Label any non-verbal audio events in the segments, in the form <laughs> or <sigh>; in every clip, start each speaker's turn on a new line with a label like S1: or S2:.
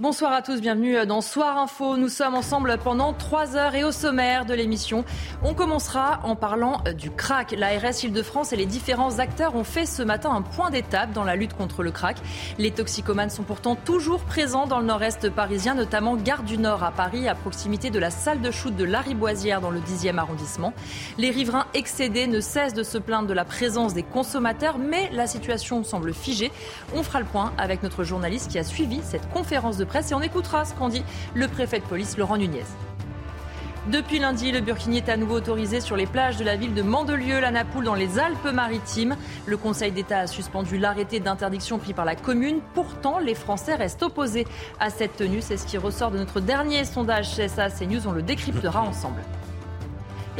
S1: Bonsoir à tous, bienvenue dans Soir Info. Nous sommes ensemble pendant trois heures et au sommaire de l'émission, on commencera en parlant du crack. L'ARS Île-de-France et les différents acteurs ont fait ce matin un point d'étape dans la lutte contre le crack. Les toxicomanes sont pourtant toujours présents dans le nord-est parisien, notamment Gare du Nord à Paris, à proximité de la salle de shoot de Lariboisière dans le 10e arrondissement. Les riverains excédés ne cessent de se plaindre de la présence des consommateurs, mais la situation semble figée. On fera le point avec notre journaliste qui a suivi cette conférence de presse et on écoutera ce qu'en dit le préfet de police Laurent Nunez. Depuis lundi, le burkini est à nouveau autorisé sur les plages de la ville de Mandelieu, la Napoule, dans les Alpes-Maritimes. Le Conseil d'État a suspendu l'arrêté d'interdiction pris par la commune. Pourtant, les Français restent opposés à cette tenue. C'est ce qui ressort de notre dernier sondage CSA CNews. On le décryptera ensemble.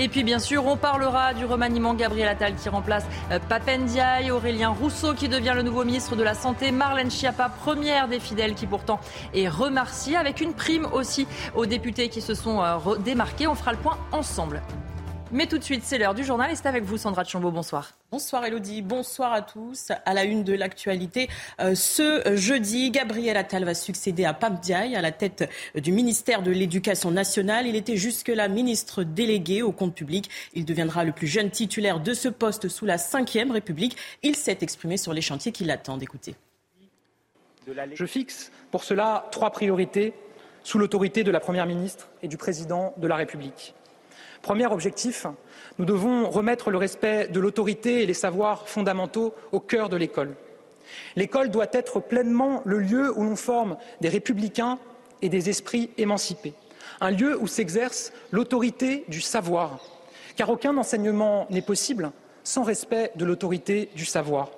S1: Et puis bien sûr, on parlera du remaniement Gabriel Attal qui remplace euh, Papendiaï, Aurélien Rousseau qui devient le nouveau ministre de la Santé, Marlène Schiappa, première des fidèles qui pourtant est remerciée, avec une prime aussi aux députés qui se sont euh, démarqués. On fera le point ensemble. Mais tout de suite, c'est l'heure du journal et c'est avec vous Sandra Chambaud. Bonsoir.
S2: Bonsoir Elodie, bonsoir à tous. À la une de l'actualité, euh, ce jeudi, Gabriel Attal va succéder à Pam Diaye à la tête du ministère de l'Éducation nationale. Il était jusque-là ministre délégué au compte public. Il deviendra le plus jeune titulaire de ce poste sous la Ve République. Il s'est exprimé sur les chantiers qui l'attendent. Écoutez.
S3: Je fixe pour cela trois priorités sous l'autorité de la Première ministre et du Président de la République. Premier objectif, nous devons remettre le respect de l'autorité et les savoirs fondamentaux au cœur de l'école. L'école doit être pleinement le lieu où l'on forme des républicains et des esprits émancipés, un lieu où s'exerce l'autorité du savoir, car aucun enseignement n'est possible sans respect de l'autorité du savoir.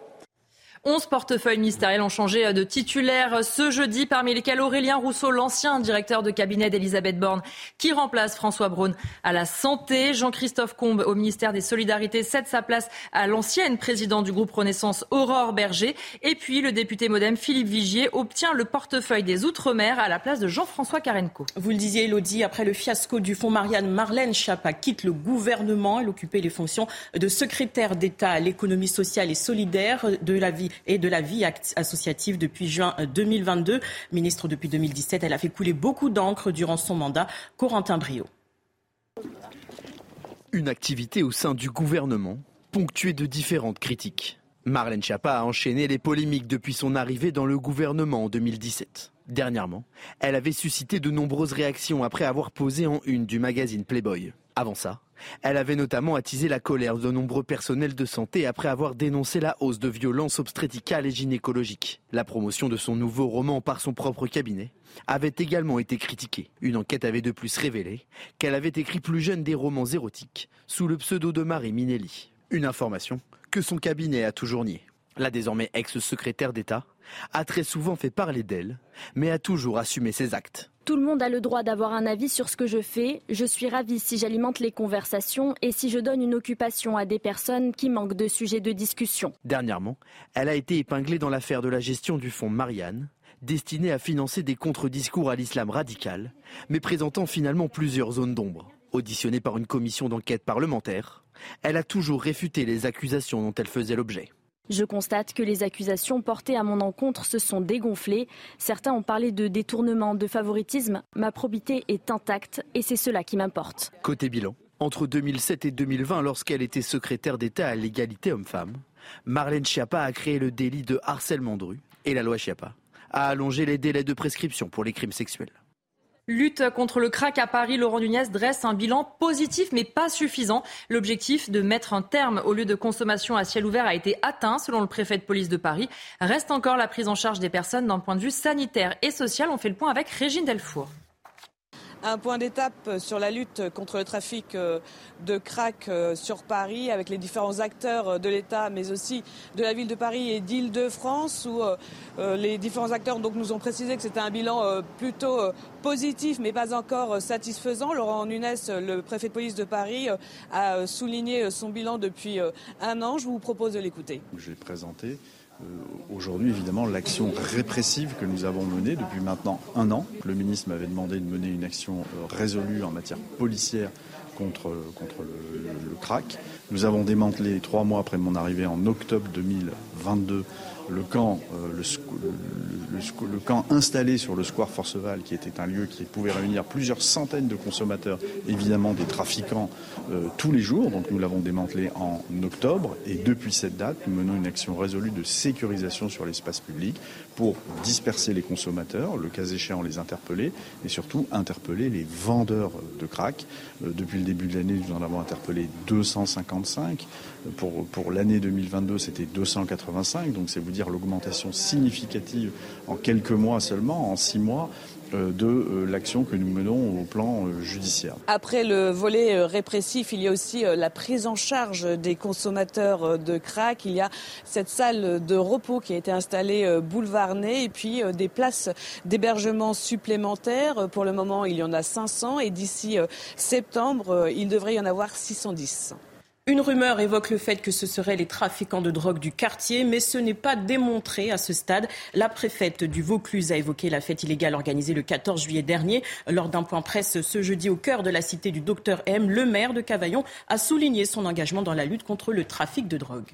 S1: 11 portefeuilles ministériels ont changé de titulaire ce jeudi, parmi lesquels Aurélien Rousseau, l'ancien directeur de cabinet d'Elisabeth Borne, qui remplace François Braun à la santé. Jean-Christophe Combe au ministère des Solidarités cède sa place à l'ancienne présidente du groupe Renaissance, Aurore Berger. Et puis le député modem Philippe Vigier obtient le portefeuille des Outre-mer à la place de Jean-François Carenco.
S2: Vous le disiez, Elodie, après le fiasco du fonds Marianne, Marlène Schiappa quitte le gouvernement. Elle occupait les fonctions de secrétaire d'État à l'économie sociale et solidaire de la vie et de la vie associative depuis juin 2022. Ministre depuis 2017, elle a fait couler beaucoup d'encre durant son mandat. Corentin Brio.
S4: Une activité au sein du gouvernement ponctuée de différentes critiques. Marlène Schiappa a enchaîné les polémiques depuis son arrivée dans le gouvernement en 2017. Dernièrement, elle avait suscité de nombreuses réactions après avoir posé en une du magazine Playboy. Avant ça, elle avait notamment attisé la colère de nombreux personnels de santé après avoir dénoncé la hausse de violences obstétricales et gynécologiques. La promotion de son nouveau roman par son propre cabinet avait également été critiquée. Une enquête avait de plus révélé qu'elle avait écrit plus jeune des romans érotiques sous le pseudo de Marie Minelli. Une information que son cabinet a toujours niée. La désormais ex-secrétaire d'État a très souvent fait parler d'elle, mais a toujours assumé ses actes.
S5: Tout le monde a le droit d'avoir un avis sur ce que je fais. Je suis ravie si j'alimente les conversations et si je donne une occupation à des personnes qui manquent de sujets de discussion.
S4: Dernièrement, elle a été épinglée dans l'affaire de la gestion du fonds Marianne, destiné à financer des contre-discours à l'islam radical, mais présentant finalement plusieurs zones d'ombre. Auditionnée par une commission d'enquête parlementaire, elle a toujours réfuté les accusations dont elle faisait l'objet.
S5: Je constate que les accusations portées à mon encontre se sont dégonflées. Certains ont parlé de détournement, de favoritisme. Ma probité est intacte et c'est cela qui m'importe.
S4: Côté bilan, entre 2007 et 2020, lorsqu'elle était secrétaire d'État à l'égalité homme-femme, Marlène Schiappa a créé le délit de harcèlement de rue et la loi Schiappa a allongé les délais de prescription pour les crimes sexuels.
S1: Lutte contre le crack à Paris, Laurent Nunez dresse un bilan positif mais pas suffisant. L'objectif de mettre un terme au lieu de consommation à ciel ouvert a été atteint selon le préfet de police de Paris. Reste encore la prise en charge des personnes d'un point de vue sanitaire et social. On fait le point avec Régine Delfour.
S6: Un point d'étape sur la lutte contre le trafic euh, de crack euh, sur Paris avec les différents acteurs de l'État mais aussi de la ville de Paris et d'Île-de-France où les différents acteurs nous ont précisé que c'était un bilan plutôt positif mais pas encore satisfaisant. Laurent Nunes, le préfet de police de Paris, a souligné son bilan depuis un an. Je vous propose de l'écouter.
S7: Présenté euh, aujourd'hui, évidemment, l'action répressive que nous avons menée depuis maintenant un an. Le ministre m'avait demandé de mener une action euh, résolue en matière policière contre, contre le, le, crack. Nous avons démantelé trois mois après mon arrivée en octobre 2022 le camp, euh, le, camp installé sur le square Forceval, qui était un lieu qui pouvait réunir plusieurs centaines de consommateurs, évidemment des trafiquants, euh, tous les jours. Donc nous l'avons démantelé en octobre. Et depuis cette date, nous menons une action résolue de sécurisation sur l'espace public pour disperser les consommateurs, le cas échéant les interpeller, et surtout interpeller les vendeurs de crack. Euh, depuis le début de l'année, nous en avons interpellé 255. Pour, pour l'année 2022, c'était 285. Donc c'est vous dire l'augmentation significative en quelques mois seulement, en six mois, euh, de euh, l'action que nous menons au plan euh, judiciaire.
S6: Après le volet répressif, il y a aussi la prise en charge des consommateurs de crack. Il y a cette salle de repos qui a été installée boulevard et puis des places d'hébergement supplémentaires. Pour le moment, il y en a 500 et d'ici septembre, il devrait y en avoir 610.
S2: Une rumeur évoque le fait que ce seraient les trafiquants de drogue du quartier, mais ce n'est pas démontré à ce stade. La préfète du Vaucluse a évoqué la fête illégale organisée le 14 juillet dernier. Lors d'un point presse ce jeudi au cœur de la cité du docteur M, le maire de Cavaillon a souligné son engagement dans la lutte contre le trafic de drogue.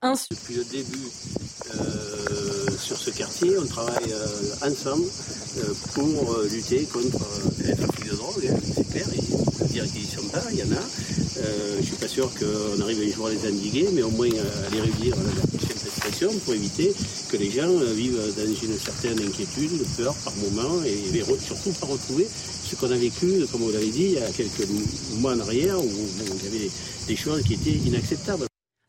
S8: Depuis le début euh, sur ce quartier, on travaille euh, ensemble euh, pour lutter contre le trafic de drogue. Hein, c'est clair, faut dire qu'ils ne sont pas, il y en a. je ne suis pas sûr qu'on arrive un jour à les endiguer, mais au moins à les réduire à la prochaine situation pour éviter que les gens vivent dans une certaine inquiétude, peur par moment, et, surtout pas retrouver ce qu'on a vécu, comme vous l'avez dit, il y a quelques mois en arrière, où il y avait des choses qui étaient inacceptables.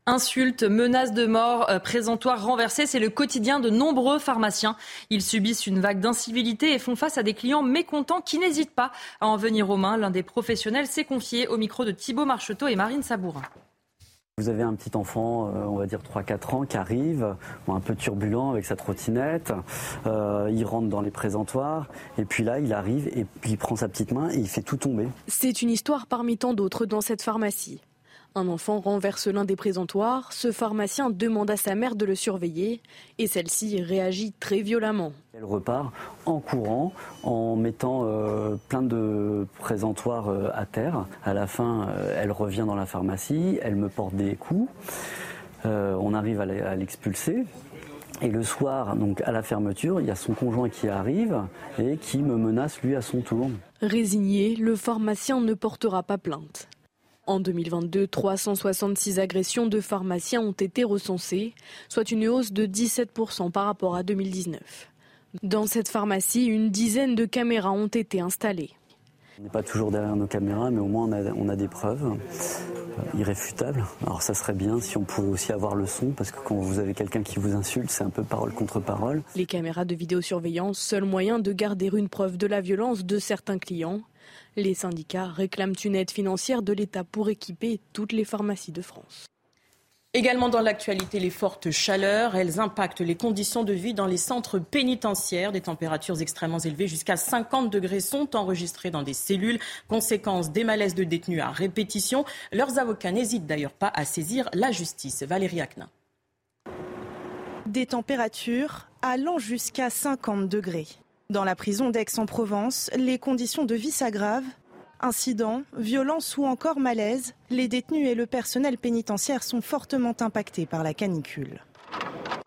S1: Insultes, menaces de mort, euh, présentoirs renversés, c'est le quotidien de nombreux pharmaciens. Ils subissent une vague d'incivilité et font face à des clients mécontents qui n'hésitent pas à en venir aux mains. L'un des professionnels s'est confié au micro de Thibault Marcheteau et Marine Sabourin.
S9: Vous avez un petit enfant, euh, on va dire 3-4 ans, qui arrive, un peu turbulent avec sa trottinette. Euh, il rentre dans les présentoirs et puis là, il arrive et puis il prend sa petite main et il fait tout tomber.
S10: C'est une histoire parmi tant d'autres dans cette pharmacie. Un enfant renverse l'un des présentoirs, ce pharmacien demande à sa mère de le surveiller et celle-ci réagit très violemment.
S9: Elle repart en courant, en mettant euh, plein de présentoirs euh, à terre. À la fin, euh, elle revient dans la pharmacie, elle me porte des coups. on arrive à l'expulser. Et le soir, donc à la fermeture, il y a son conjoint qui arrive et qui me menace lui à son tour.
S10: Résigné, le pharmacien ne portera pas plainte. En 2022, 366 agressions de pharmaciens ont été recensées, soit une hausse de 17% par rapport à 2019. Dans cette pharmacie, une dizaine de caméras ont été installées.
S9: On n'est pas toujours derrière nos caméras, mais au moins on a, des preuves euh, irréfutables. Alors ça serait bien si on pouvait aussi avoir le son, parce que quand vous avez quelqu'un qui vous insulte, c'est un peu parole contre parole.
S10: Les caméras de vidéosurveillance, seul moyen de garder une preuve de la violence de certains clients. Les syndicats réclament une aide financière de l'État pour équiper toutes les pharmacies de France.
S2: Également dans l'actualité, les fortes chaleurs, elles impactent les conditions de vie dans les centres pénitentiaires. Des températures extrêmement élevées, jusqu'à 50 degrés, sont enregistrées dans des cellules. Conséquence des malaises de détenus à répétition. Leurs avocats n'hésitent d'ailleurs pas à saisir la justice. Valérie Aknin.
S11: Des températures allant jusqu'à 50 degrés. Dans la prison d'Aix-en-Provence, les conditions de vie s'aggravent. Incidents, violences ou encore malaise, les détenus et le personnel pénitentiaire sont fortement impactés par la canicule.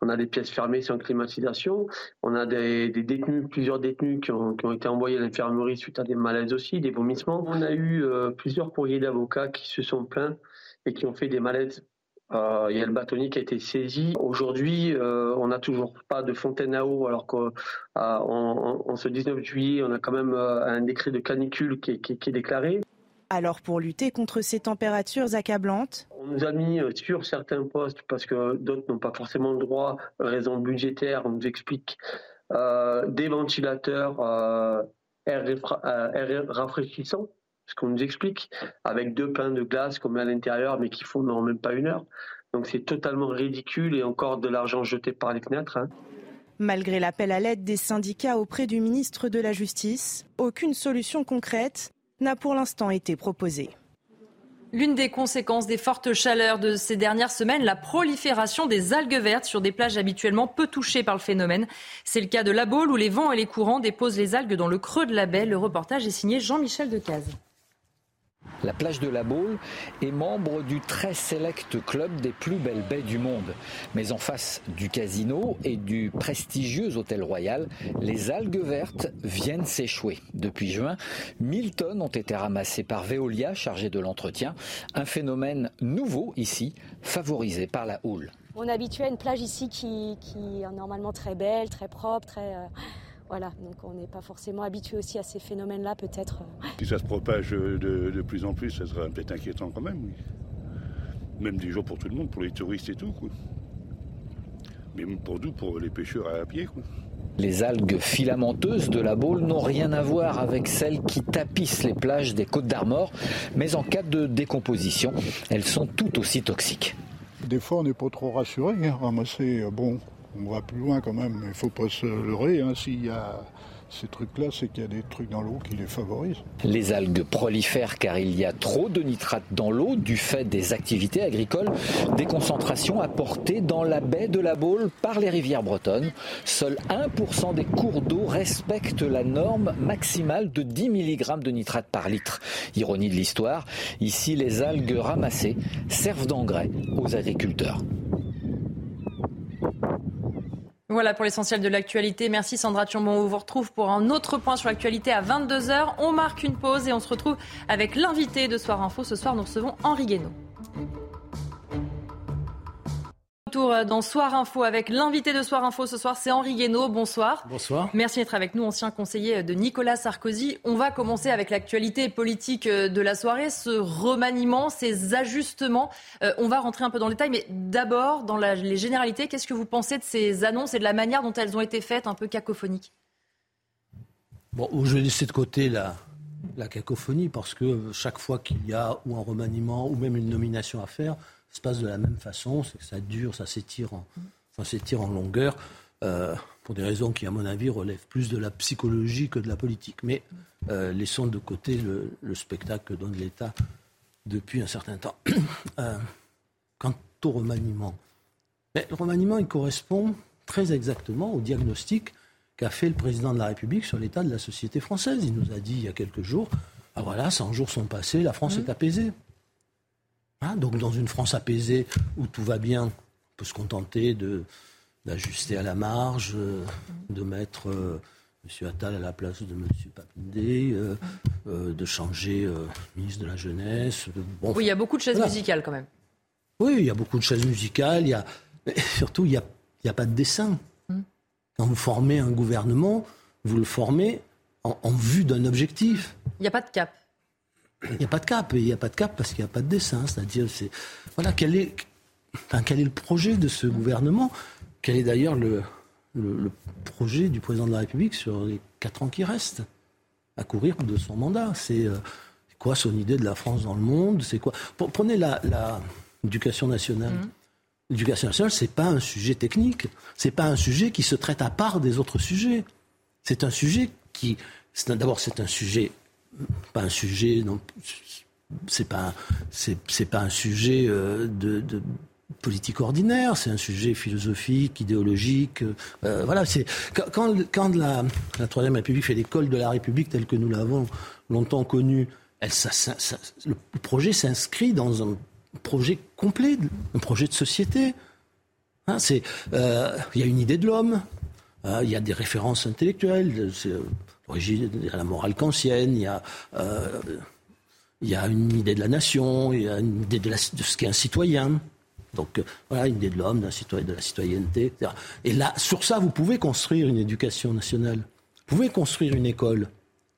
S12: On a des pièces fermées sans climatisation. On a des, détenus, plusieurs détenus qui ont, été envoyés à l'infirmerie suite à des malaises aussi, des vomissements. On a eu euh, plusieurs courriers d'avocats qui se sont plaints et qui ont fait des malaises euh, il y a le bâtonnier qui a été saisi. Aujourd'hui, euh, on n'a toujours pas de fontaine à eau, alors qu'en euh, ce 19 juillet, on a quand même un décret de canicule qui est, déclaré.
S11: Alors pour lutter contre ces températures accablantes?
S12: On nous a mis sur certains postes, parce que d'autres n'ont pas forcément le droit, raison budgétaire, on nous explique, des ventilateurs
S13: air, air rafraîchissant, ce qu'on nous explique, avec deux pains de glace qu'on met à l'intérieur, mais qui font non même pas une heure. Donc c'est totalement ridicule et encore de l'argent jeté par les fenêtres. Hein.
S11: Malgré l'appel à l'aide des syndicats auprès du ministre de la Justice, aucune solution concrète n'a pour l'instant été proposée.
S1: L'une des conséquences des fortes chaleurs de ces dernières semaines, la prolifération des algues vertes sur des plages habituellement peu touchées par le phénomène. C'est le cas de la Baule où les vents et les courants déposent les algues dans le creux de la baie. Le reportage est signé Jean-Michel Decaze.
S14: La plage de la Baule est membre du très select club des plus belles baies du monde. Mais en face du casino et du prestigieux hôtel royal, les algues vertes viennent s'échouer. Depuis juin, 1000 tonnes ont été ramassées par Veolia, chargée de l'entretien. Un phénomène nouveau ici, favorisé par la houle.
S15: On est à une plage ici qui, est normalement très belle, très propre, très... Euh, voilà, donc on n'est pas forcément habitué aussi à ces phénomènes-là, peut-être.
S16: Si ça se propage de, plus en plus, ça sera peut-être inquiétant quand même, oui. Même des jours pour tout le monde, pour les touristes et tout, quoi. Mais pour nous, pour les pêcheurs à pied, quoi.
S14: Les algues filamenteuses de la Baule n'ont rien à voir avec celles qui tapissent les plages des Côtes d'Armor, mais en cas de décomposition, elles sont tout aussi toxiques.
S17: Des fois, on n'est pas trop rassuré. Hein. Ramasser, euh, bon, on va plus loin quand même, il ne faut pas se leurrer. Hein. S'il y a ces trucs-là, c'est qu'il y a des trucs dans l'eau qui les favorisent.
S14: Les algues prolifèrent car il y a trop de nitrates dans l'eau du fait des activités agricoles, des concentrations apportées dans la baie de la Baule par les rivières bretonnes. Seul 1% des cours d'eau respectent la norme maximale de 10 mg de nitrate par litre. Ironie de l'histoire, ici les algues ramassées servent d'engrais aux agriculteurs.
S1: Voilà pour l'essentiel de l'actualité. Merci Sandra Tchambon. On vous retrouve pour un autre point sur l'actualité à 22h. On marque une pause et on se retrouve avec l'invité de Soir Info. Ce soir, nous recevons Henri Guénaud. Euh, dans Soir Info avec l'invité de Soir Info ce soir, c'est Henri Guénaud. Bonsoir.
S18: Bonsoir.
S1: Merci d'être avec nous, ancien conseiller de Nicolas Sarkozy. On va commencer avec l'actualité politique euh, de la soirée, ce remaniement, ces ajustements. Euh, on va rentrer un peu dans le détail, mais d'abord, dans les généralités, qu'est-ce que vous pensez de ces annonces et de la manière dont elles ont été faites, un peu cacophoniques?
S18: Bon, je vais laisser de côté la, la cacophonie parce que chaque fois qu'il y a ou un remaniement ou même une nomination à faire, se passe de la même façon, c'est que ça dure, ça s'étire en, en longueur, euh, pour des raisons qui, à mon avis, relèvent plus de la psychologie que de la politique. Mais euh, laissons de côté le, spectacle que donne l'État depuis un certain temps. <coughs> Euh, quant au remaniement, le remaniement, il correspond très exactement au diagnostic qu'a fait le président de la République sur l'état de la société française. Il nous a dit il y a quelques jours, ah voilà, 100 jours sont passés, la France mmh. est apaisée. Hein, donc dans une France apaisée où tout va bien, on peut se contenter de, d'ajuster à la marge, euh, de mettre euh, M. Attal à la place de M. Papindé, euh, de changer ministre de la Jeunesse.
S1: oui, il y a beaucoup de chaises musicales quand même.
S18: Oui, il y a beaucoup de chaises musicales. Il y a, <laughs> surtout, il n'y a, y a pas de dessin. Hmm. Quand vous formez un gouvernement, vous le formez en vue d'un objectif.
S1: Il n'y a pas de cap.
S18: Il n'y a pas de cap. Il n'y a pas de cap parce qu'il n'y a pas de dessin. C'est-à-dire, c'est voilà quel est, quel est le projet de ce gouvernement? Quel est d'ailleurs le, le, projet du président de la République sur les quatre ans qui restent à courir de son mandat? C'est euh, quoi son idée de la France dans le monde? C'est quoi? Prenez la, l'éducation nationale. Mmh. L'éducation nationale, c'est pas un sujet technique. C'est pas un sujet qui se traite à part des autres sujets. C'est un sujet qui, d'abord, c'est un sujet pas un sujet, non, c'est pas, c'est, pas un sujet euh, de, politique ordinaire, c'est un sujet philosophique, idéologique. Euh, voilà, c'est quand, quand la, la Troisième République fait l'école de la République telle que nous l'avons longtemps connue, le projet s'inscrit dans un projet complet, un projet de société. Hein, c'est, euh, il y a une idée de l'homme, il y a des références intellectuelles. Il y a la morale kantienne, il y a, euh, il y a une idée de la nation, il y a une idée de, de ce qu'est un citoyen. Donc euh, voilà, une idée de l'homme, de, de la citoyenneté, etc. Et là, sur ça, vous pouvez construire une éducation nationale. Vous pouvez construire une école.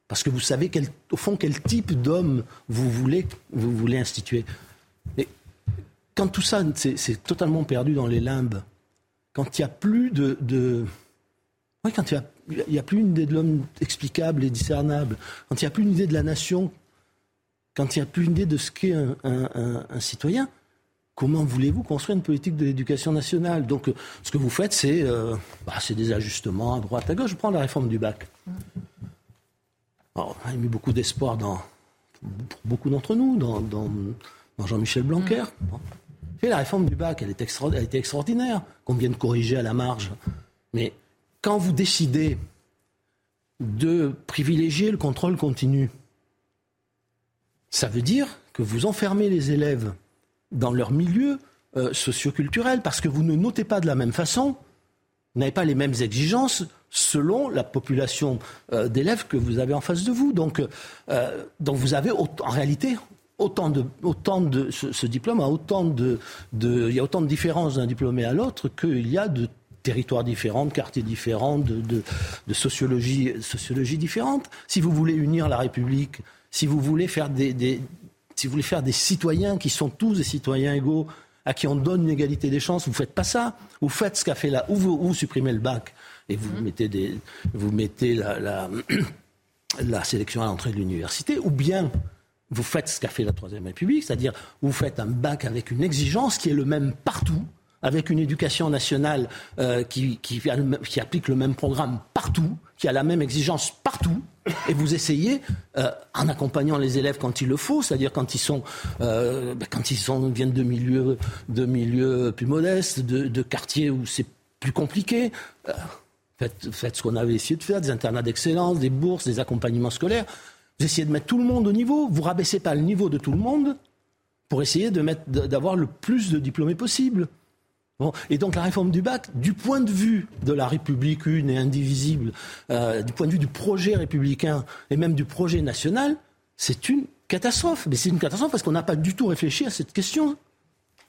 S18: Parce que vous savez, au fond, quel type d'homme vous voulez, vous voulez instituer. Mais quand tout ça, c'est totalement perdu dans les limbes, quand il n'y a plus de, Oui, quand il n'y a, plus une idée de l'homme explicable et discernable, quand il n'y a plus une idée de la nation, quand il n'y a plus une idée de ce qu'est un, citoyen, comment voulez-vous construire une politique de l'éducation nationale? Donc, ce que vous faites, c'est euh, bah, des ajustements à droite, à gauche. Je prends la réforme du bac. on a mis beaucoup d'espoir dans, pour beaucoup d'entre nous, dans, Jean-Michel Blanquer. Et la réforme du bac, elle, est elle été extraordinaire, qu'on vienne corriger à la marge. Mais quand vous décidez de privilégier le contrôle continu, ça veut dire que vous enfermez les élèves dans leur milieu euh, socioculturel parce que vous ne notez pas de la même façon, vous n'avez pas les mêmes exigences selon la population euh, d'élèves que vous avez en face de vous. Donc, euh, donc vous avez en réalité autant de, autant de ce, diplôme a autant de, de, il y a autant de différences d'un diplômé à l'autre qu'il y a de territoires différents, de quartiers différents, de, de, sociologie, sociologie différente. Si vous voulez unir la République, si vous voulez faire des, si vous voulez faire des citoyens qui sont tous des citoyens égaux, à qui on donne une égalité des chances, vous ne faites pas ça. Vous faites ce qu'a fait là, ou vous, supprimez le bac et vous mmh. mettez, des, vous mettez la, la, <coughs> la sélection à l'entrée de l'université, ou bien vous faites ce qu'a fait la Troisième République, c'est-à-dire vous faites un bac avec une exigence qui est le même partout, avec une éducation nationale euh, qui, applique le même programme partout, qui a la même exigence partout, et vous essayez, euh, en accompagnant les élèves quand il le faut, c'est-à-dire quand ils sont, euh, ben, quand ils sont, viennent de milieux, de milieux plus modestes, de, quartiers où c'est plus compliqué. Faites, faites, ce qu'on avait essayé de faire, des internats d'excellence, des bourses, des accompagnements scolaires. Vous essayez de mettre tout le monde au niveau. Vous rabaissez pas le niveau de tout le monde pour essayer d'avoir le plus de diplômés possible et donc la réforme du bac, du point de vue de la République une et indivisible, euh, du point de vue du projet républicain et même du projet national, c'est une catastrophe. Mais c'est une catastrophe parce qu'on n'a pas du tout réfléchi à cette question.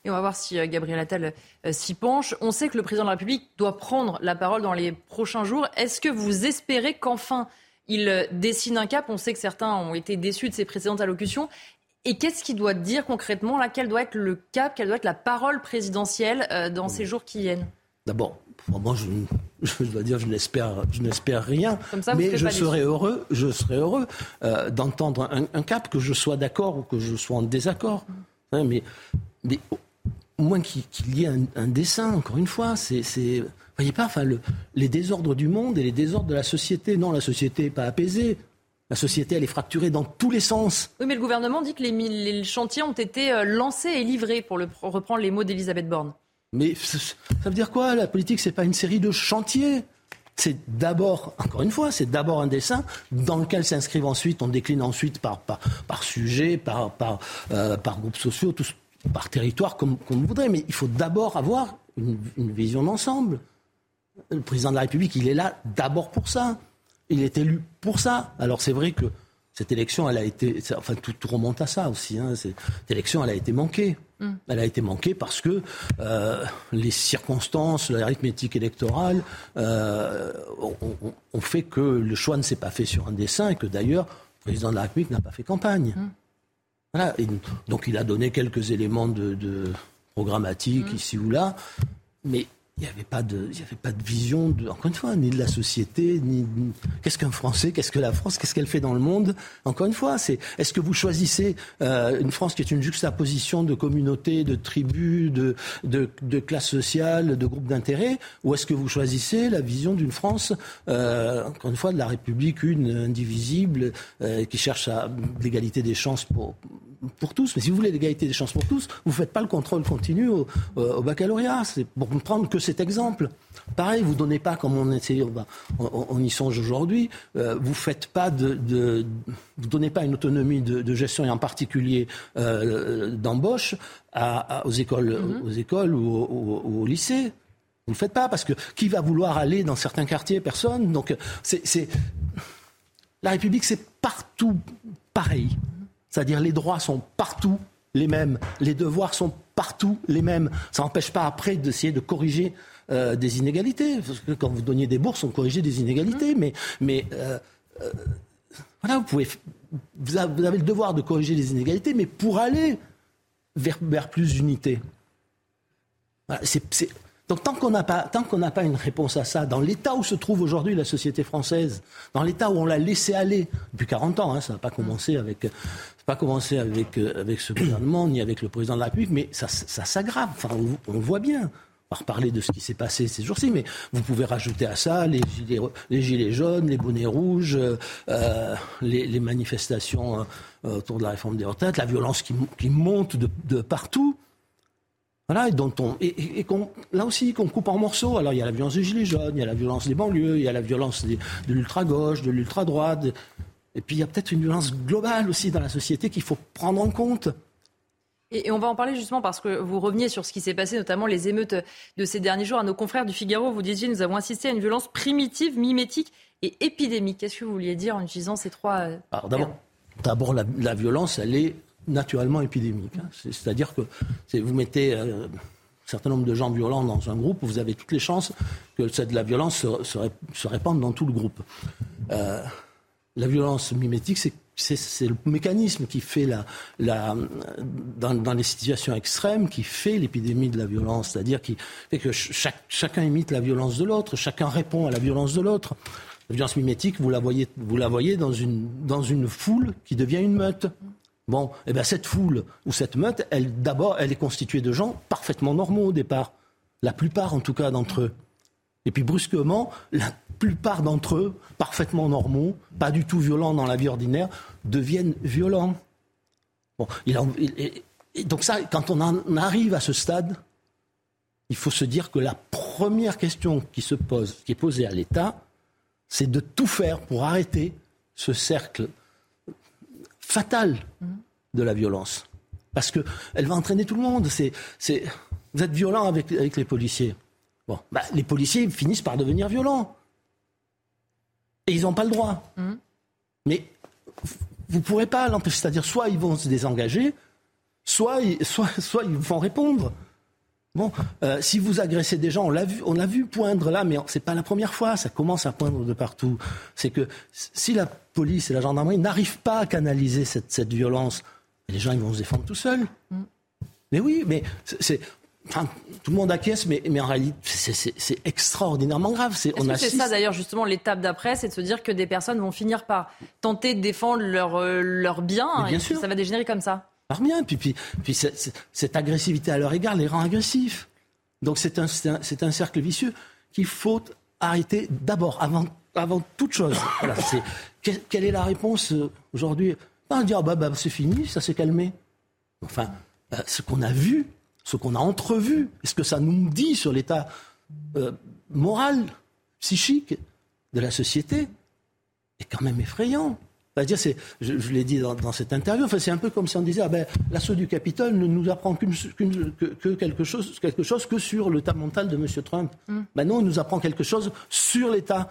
S1: Et on va voir si euh, Gabriel Attal euh, s'y penche. On sait que le président de la République doit prendre la parole dans les prochains jours. Est-ce que vous espérez qu'enfin il dessine un cap? On sait que certains ont été déçus de ses précédentes allocutions. Et qu'est-ce qu'il doit dire concrètement là Quel doit être le cap Quelle doit être la parole présidentielle euh, dans ces jours qui viennent?
S18: D'abord, moi, <laughs> je, dois dire, je n'espère, je n'espère rien. mais je serais, heureux, je serais heureux euh, d'entendre un, cap, que je sois d'accord ou que je sois en désaccord. Hein, mais, mais au moins qu'il, y ait un, dessin, encore une fois. C'est, c'est voyez pas, enfin, le, les désordres du monde et les désordres de la société. Non, la société n'est pas apaisée. La société, elle est fracturée dans tous les sens.
S1: Oui, mais le gouvernement dit que les, chantiers ont été euh, lancés et livrés, pour reprendre les mots d'Elisabeth Borne.
S18: Mais ça veut dire quoi? La politique, c'est pas une série de chantiers? C'est d'abord, encore une fois, c'est d'abord un dessin dans lequel s'inscrivent ensuite, on décline ensuite par, par, sujet, par, par, euh, par groupes sociaux, par territoire, comme, comme vous voudrez. Mais il faut d'abord avoir une vision d'ensemble. Le président de la République, il est là d'abord pour ça. Il est élu pour ça. Alors c'est vrai que cette élection, elle a été, enfin tout, remonte à ça aussi. Hein. Cette élection, elle a été manquée. Mm. Elle a été manquée parce que euh, les circonstances, l'arithmétique électorale euh, ont, fait que le choix ne s'est pas fait sur un dessin et que d'ailleurs le président de la République n'a pas fait campagne. Mm. Voilà. donc il a donné quelques éléments de, de programmatique mm. ici ou là, mais il n'y avait pas de, avait pas de vision, de, encore une fois, ni de la société, ni, qu'est-ce qu'un Français, qu'est-ce que la France, qu'est-ce qu'elle fait dans le monde? Encore une fois, c'est, est-ce que vous choisissez euh, une France qui est une juxtaposition de communautés, de tribus, de, de, de classes sociales, de groupes d'intérêt, ou est-ce que vous choisissez la vision d'une France, euh, encore une fois, de la République une, indivisible, euh, qui cherche à l'égalité des chances pour pour tous. Mais si vous voulez l'égalité des chances pour tous, vous ne faites pas le contrôle continu au, au baccalauréat. C'est pour ne prendre que cet exemple. Pareil, vous donnez pas, comme on essaie, on, y songe aujourd'hui, euh, vous faites pas de, vous donnez pas une autonomie de, gestion et en particulier euh, d'embauche aux écoles, mm-hmm. aux écoles ou au, lycée. Vous le faites pas parce que qui va vouloir aller dans certains quartiers? Personne. Donc c'est la République, c'est partout pareil. C'est-à-dire les droits sont partout les mêmes, les devoirs sont partout les mêmes. Ça n'empêche pas après d'essayer de corriger euh, des inégalités. Parce que quand vous donniez des bourses, on corrigeait des inégalités. Mmh. Mais, mais euh, euh, voilà, vous, pouvez, vous avez le devoir de corriger les inégalités, mais pour aller vers, vers plus d'unité. Donc tant qu'on n'a pas, tant pas une réponse à ça, dans l'état où se trouve aujourd'hui la société française, dans l'état où on l'a laissé aller depuis 40 ans, hein, ça n'a pas commencé euh, avec ce gouvernement ni avec le président de la République, mais ça, s'aggrave. On, le voit bien. On va reparler de ce qui s'est passé ces jours-ci, mais vous pouvez rajouter à ça les gilets, jaunes, les bonnets rouges, euh, les, les, manifestations euh, autour de la réforme des retraites, la violence qui, monte de partout. Voilà, et dont on, et, et qu'on, là aussi, qu'on coupe en morceaux. Alors, il y a la violence des gilets jaunes, il y a la violence des banlieues, il y a la violence des, de l'ultra-gauche, de l'ultra-droite. Et puis, il y a peut-être une violence globale aussi dans la société qu'il faut prendre en compte.
S1: Et, on va en parler justement parce que vous reveniez sur ce qui s'est passé, notamment les émeutes de ces derniers jours. À nos confrères du Figaro, vous disiez, nous avons assisté à une violence primitive, mimétique et épidémique. Qu'est-ce que vous vouliez dire en utilisant ces trois... Euh,
S18: Alors, d'abord, d'abord la, la violence, elle est naturellement épidémique. Hein. C'est-à-dire que vous mettez euh, un certain nombre de gens violents dans un groupe, vous avez toutes les chances que cette, la violence se, répande dans tout le groupe. Euh, la violence mimétique, c'est le mécanisme qui fait la, dans, les situations extrêmes, qui fait l'épidémie de la violence, c'est-à-dire qui fait que chacun imite la violence de l'autre, chacun répond à la violence de l'autre. La violence mimétique, vous la voyez, vous la voyez dans une, dans une foule qui devient une meute. Bon, eh bien cette foule ou cette meute, elle d'abord, elle est constituée de gens parfaitement normaux au départ, la plupart en tout cas d'entre eux. Et puis brusquement, la plupart d'entre eux, parfaitement normaux, pas du tout violents dans la vie ordinaire, deviennent violents. Bon, donc ça, quand on en arrive à ce stade, il faut se dire que la première question qui se pose, qui est posée à l'État, c'est de tout faire pour arrêter ce cercle fatale de la violence. Parce qu'elle va entraîner tout le monde. C'est, c'est, vous êtes violent avec, avec les policiers. Bon, bah, les policiers finissent par devenir violents. Et ils n'ont pas le droit. Mmh. Mais vous ne pourrez pas l'empêcher. C'est-à-dire, soit ils vont se désengager, soit, soit, soit ils vont répondre. Bon, euh, si vous agressez des gens, on l'a vu, on l'a vu poindre là, mais c'est pas la première fois. Ça commence à poindre de partout. C'est que si la police et la gendarmerie n'arrivent pas à canaliser cette, cette, violence, les gens ils vont se défendre tout seuls. Mm. Mais oui, mais c'est, Enfin, tout le monde acquiesce, mais, mais en réalité, c'est extraordinairement grave.
S1: C'est -ce assiste... ça d'ailleurs justement l'étape d'après, c'est de se dire que des personnes vont finir par tenter de défendre leurs euh, leur biens, et sûr. ça va dégénérer comme ça?
S18: Alors bien, puis, puis, puis cette, cette agressivité à leur égard les rend agressifs. Donc c'est un, un, un, cercle vicieux qu'il faut arrêter d'abord, avant, avant toute chose. <coughs> Voilà, quelle, quelle, est la réponse euh, aujourd'hui? On dire, bah, bah, c'est fini, ça s'est calmé. Enfin, euh, ce qu'on a vu, ce qu'on a entrevu, est-ce que ça nous dit sur l'état euh, moral, psychique de la société est quand même effrayant. C'est, je, je l'ai dit dans, dans, cette interview, enfin, c'est un peu comme si on disait ah ben, l'assaut du Capitole ne nous apprend qu'une, qu'une, que, que, quelque, chose, quelque chose que sur l'état mental de M. Trump. Mm. Ben non, il nous apprend quelque chose sur l'état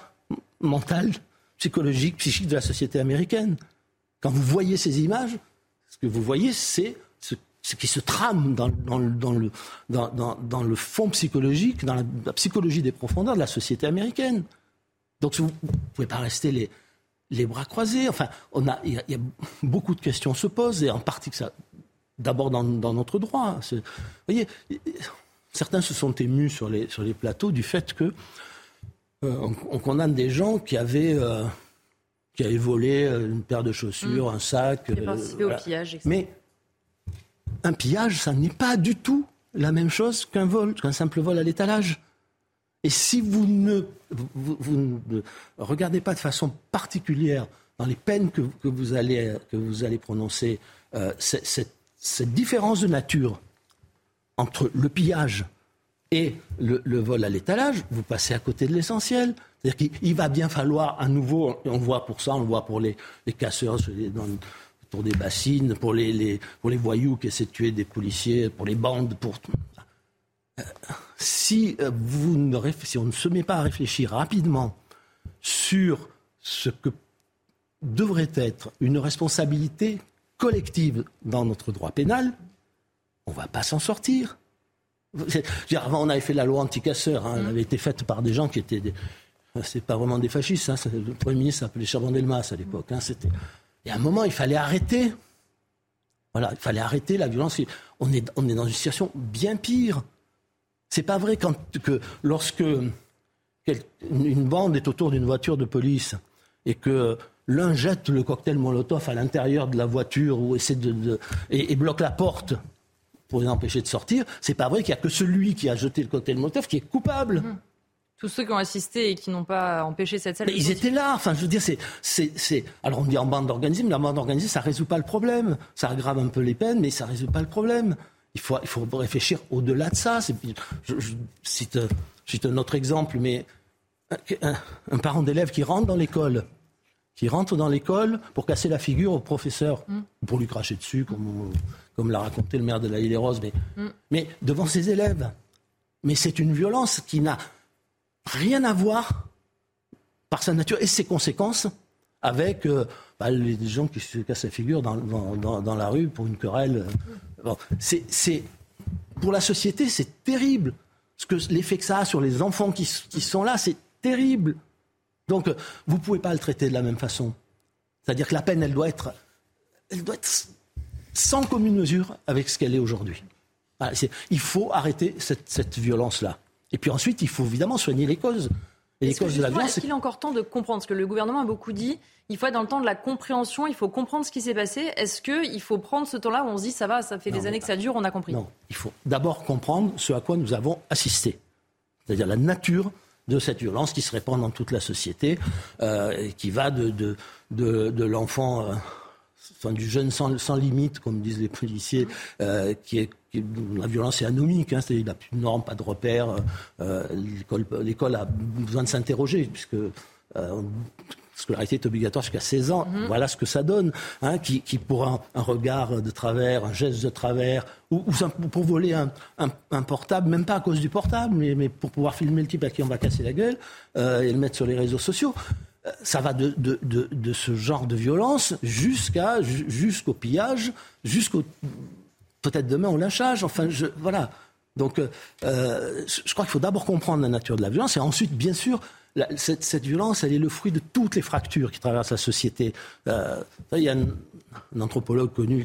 S18: mental, psychologique, psychique de la société américaine. Quand vous voyez ces images, ce que vous voyez, c'est ce, ce qui se trame dans, dans, dans, le, dans, dans, le fond psychologique, dans la, la, psychologie des profondeurs de la société américaine. Donc vous ne pouvez pas rester les les bras croisés. Enfin, on a, il y, y, a beaucoup de questions se posent, et en partie que ça, d'abord dans, dans, notre droit. Vous voyez, certains se sont émus sur les, sur les plateaux du fait que euh, on, on, condamne des gens qui avaient, euh, qui avaient volé une paire de chaussures, mmh. un sac.
S1: Euh, voilà. au pillage,
S18: Mais un pillage, ça n'est pas du tout la même chose qu'un vol, qu'un simple vol à l'étalage. Et si vous ne, vous, regardez pas de façon particulière dans les peines que, vous, allez, que vous allez prononcer euh, cette, différence de nature entre le pillage et le, vol à l'étalage, vous passez à côté de l'essentiel. C'est-à-dire qu'il va bien falloir à nouveau, on le voit pour ça, on le voit pour les, casseurs dans, pour des bassines, pour les, les, pour les voyous qui essaient de tuer des policiers, pour les bandes, pour si, euh, vous ne, si on ne se met pas à réfléchir rapidement sur ce que devrait être une responsabilité collective dans notre droit pénal, on ne va pas s'en sortir. Avant, on avait fait la loi anti-casseurs. Hein, elle avait été faite par des gens qui étaient. Des... C'est pas vraiment des fascistes. Hein, le Premier ministre s'appelait Chaban-Delmas à l'époque. Hein, et à un moment, il fallait arrêter. Voilà, il fallait arrêter la violence. On est, on est dans une situation bien pire C'est pas vrai quand, que lorsque une bande est autour d'une voiture de police et que l'un jette le cocktail Molotov à l'intérieur de la voiture ou essaie de, et, bloque la porte pour les empêcher de sortir, c'est pas vrai qu'il n'y a que celui qui a jeté le cocktail Molotov qui est coupable. Mmh.
S1: Tous ceux qui ont assisté et qui n'ont pas empêché cette scène.
S18: Mais ils étaient là. Enfin, je veux dire, c'est, c'est, Alors, on dit en bande organisée, mais la bande organisée, ça résout pas le problème. Ça aggrave un peu les peines, mais ça résout pas le problème. Il faut, il faut réfléchir au-delà de ça. Je, je, cite, un autre exemple, mais un, parent d'élève qui rentre dans l'école, qui rentre dans l'école pour casser la figure au professeur, mm. pour lui cracher dessus, comme, comme l'a raconté le maire de la Île et Roses, mais, mm. mais devant ses élèves. Mais c'est une violence qui n'a rien à voir par sa nature et ses conséquences avec euh, bah, les gens qui se cassent la figure dans, dans, la rue pour une querelle. C'est, pour la société, c'est terrible. Ce que, l'effet que ça a sur les enfants qui, sont là, c'est terrible. Donc, vous pouvez pas le traiter de la même façon. C'est-à-dire que la peine, elle doit être, elle doit être sans commune mesure avec ce qu'elle est aujourd'hui. il faut arrêter cette violence-là. Et puis ensuite, il faut évidemment soigner les causes.
S1: Et les causes de la violence. Est-ce qu'il est encore temps de comprendre? Ce que le gouvernement a beaucoup dit Il faut être dans le temps de la compréhension, il faut comprendre ce qui s'est passé. Est-ce qu'il faut prendre ce temps-là où on se dit ça va, ça fait des années que ça dure, on a compris?
S18: Non, il faut d'abord comprendre ce à quoi nous avons assisté. C'est-à-dire la nature de cette violence qui se répand dans toute la société, euh, et qui va de, de, de, l'enfant. Euh, enfin, du jeune sans, sans, limite, comme disent les policiers, euh, qui est la violence est anomique, hein, il n'a plus de normes, pas de repères. Euh, l'école a besoin de s'interroger, puisque euh, la scolarité est obligatoire jusqu'à 16 ans. Mhm. Voilà ce que ça donne. Hein, qui, pour un, regard de travers, un geste de travers, ou, pour voler un, portable, même pas à cause du portable, mais, pour pouvoir filmer le type à qui on va casser la gueule euh, et le mettre sur les réseaux sociaux. Ça va de, de ce genre de violence jusqu'à jusqu'au pillage, jusqu'au peut-être demain au lynchage. Enfin, je, voilà. Donc, euh, euh, je crois qu'il faut d'abord comprendre la nature de la violence et ensuite, bien sûr, cette, violence, elle est le fruit de toutes les fractures qui traversent la société. Euh, il y a un, anthropologue connu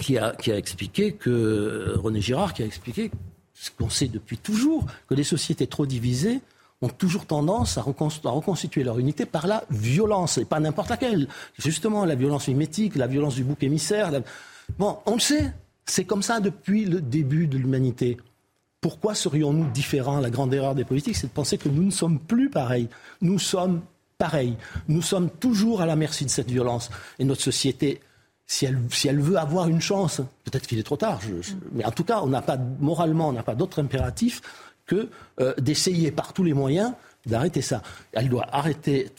S18: qui, a expliqué que, René Girard, qui a expliqué ce qu'on sait depuis toujours, que les sociétés trop divisées ont toujours tendance à, reconstituer leur unité par la violence, et pas n'importe laquelle. Justement, la violence mimétique, la violence du bouc émissaire. Bon, on le sait, c'est comme ça depuis le début de l'humanité. Pourquoi serions-nous différents? La grande erreur des politiques, c'est de penser que nous ne sommes plus pareils. Nous sommes pareils. Nous sommes toujours à la merci de cette violence. Et notre société, si elle, si veut avoir une chance, peut-être qu'il est trop tard, mais en tout cas, on n'a pas, moralement, on n'a pas d'autre impératif que euh, d'essayer par tous les moyens d'arrêter ça. Elle doit arrêter,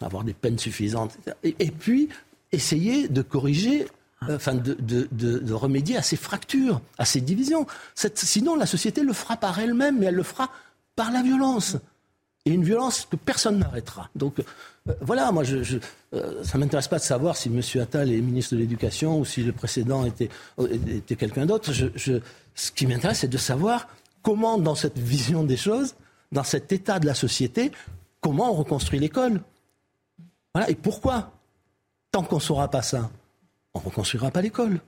S18: avoir des peines suffisantes, et puis essayer de corriger enfin, de, remédier à ces fractures, à ces divisions. sinon, la société le fera par elle-même, mais elle le fera par la violence. Et une violence que personne n'arrêtera. Donc euh, voilà, moi, euh, ça ne m'intéresse pas de savoir si M. Attal est ministre de l'Éducation ou si le précédent était, était quelqu'un d'autre. ce qui m'intéresse, c'est de savoir comment, dans cette vision des choses, dans cet état de la société, comment on reconstruit l'école. Voilà, et pourquoi Tant qu'on ne saura pas ça, on ne reconstruira pas l'école.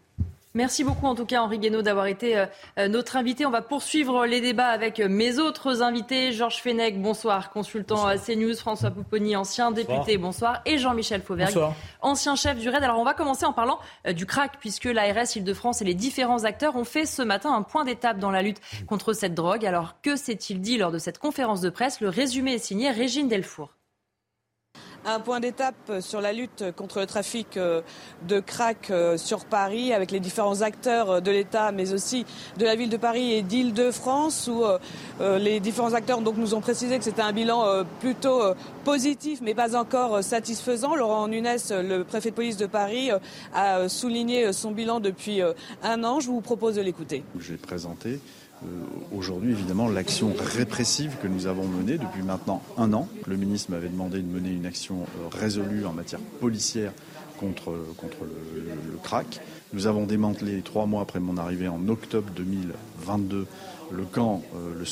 S1: Merci beaucoup en tout cas Henri Guénaud d'avoir été euh, euh, notre invité. On va poursuivre les débats avec euh, mes autres invités. Georges Fenech, bonsoir, consultant à CNews, François Pouponi, ancien député, bonsoir, et Jean-Michel Fauvergue, ancien chef du RAID. Alors on va commencer en parlant du crack, puisque l'ARS Île-de-France et les différents acteurs ont fait ce matin un point d'étape dans la lutte contre cette drogue. Alors que s'est-il dit lors de cette conférence de presse? Le résumé est signé Régine Delfour
S6: un point d'étape sur la lutte contre le trafic euh, de crack euh, sur Paris avec les différents acteurs de l'État mais aussi de la ville de Paris et d'Île-de-France où euh, les différents acteurs nous ont précisé que c'était un bilan plutôt positif mais pas encore satisfaisant. Laurent Nunes, le préfet de police de Paris, a souligné son bilan depuis un an. Je vous propose de l'écouter.
S7: Présenté euh, aujourd'hui, évidemment, l'action répressive que nous avons menée depuis maintenant un an. Le ministre m'avait demandé de mener une action euh, résolue en matière policière contre, contre le, crack. Nous avons démantelé trois mois après mon arrivée en octobre 2022 le camp, euh,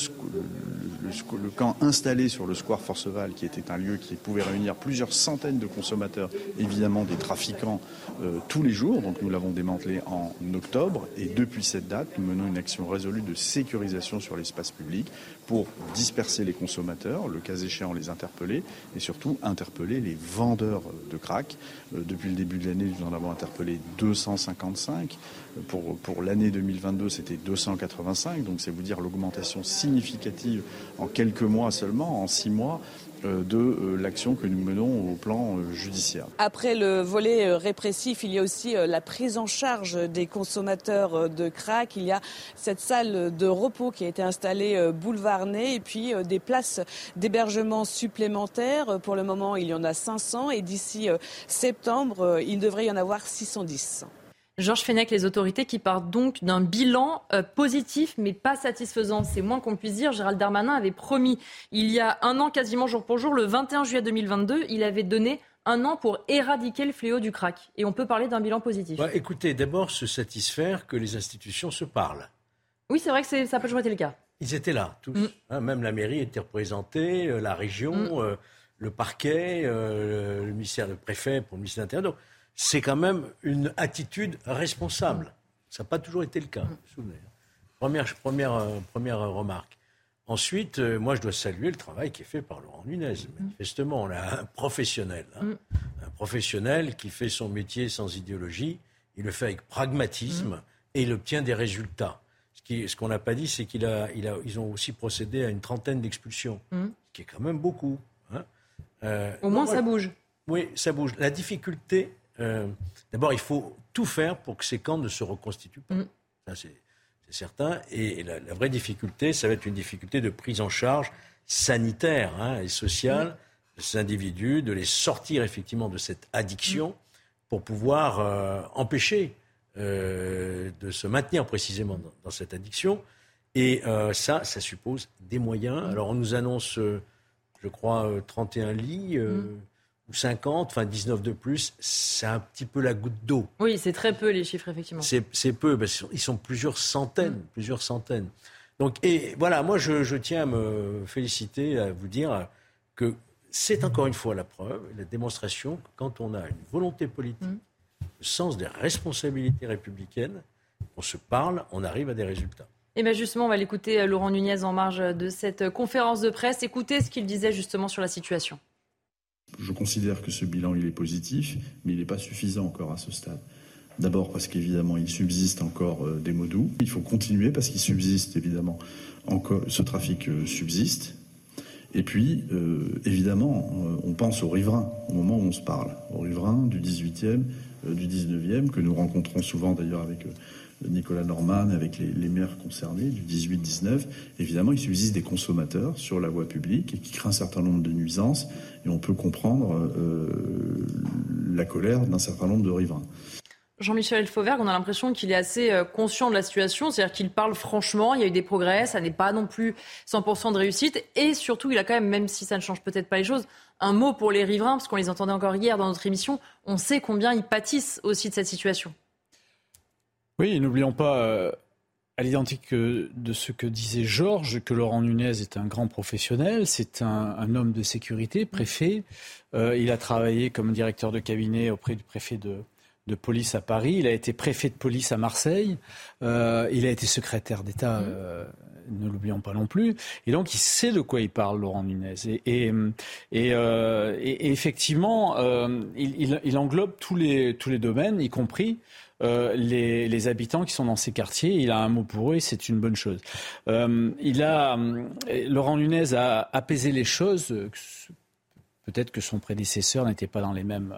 S7: le, camp installé sur le square Forceval, qui était un lieu qui pouvait réunir plusieurs centaines de consommateurs, évidemment des trafiquants, euh, tous les jours. Donc nous l'avons démantelé en octobre. Et depuis cette date, nous menons une action résolue de sécurisation sur l'espace public pour disperser les consommateurs, le cas échéant les interpeller, et surtout interpeller les vendeurs de crack. Euh, depuis le début de l'année, nous en avons interpellé 255. Pour, l'année 2022, c'était 285. Donc c'est vous dire l'augmentation significative en quelques mois seulement, en six mois, euh, de euh, l'action que nous menons au plan euh, judiciaire.
S6: Après le volet répressif, il y a aussi la prise en charge des consommateurs de crack. Il y a cette salle de repos qui a été installée boulevard Ney et puis des places d'hébergement supplémentaires. Pour le moment, il y en a 500 et d'ici septembre, il devrait y en avoir 610.
S1: Georges Fenech, les autorités qui partent donc d'un bilan euh, positif mais pas satisfaisant. C'est moins qu'on puisse dire. Gérald Darmanin avait promis il y a un an, quasiment jour pour jour, le 21 juillet 2022, il avait donné un an pour éradiquer le fléau du crack. Et on peut parler d'un bilan positif.
S19: Bah, écoutez, d'abord se satisfaire que les institutions se parlent.
S1: Oui, c'est vrai que ça n'a pas toujours été le cas.
S19: Ils étaient là, tous. Mm. Hein, même la mairie était représentée, euh, la région, mm. euh, le parquet, le ministère de préfet pour le ministère de l'Intérieur c'est quand même une attitude responsable. Ça n'a pas toujours été le cas, Première, première, euh, première remarque. Ensuite, euh, moi, je dois saluer le travail qui est fait par Laurent Nunez. Manifestement, on a un professionnel, hein. un professionnel qui fait son métier sans idéologie. Il le fait avec pragmatisme et il obtient des résultats. Ce qu'on n'a pas dit, c'est qu'ils a, il a, ils ont aussi procédé à une trentaine d'expulsions, mm. ce qui est quand même beaucoup. Hein.
S1: Euh, Au moins, ça bouge.
S19: Oui, ça bouge. La difficulté, euh, d'abord, il faut tout faire pour que ces camps ne se reconstituent pas. Mm. Ça, c'est certain. Et la, vraie difficulté, ça va être une difficulté de prise en charge sanitaire hein, et sociale mm. de ces individus, de les sortir effectivement de cette addiction mm. pour pouvoir euh, empêcher euh, de se maintenir précisément dans, cette addiction. Et ça, ça suppose des moyens. Alors, on nous annonce, je crois, 31 lits ou 50, enfin 19 de plus, c'est un petit peu la goutte d'eau.
S1: Oui, c'est très peu les chiffres, effectivement.
S19: C'est peu, parce qu'ils sont plusieurs centaines, mm. plusieurs centaines. Donc, et voilà, moi je, tiens à me féliciter, à vous dire que c'est encore une fois la preuve, la démonstration que quand on a une volonté politique, mm. le sens des responsabilités républicaines, on se parle, on arrive à des résultats.
S1: Et bien justement, on va l'écouter euh, Laurent Nunez en marge de cette conférence de presse. Écoutez ce qu'il disait justement sur la situation.
S7: Je considère que ce bilan il est positif, mais il n'est pas suffisant encore à ce stade. D'abord parce qu'évidemment il subsiste encore euh, des mots doux. Il faut continuer parce qu'il subsiste évidemment encore ce trafic euh, subsiste. Et puis euh, évidemment on pense aux riverains au moment où on se parle, aux riverains du 18e, du 19e que nous rencontrons souvent d'ailleurs avec Nicolas Norman, avec les, maires concernés du 18-19, évidemment, il subsiste des consommateurs sur la voie publique qui créent un certain nombre de nuisances. Et on peut comprendre euh, la colère d'un certain nombre de riverains.
S1: Jean-Michel Fauvergue, on a l'impression qu'il est assez euh, conscient de la situation, c'est-à-dire qu'il parle franchement, il y a eu des progrès, ça n'est pas non plus 100% de réussite, et surtout, il a quand même, même si ça ne change peut-être pas les choses, un mot pour les riverains, parce qu'on les entendait encore hier dans notre émission, on sait combien ils pâtissent aussi de cette situation.
S20: Oui, n'oublions pas, euh, à l'identique de ce que disait Georges, que Laurent Nunez est un grand professionnel, c'est un, homme de sécurité, préfet. Euh, il a travaillé comme directeur de cabinet auprès du préfet de, police à Paris. Il a été préfet de police à Marseille. Euh, il a été secrétaire d'État, ne l'oublions pas non plus. Et donc, il sait de quoi il parle, Laurent Nunez. Et, effectivement, il, englobe tous les, tous les domaines, y compris euh, les, habitants qui sont dans ces quartiers. Il a un mot pour eux et c'est une bonne chose. Euh, il a, euh, Laurent Nunez a apaisé les choses. Peut-être que son prédécesseur n'était pas dans les mêmes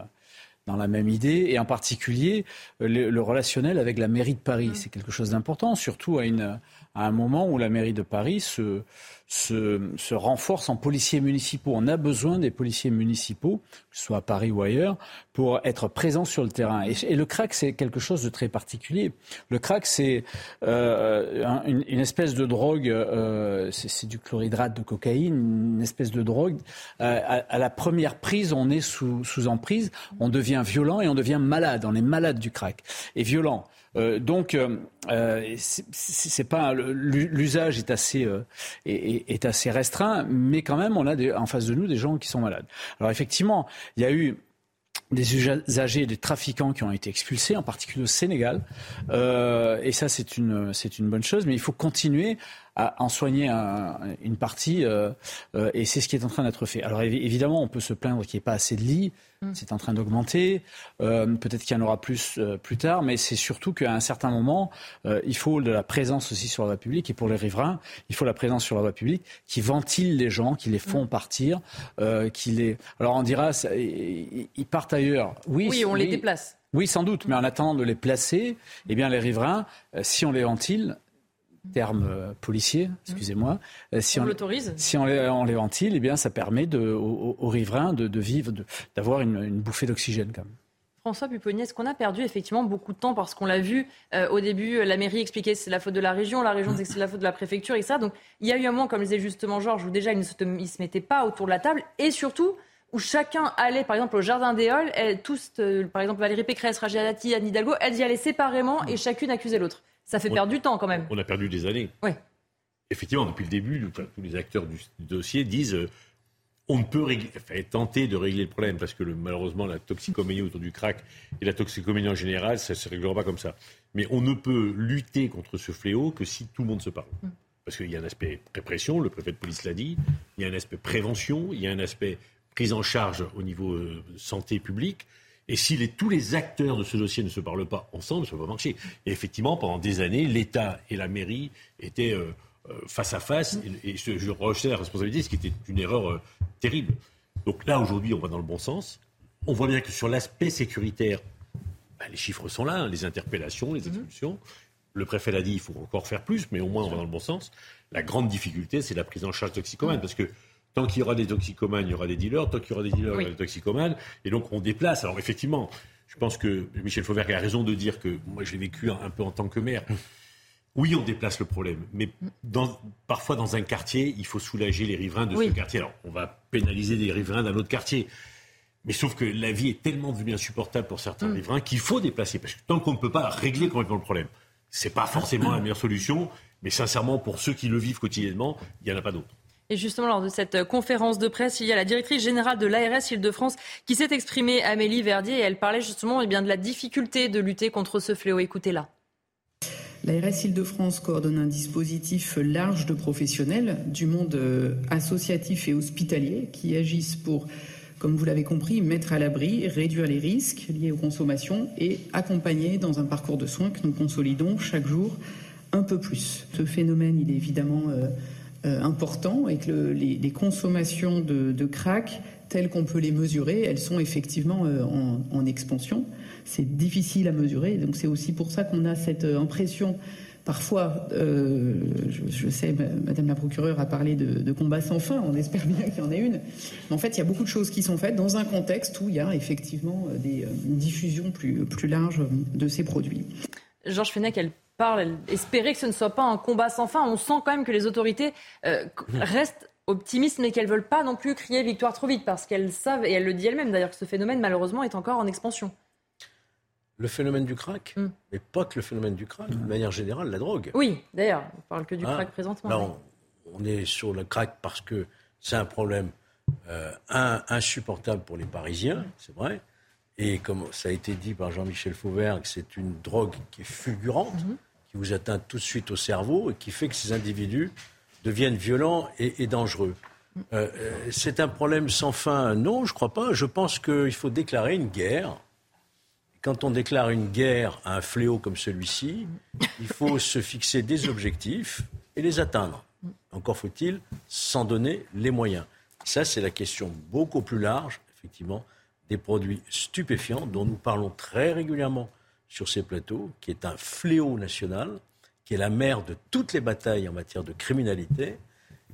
S20: dans la même idée, et en particulier le, relationnel avec la mairie de Paris. C'est quelque chose d'important, surtout à, une, à un moment où la mairie de Paris se, se, renforce en policiers municipaux. On a besoin des policiers municipaux, que ce soit à Paris ou ailleurs, pour être présents sur le terrain. Et, le crack, c'est quelque chose de très particulier. Le crack, c'est euh, une, espèce de drogue, euh, c'est du chlorhydrate de cocaïne, une espèce de drogue. Euh, à, la première prise, on est sous, sous emprise, on devient violent et on devient malade. On est malade du crack et violent. Euh, donc, euh, euh c'est pas l'usage est assez est, assez restreint, mais quand même, on a en face de nous des gens qui sont malades. Alors effectivement, il y a eu des usagers, des trafiquants qui ont été expulsés, en particulier au Sénégal. Et ça, c'est une, c'est une bonne chose. Mais il faut continuer à en soigner une partie. Euh, euh, et c'est ce qui est en train d'être fait. Alors évidemment, on peut se plaindre qu'il n'y ait pas assez de lits. Mm. C'est en train d'augmenter. Euh, peut-être qu'il y en aura plus plus tard, mais c'est surtout qu'à un certain moment, il faut de la présence aussi sur la voie publique. Et pour les riverains, il faut la présence sur la voie publique qui ventile les gens, qui les font mm. partir, qui les. Alors on dira, ils partent ailleurs.
S1: Oui, oui on les déplace.
S20: Oui, sans doute, mais en attendant de les placer, eh bien les riverains, si on les ventile, terme euh, policier, excusez-moi.
S1: Euh, si on, l'autorise
S20: Si on les, on les, ventile, eh bien, ça permet de, aux, riverains de, vivre, d'avoir une, bouffée d'oxygène quand même.
S1: François Pupponi, est-ce qu'on a perdu effectivement beaucoup de temps? Parce qu'on l'a vu euh, au début, la mairie expliquait que c'est la faute de la région, la région disait que c'est la faute de la préfecture et ça. Donc il y a eu un moment, comme le disait justement Georges, où déjà ils ne se, se mettaient pas autour de la table et surtout où chacun allait, par exemple, au jardin des Halles, tous, par exemple Valérie Pécresse, Rachida Dati, Anne Hidalgo, elles y allaient séparément et chacune accusait l'autre. Ça fait perdre du temps quand même.
S21: On a perdu des années. Oui. Effectivement, depuis le début, tous les acteurs du, dossier disent euh, on ne peut tenter de régler le problème parce que malheureusement la toxicomanie autour du crack et la toxicomanie en général, ça ne se réglera pas comme ça. Mais on ne peut lutter contre ce fléau que si tout le monde se parle. Mm. Parce qu'il y a un aspect répression, le préfet de police l'a dit, il y a un aspect prévention, il y a un aspect prise en charge au niveau euh, santé publique. Et si tous les acteurs de ce dossier ne se parlent pas ensemble, ça ne va pas marcher. Et effectivement, pendant des années, l'État et la mairie étaient euh, euh, face à face, et, je, je rejetais la responsabilité, ce qui était une erreur euh, terrible. Donc là, aujourd'hui, on va dans le bon sens. On voit bien que sur l'aspect sécuritaire, bah, les chiffres sont là, hein, les interpellations, les mhm. expulsions. Le préfet l'a dit, il faut encore faire plus, mais au moins on va dans le bon sens. La grande difficulté, c'est la prise en charge toxicomane, parce que Tant qu'il y aura des toxicomanes, il y aura des dealers. Tant qu'il y aura des dealers, il y aura des toxicomanes. Et donc, on déplace. Alors, effectivement, je pense que Michel Fauvergue a raison de dire que moi, j'ai vécu un, peu en tant que maire. Oui, on déplace le problème, mais parfois dans un quartier, il faut soulager les riverains de ce quartier. Alors, on va pénaliser les riverains d'un autre quartier. Mais sauf que la vie est tellement devenue insupportable pour certains mm. riverains qu'il faut déplacer. Parce que tant qu'on ne peut pas régler complètement le problème, ce n'est pas forcément la meilleure solution. Mais sincèrement, pour ceux qui le vivent quotidiennement, il n'y en a pas d'autre.
S1: Et justement, lors de cette conférence de presse, il y a la directrice générale de l'ARS Île-de-France qui s'est exprimée, Amélie Verdier, et elle parlait justement eh bien, de la difficulté de lutter contre ce fléau. Écoutez-la.
S22: L'ARS Île-de-France coordonne un dispositif large de professionnels du monde euh, associatif et hospitalier qui agissent pour, comme vous l'avez compris, mettre à l'abri, réduire les risques liés aux consommations et accompagner dans un parcours de soins que nous consolidons chaque jour un peu plus. Ce phénomène, il est évidemment euh, euh, important et que les, consommations de, crack, telles qu'on peut les mesurer, elles sont effectivement euh, en, expansion. C'est difficile à mesurer, donc c'est aussi pour ça qu'on a cette euh, impression. Parfois, je, sais, Madame la procureure a parlé de, combat sans fin, on espère bien qu'il y en ait une. Mais en fait, il y a beaucoup de choses qui sont faites dans un contexte où il y a effectivement des, une diffusion plus, plus large de ces produits.
S1: Georges Fenech, elle parle, espérer que ce ne soit pas un combat sans fin. On sent quand même que les autorités euh, <laughs> restent optimistes, mais qu'elles ne veulent pas non plus crier victoire trop vite, parce qu'elles savent, et elle le dit elle-même d'ailleurs, que ce phénomène, malheureusement, est encore en expansion.
S19: Le phénomène du crack, mm. mais pas que le phénomène du crack, de manière générale, la drogue.
S1: Oui, d'ailleurs, on parle que du ah, crack présentement.
S19: Non, on, est sur le crack parce que c'est un problème euh, insupportable pour les Parisiens, c'est vrai. Et comme ça a été dit par Jean-Michel Fauvergue, c'est une drogue qui est fulgurante, mhm. qui vous atteint tout de suite au cerveau et qui fait que ces individus deviennent violents et, dangereux. Euh, euh, c'est un problème sans fin Non, je ne crois pas. Je pense qu'il faut déclarer une guerre. Quand on déclare une guerre à un fléau comme celui-ci, il faut se fixer des objectifs et les atteindre. Encore faut-il s'en donner les moyens. Ça, c'est la question beaucoup plus large, effectivement, des produits stupéfiants dont nous parlons très régulièrement sur ces plateaux, qui est un fléau national, qui est la mère de toutes les batailles en matière de criminalité.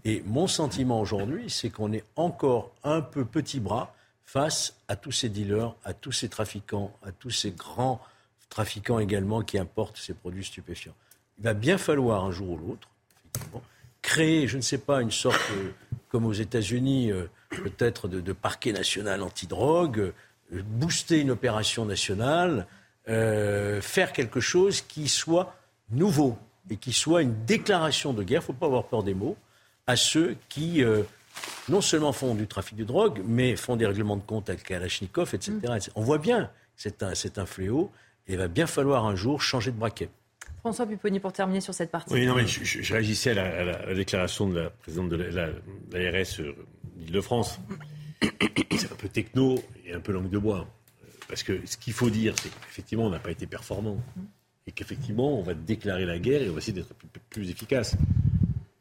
S19: Et mon sentiment aujourd'hui, c'est qu'on est encore un peu petit bras face à tous ces dealers, à tous ces trafiquants, à tous ces grands trafiquants également qui importent ces produits stupéfiants. Il va bien falloir un jour ou l'autre, créer, je ne sais pas, une sorte, comme aux États-Unis, euh, peut-être de, parquet national antidrogue, booster une opération nationale, euh, faire quelque chose qui soit nouveau et qui soit une déclaration de guerre, il ne faut pas avoir peur des mots, à ceux qui euh, non seulement font du trafic de drogue, mais font des règlements de compte avec Kalachnikov, etc. Mm. On voit bien c'est un, un fléau et il va bien falloir un jour changer de braquet.
S1: François Pupponi, pour terminer sur cette partie.
S21: Oui, non, mais je, réagissais à la, déclaration de la présidente de l'ARS euh, d'Île-de-France. C'est un peu techno et un peu langue de bois. Parce que ce qu'il faut dire, c'est qu'effectivement, on n'a pas été performant. Et qu'effectivement, on va déclarer la guerre et on va essayer d'être plus, efficace.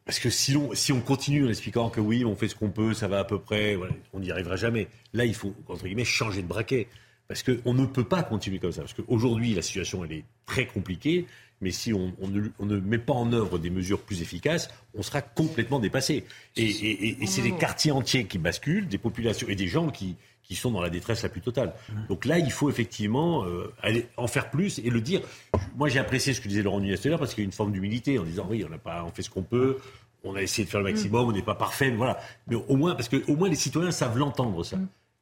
S21: Parce que si on, si on continue en expliquant que oui, on fait ce qu'on peut, ça va à peu près, on n'y arrivera jamais. Là, il faut, entre guillemets, changer de braquet. Parce qu'on ne peut pas continuer comme ça. Parce qu'aujourd'hui, la situation, elle est très compliquée mais si on, ne, met pas en œuvre des mesures plus efficaces, on sera complètement dépassé. Et, c'est des quartiers entiers qui basculent, des populations et des gens qui, sont dans la détresse la plus totale. Donc là, il faut effectivement euh, aller en faire plus et le dire. Moi, j'ai apprécié ce que disait Laurent Nunez tout parce qu'il y a une forme d'humilité en disant oui, on n'a pas, on fait ce qu'on peut, on a essayé de faire le maximum, on n'est pas parfait, voilà. Mais au moins, parce que au moins les citoyens savent l'entendre ça.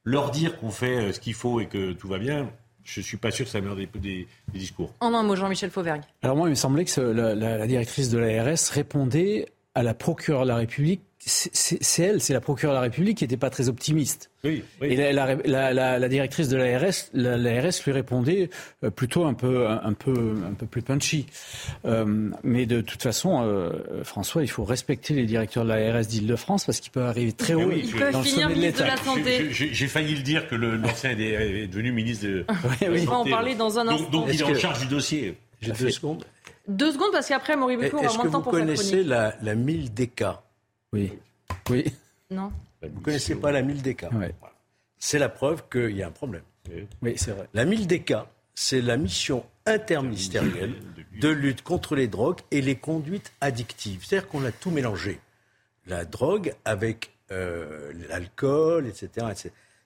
S21: Leur dire qu'on fait euh, ce qu'il faut et que tout va bien, je ne suis pas sûr que ça meurt des, des, discours.
S1: En un mot, Jean-Michel Fauvergue.
S20: Alors moi, il me semblait que la, la directrice de l'ARS répondait à la procureure de la République c'est elle, c'est la procureure de la République qui n'était pas très optimiste.
S21: Oui,
S20: Et la, directrice de l'ARS, l'ARS lui répondait euh, plutôt un peu, un peu, un peu plus punchy. Euh, mais de toute façon, euh, François, il faut respecter les directeurs de l'ARS d'Île-de-France parce qu'ils peuvent arriver très haut
S1: oui, dans le sommet de l'État.
S21: J'ai failli le dire que l'ancien est, devenu ministre de, <laughs>
S1: oui, On va en parler dans un instant.
S21: Donc, il est en charge du dossier.
S19: J'ai deux secondes.
S1: Deux secondes parce qu'après, Maurice Boucault aura moins de temps pour
S19: Est-ce que vous connaissez la, la 1000 DK
S20: oui. Oui.
S1: Non.
S19: Vous ne connaissez pas la 1000 DK. C'est la preuve qu'il y a un problème.
S20: Oui, c'est vrai.
S19: La 1000 DK, c'est la mission interministérielle de lutte contre les drogues et les conduites addictives. C'est-à-dire qu'on a tout mélangé. La drogue avec euh, l'alcool, etc.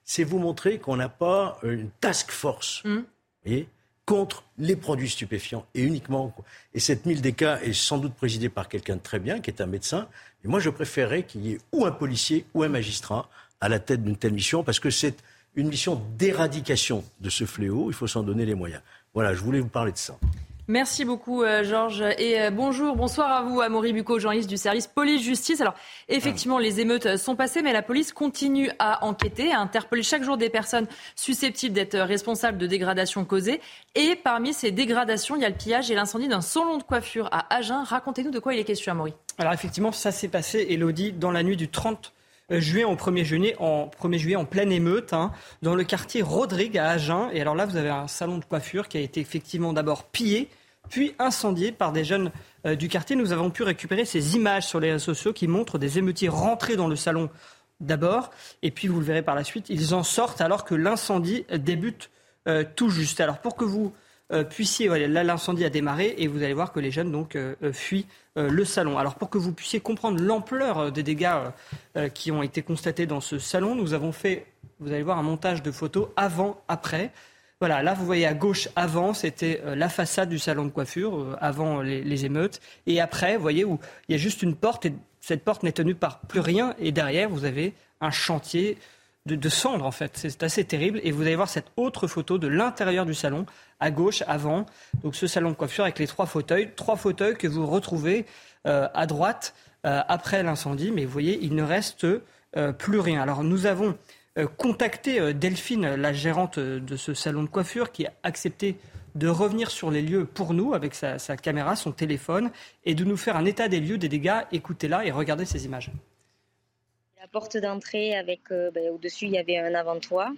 S19: C'est vous montrer qu'on n'a pas une task force. Mmh. Vous voyez? Contre les produits stupéfiants et uniquement. Et cette 1000 DK est sans doute présidée par quelqu'un de très bien, qui est un médecin. Et moi, je préférerais qu'il y ait ou un policier ou un magistrat à la tête d'une telle mission, parce que c'est une mission d'éradication de ce fléau. Il faut s'en donner les moyens. Voilà, je voulais vous parler de ça.
S1: Merci beaucoup, euh, Georges. Et euh, bonjour, bonsoir à vous, Amaury Bucco, journaliste du service police-justice. Alors, effectivement, les émeutes sont passées, mais la police continue à enquêter, à interpeller chaque jour des personnes susceptibles d'être responsables de dégradations causées. Et parmi ces dégradations, il y a le pillage et l'incendie d'un salon de coiffure à Agen. Racontez-nous de quoi il est question, Amaury.
S23: Alors, effectivement, ça s'est passé, Elodie, dans la nuit du 30 euh, juillet au 1er juillet, en 1er juillet en pleine émeute, hein, dans le quartier Rodrigue à Agen. Et alors là, vous avez un salon de coiffure qui a été effectivement d'abord pillé, puis incendié par des jeunes euh, du quartier. Nous avons pu récupérer ces images sur les réseaux sociaux qui montrent des émeutiers rentrer dans le salon d'abord, et puis vous le verrez par la suite, ils en sortent alors que l'incendie débute euh, tout juste. Alors pour que vous puissiez, là l'incendie a démarré et vous allez voir que les jeunes donc fuient euh, le salon. Alors pour que vous puissiez comprendre l'ampleur euh, des dégâts euh, qui ont été constatés dans ce salon, nous avons fait, vous allez voir, un montage de photos avant, après. Voilà, là vous voyez à gauche avant, c'était la façade du salon de coiffure, avant les, émeutes. Et après, vous voyez où il y a juste une porte et cette porte n'est tenue par plus rien. Et derrière, vous avez un chantier de, cendres en fait. C'est assez terrible. Et vous allez voir cette autre photo de l'intérieur du salon, à gauche, avant. Donc ce salon de coiffure avec les trois fauteuils. Trois fauteuils que vous retrouvez euh, à droite euh, après l'incendie. Mais vous voyez, il ne reste euh, plus rien. Alors nous avons contacté Delphine, la gérante de ce salon de coiffure, qui a accepté de revenir sur les lieux pour nous avec sa, caméra, son téléphone, et de nous faire un état des lieux des dégâts. Écoutez-la et regardez ces images.
S24: La porte d'entrée avec euh, ben, au-dessus il y avait un avant-toit.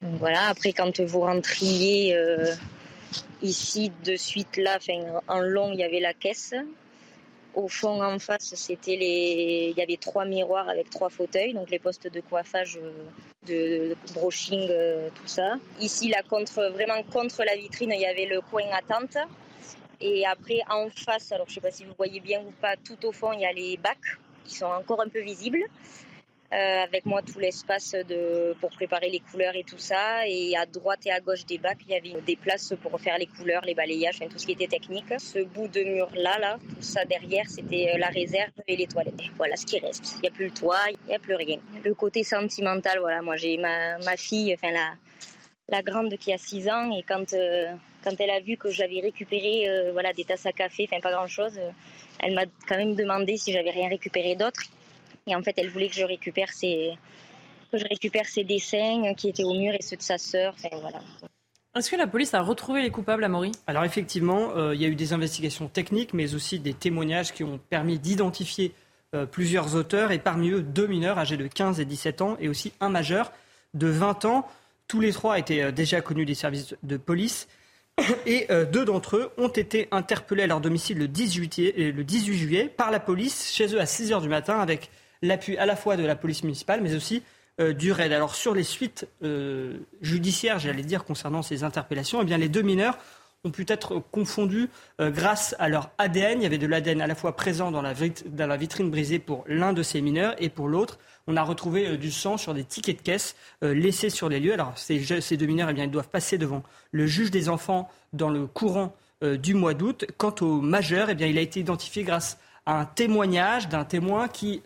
S24: Voilà, après quand vous rentriez euh, ici de suite là, en long il y avait la caisse. Au fond en face c'était les, il y avait trois miroirs avec trois fauteuils, donc les postes de coiffage, euh, de, brushing, tout ça. Ici là contre, vraiment contre la vitrine il y avait le coin attente. Et après en face, alors je sais pas si vous voyez bien ou pas, tout au fond il y a les bacs qui sont encore un peu visibles. Euh, avec moi tout l'espace pour préparer les couleurs et tout ça. Et à droite et à gauche des bacs, il y avait des places pour faire les couleurs, les balayages, tout ce qui était technique. Ce bout de mur-là, là, tout ça derrière, c'était euh, la réserve et les toilettes. Voilà ce qui reste. Il n'y a plus le toit, il n'y a plus rien. Le côté sentimental, voilà, moi j'ai ma, fille, enfin la, la grande qui a 6 ans, et quand, euh, quand elle a vu que j'avais récupéré voilà, des tasses à café, enfin pas grand-chose, elle m'a quand même demandé si j'avais rien récupéré d'autre. Et en fait, elle voulait que je récupère ses, que je récupère ses dessins qui étaient au mur et ceux de sa sœur. Enfin, voilà.
S1: Est-ce que la police a retrouvé les coupables, Amaury?
S23: Alors effectivement, euh, il y a eu des investigations techniques, mais aussi des témoignages qui ont permis d'identifier euh, plusieurs auteurs, et parmi eux deux mineurs âgés de 15 et 17 ans, et aussi un majeur de 20 ans. Tous les trois étaient euh, déjà connus des services de police. <coughs> Et deux d'entre eux ont été interpellés à leur domicile le 18, le 18 juillet par la police, chez eux à 6 heures du matin, avec l'appui à la fois de la police municipale, mais aussi euh, du RAID. Alors sur les suites euh, judiciaires, j'allais dire, concernant ces interpellations, eh bien, les deux mineurs ont pu être confondus euh, grâce à leur ADN. Il y avait de l'ADN à la fois présent dans la, dans la, vitrine brisée pour l'un de ces mineurs et pour l'autre, on a retrouvé du sang sur des tickets de caisse laissés sur les lieux. Alors ces, ces deux mineurs, eh bien, ils doivent passer devant le juge des enfants dans le courant du mois d'août. Quant au majeur, eh bien, il a été identifié grâce à un témoignage d'un témoin qui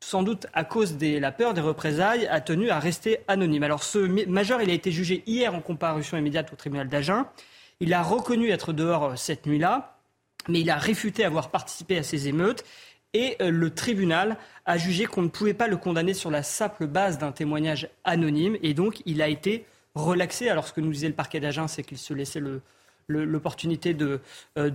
S23: sans doute à cause de la peur des représailles, a tenu à rester anonyme. Alors ce majeur, il a été jugé hier en comparution immédiate au tribunal d'Agen. Il a reconnu être dehors euh, cette nuit-là, mais il a réfuté avoir participé à ces émeutes. Et euh, le tribunal a jugé qu'on ne pouvait pas le condamner sur la simple base d'un témoignage anonyme. Et donc, il a été relaxé. Alors, ce que nous disait le parquet d'Agen, c'est qu'il se laissait le, l'opportunité euh,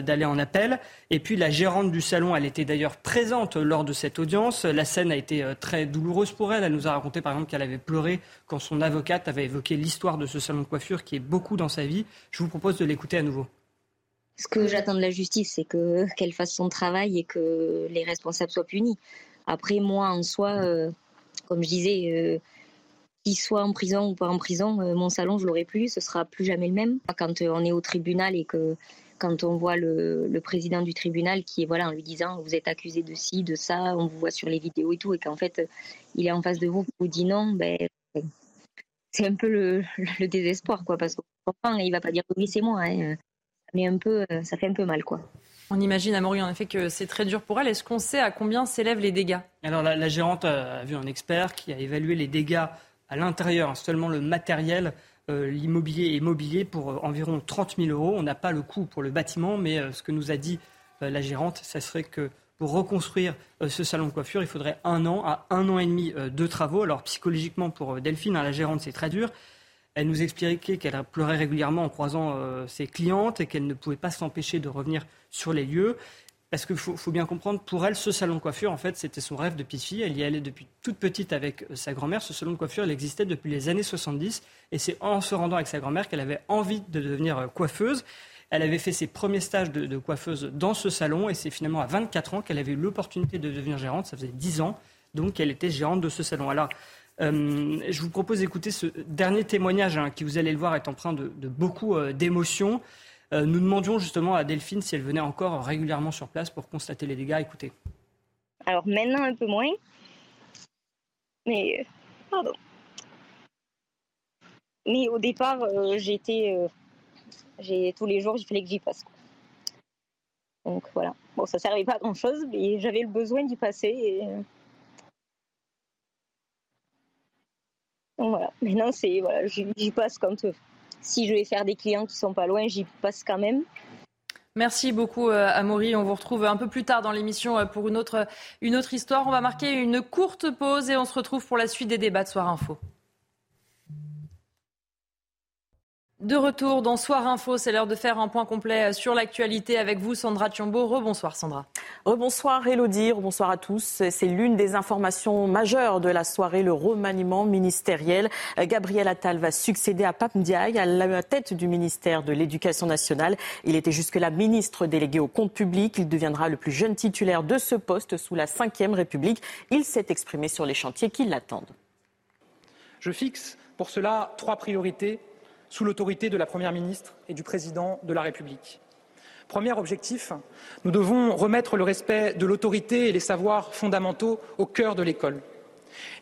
S23: d'aller en appel. Et puis la gérante du salon, elle était d'ailleurs présente lors de cette audience. La scène a été euh, très douloureuse pour elle. Elle nous a raconté par exemple qu'elle avait pleuré quand son avocate avait évoqué l'histoire de ce salon de coiffure qui est beaucoup dans sa vie. Je vous propose de l'écouter à nouveau.
S24: Ce que j'attends de la justice, c'est que qu'elle fasse son travail et que les responsables soient punis. Après, moi, en soi, euh, comme je disais, qu'il soit en prison ou pas en prison, euh, mon salon, je l'aurai plus, ce sera plus jamais le même. Quand euh, on est au tribunal et que quand on voit le, président du tribunal qui est voilà en lui disant vous êtes accusé de ci, de ça, on vous voit sur les vidéos et tout, et qu'en fait il est en face de vous, vous dit non, ben c'est un peu le, <laughs> désespoir quoi, parce qu'on il va pas dire oui c'est moi, hein. mais un peu, ça fait un peu mal quoi.
S1: On imagine, Amaury, en effet, que c'est très dur pour elle. Est-ce qu'on sait à combien s'élèvent les dégâts?
S23: Alors, la, gérante a vu un expert qui a évalué les dégâts à l'intérieur, seulement le matériel, euh, l'immobilier et mobilier pour euh, environ 30 000 euros. On n'a pas le coût pour le bâtiment, mais euh, ce que nous a dit la gérante, ce serait que pour reconstruire ce salon de coiffure, il faudrait un an à un an et demi de travaux. Alors psychologiquement, pour Delphine, hein, la gérante, c'est très dur. Elle nous expliquait qu'elle pleurait régulièrement en croisant ses clientes et qu'elle ne pouvait pas s'empêcher de revenir sur les lieux. Parce qu'il faut, bien comprendre, pour elle, ce salon de coiffure, en fait, c'était son rêve de petite fille. Elle y allait depuis toute petite avec euh, sa grand-mère. Ce salon de coiffure, il existait depuis les années 70. Et c'est en se rendant avec sa grand-mère qu'elle avait envie de devenir euh, coiffeuse. Elle avait fait ses premiers stages de, coiffeuse dans ce salon. Et c'est finalement à 24 ans qu'elle avait eu l'opportunité de devenir gérante. Ça faisait 10 ans. Donc, elle était gérante de ce salon. Alors, euh, je vous propose d'écouter ce dernier témoignage hein, qui, vous allez le voir, est empreint de beaucoup d'émotions. Euh, nous demandions justement à Delphine si elle venait encore régulièrement sur place pour constater les dégâts. Écoutez.
S24: Alors maintenant un peu moins, mais pardon. Mais au départ, euh, j'étais, euh, tous les jours, il fallait que j'y passe. Donc voilà. Bon, ça servait pas à grand chose, mais j'avais le besoin d'y passer. Et... Donc voilà. Maintenant, c'est voilà, j'y passe quand si je vais faire des clients qui sont pas loin, j'y passe quand même.
S1: Merci beaucoup, euh, Amaury. On vous retrouve un peu plus tard dans l'émission euh, pour une autre, une autre histoire. On va marquer une courte pause et on se retrouve pour la suite des débats de Soir Info. De retour dans Soir Info, c'est l'heure de faire un point complet sur l'actualité avec vous, Sandra Thiambo. Rebonsoir, Sandra.
S2: Rebonsoir, Elodie. Rebonsoir à tous. C'est l'une des informations majeures de la soirée, le remaniement ministériel. Gabriel Attal va succéder à Pape Ndiaye à la tête du ministère de l'Éducation nationale. Il était jusque-là ministre délégué au compte public. Il deviendra le plus jeune titulaire de ce poste sous la Ve République. Il s'est exprimé sur les chantiers qui l'attendent.
S3: Je fixe pour cela trois priorités sous l'autorité de la Première ministre et du Président de la République. Premier objectif, nous devons remettre le respect de l'autorité et les savoirs fondamentaux au cœur de l'école.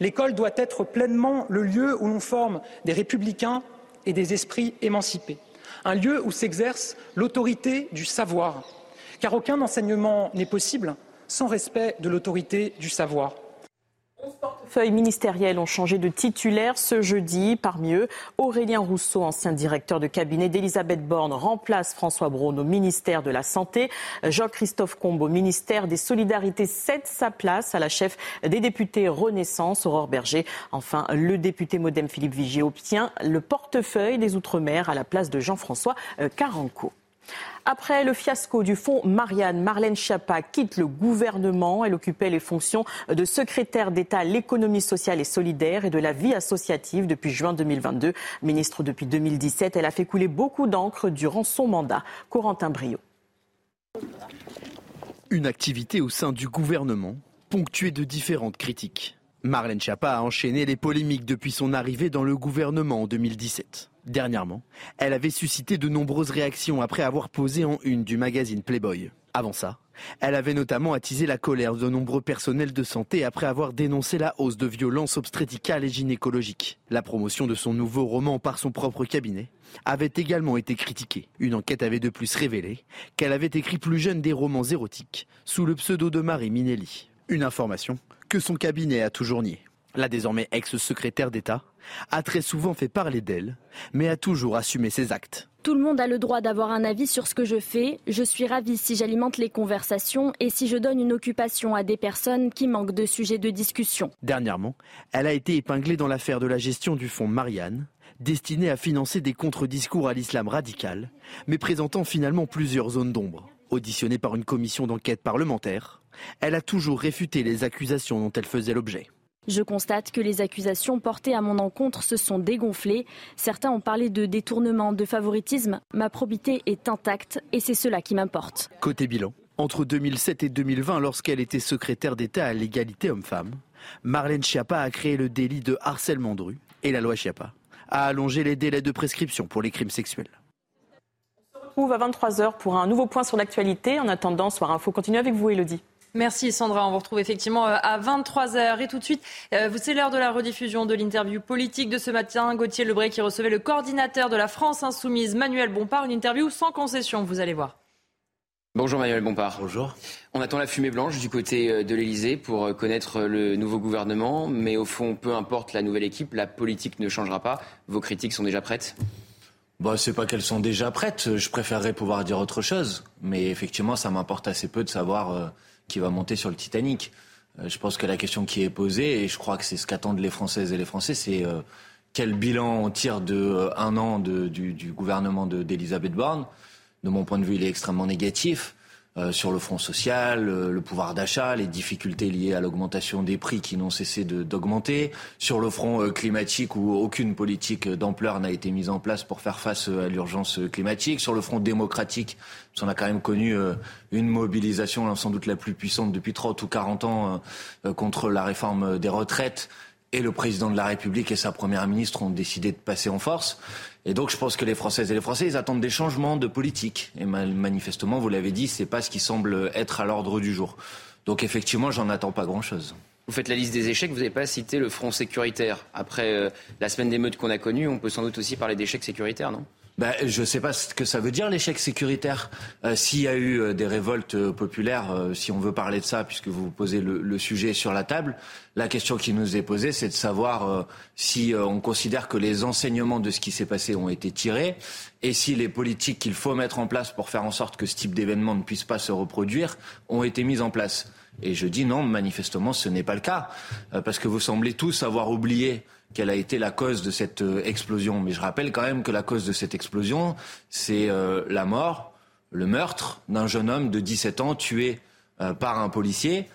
S3: L'école doit être pleinement le lieu où l'on forme des républicains et des esprits émancipés, un lieu où s'exerce l'autorité du savoir, car aucun enseignement n'est possible sans respect de l'autorité du savoir.
S2: Onze portefeuilles ministériels ont changé de titulaire ce jeudi. Parmi eux, Aurélien Rousseau, ancien directeur de cabinet d'Elisabeth Borne, remplace François Braun au ministère de la Santé. Jean-Christophe Combe au ministère des Solidarités cède sa place à la chef des députés Renaissance, Aurore Berger. Enfin, le député modem Philippe Vigier obtient le portefeuille des Outre-mer à la place de Jean-François Caranco. Après le fiasco du fonds Marianne, Marlène Schiappa quitte le gouvernement. Elle occupait les fonctions de secrétaire d'État à l'économie sociale et solidaire et de la vie associative depuis juin 2022. Ministre depuis 2017, elle a fait couler beaucoup d'encre durant son mandat. Corentin Brio.
S4: Une activité au sein du gouvernement, ponctuée de différentes critiques. Marlène Schiappa a enchaîné les polémiques depuis son arrivée dans le gouvernement en 2017. Dernièrement, elle avait suscité de nombreuses réactions après avoir posé en une du magazine Playboy. Avant ça, elle avait notamment attisé la colère de nombreux personnels de santé après avoir dénoncé la hausse de violences obstétricales et gynécologiques. La promotion de son nouveau roman par son propre cabinet avait également été critiquée. Une enquête avait de plus révélé qu'elle avait écrit plus jeune des romans érotiques sous le pseudo de Marie Minelli. Une information que son cabinet a toujours niée. La désormais ex-secrétaire d'État a très souvent fait parler d'elle, mais a toujours assumé ses actes.
S5: Tout le monde a le droit d'avoir un avis sur ce que je fais. Je suis ravie si j'alimente les conversations et si je donne une occupation à des personnes qui manquent de sujets de discussion.
S4: Dernièrement, elle a été épinglée dans l'affaire de la gestion du fonds Marianne, destiné à financer des contre-discours à l'islam radical, mais présentant finalement plusieurs zones d'ombre. Auditionnée par une commission d'enquête parlementaire, elle a toujours réfuté les accusations dont elle faisait l'objet.
S5: Je constate que les accusations portées à mon encontre se sont dégonflées. Certains ont parlé de détournement, de favoritisme. Ma probité est intacte et c'est cela qui m'importe.
S4: Côté bilan, entre 2007 et 2020, lorsqu'elle était secrétaire d'État à l'égalité homme-femme, Marlène Schiappa a créé le délit de harcèlement de rue et la loi Schiappa a allongé les délais de prescription pour les crimes sexuels.
S2: On se retrouve à 23h pour un nouveau point sur l'actualité. En attendant, Soir Info continue avec vous, Elodie.
S1: Merci Sandra, on vous retrouve effectivement euh, à 23h. Et tout de suite, euh, c'est l'heure de la rediffusion de l'interview politique de ce matin. Gauthier Lebray qui recevait le coordinateur de la France Insoumise, Manuel Bompard. Une interview sans concession, vous allez voir.
S25: Bonjour Manuel Bompard.
S26: Bonjour.
S25: On attend la fumée blanche du côté euh, de l'Elysée pour connaître le nouveau gouvernement, mais au fond, peu importe la nouvelle équipe, la politique ne changera pas. Vos critiques sont déjà prêtes?
S26: Bah, c'est pas qu'elles sont déjà prêtes. Je préférerais pouvoir dire autre chose, mais effectivement, ça m'importe assez peu de savoir qui va monter sur le Titanic. Euh, je pense que la question qui est posée, et je crois que c'est ce qu'attendent les Françaises et les Français, c'est euh, quel bilan on tire de euh, un an de, du, gouvernement d'Elisabeth Borne. De mon point de vue, il est extrêmement négatif. Euh, sur le front social, euh, le pouvoir d'achat, les difficultés liées à l'augmentation des prix qui n'ont cessé d'augmenter, sur le front euh, climatique où aucune politique d'ampleur n'a été mise en place pour faire face à l'urgence climatique, sur le front démocratique, parce qu'on a quand même connu une mobilisation sans doute la plus puissante depuis 30 ou 40 ans contre la réforme des retraites. Et le président de la République et sa première ministre ont décidé de passer en force. Et donc, je pense que les Françaises et les Français, ils attendent des changements de politique. Et manifestement, vous l'avez dit, c'est pas ce qui semble être à l'ordre du jour. Donc, effectivement, j'en attends pas grand-chose.
S25: Vous faites la liste des échecs, vous n'avez pas cité le front sécuritaire. Après euh, la semaine d'émeutes qu'on a connue, on peut sans doute aussi parler d'échecs sécuritaires, non?
S26: Ben, je ne sais pas ce que ça veut dire l'échec sécuritaire. Euh, S'il y a eu euh, des révoltes euh, populaires, si on veut parler de ça, puisque vous posez le, sujet sur la table, la question qui nous est posée, c'est de savoir si on considère que les enseignements de ce qui s'est passé ont été tirés et si les politiques qu'il faut mettre en place pour faire en sorte que ce type d'événement ne puisse pas se reproduire ont été mises en place. Et je dis non, manifestement, ce n'est pas le cas, parce que vous semblez tous avoir oublié quelle a été la cause de cette euh, explosion. Mais je rappelle quand même que la cause de cette explosion, c'est euh, la mort, le meurtre d'un jeune homme de 17 ans tué euh, par un policier.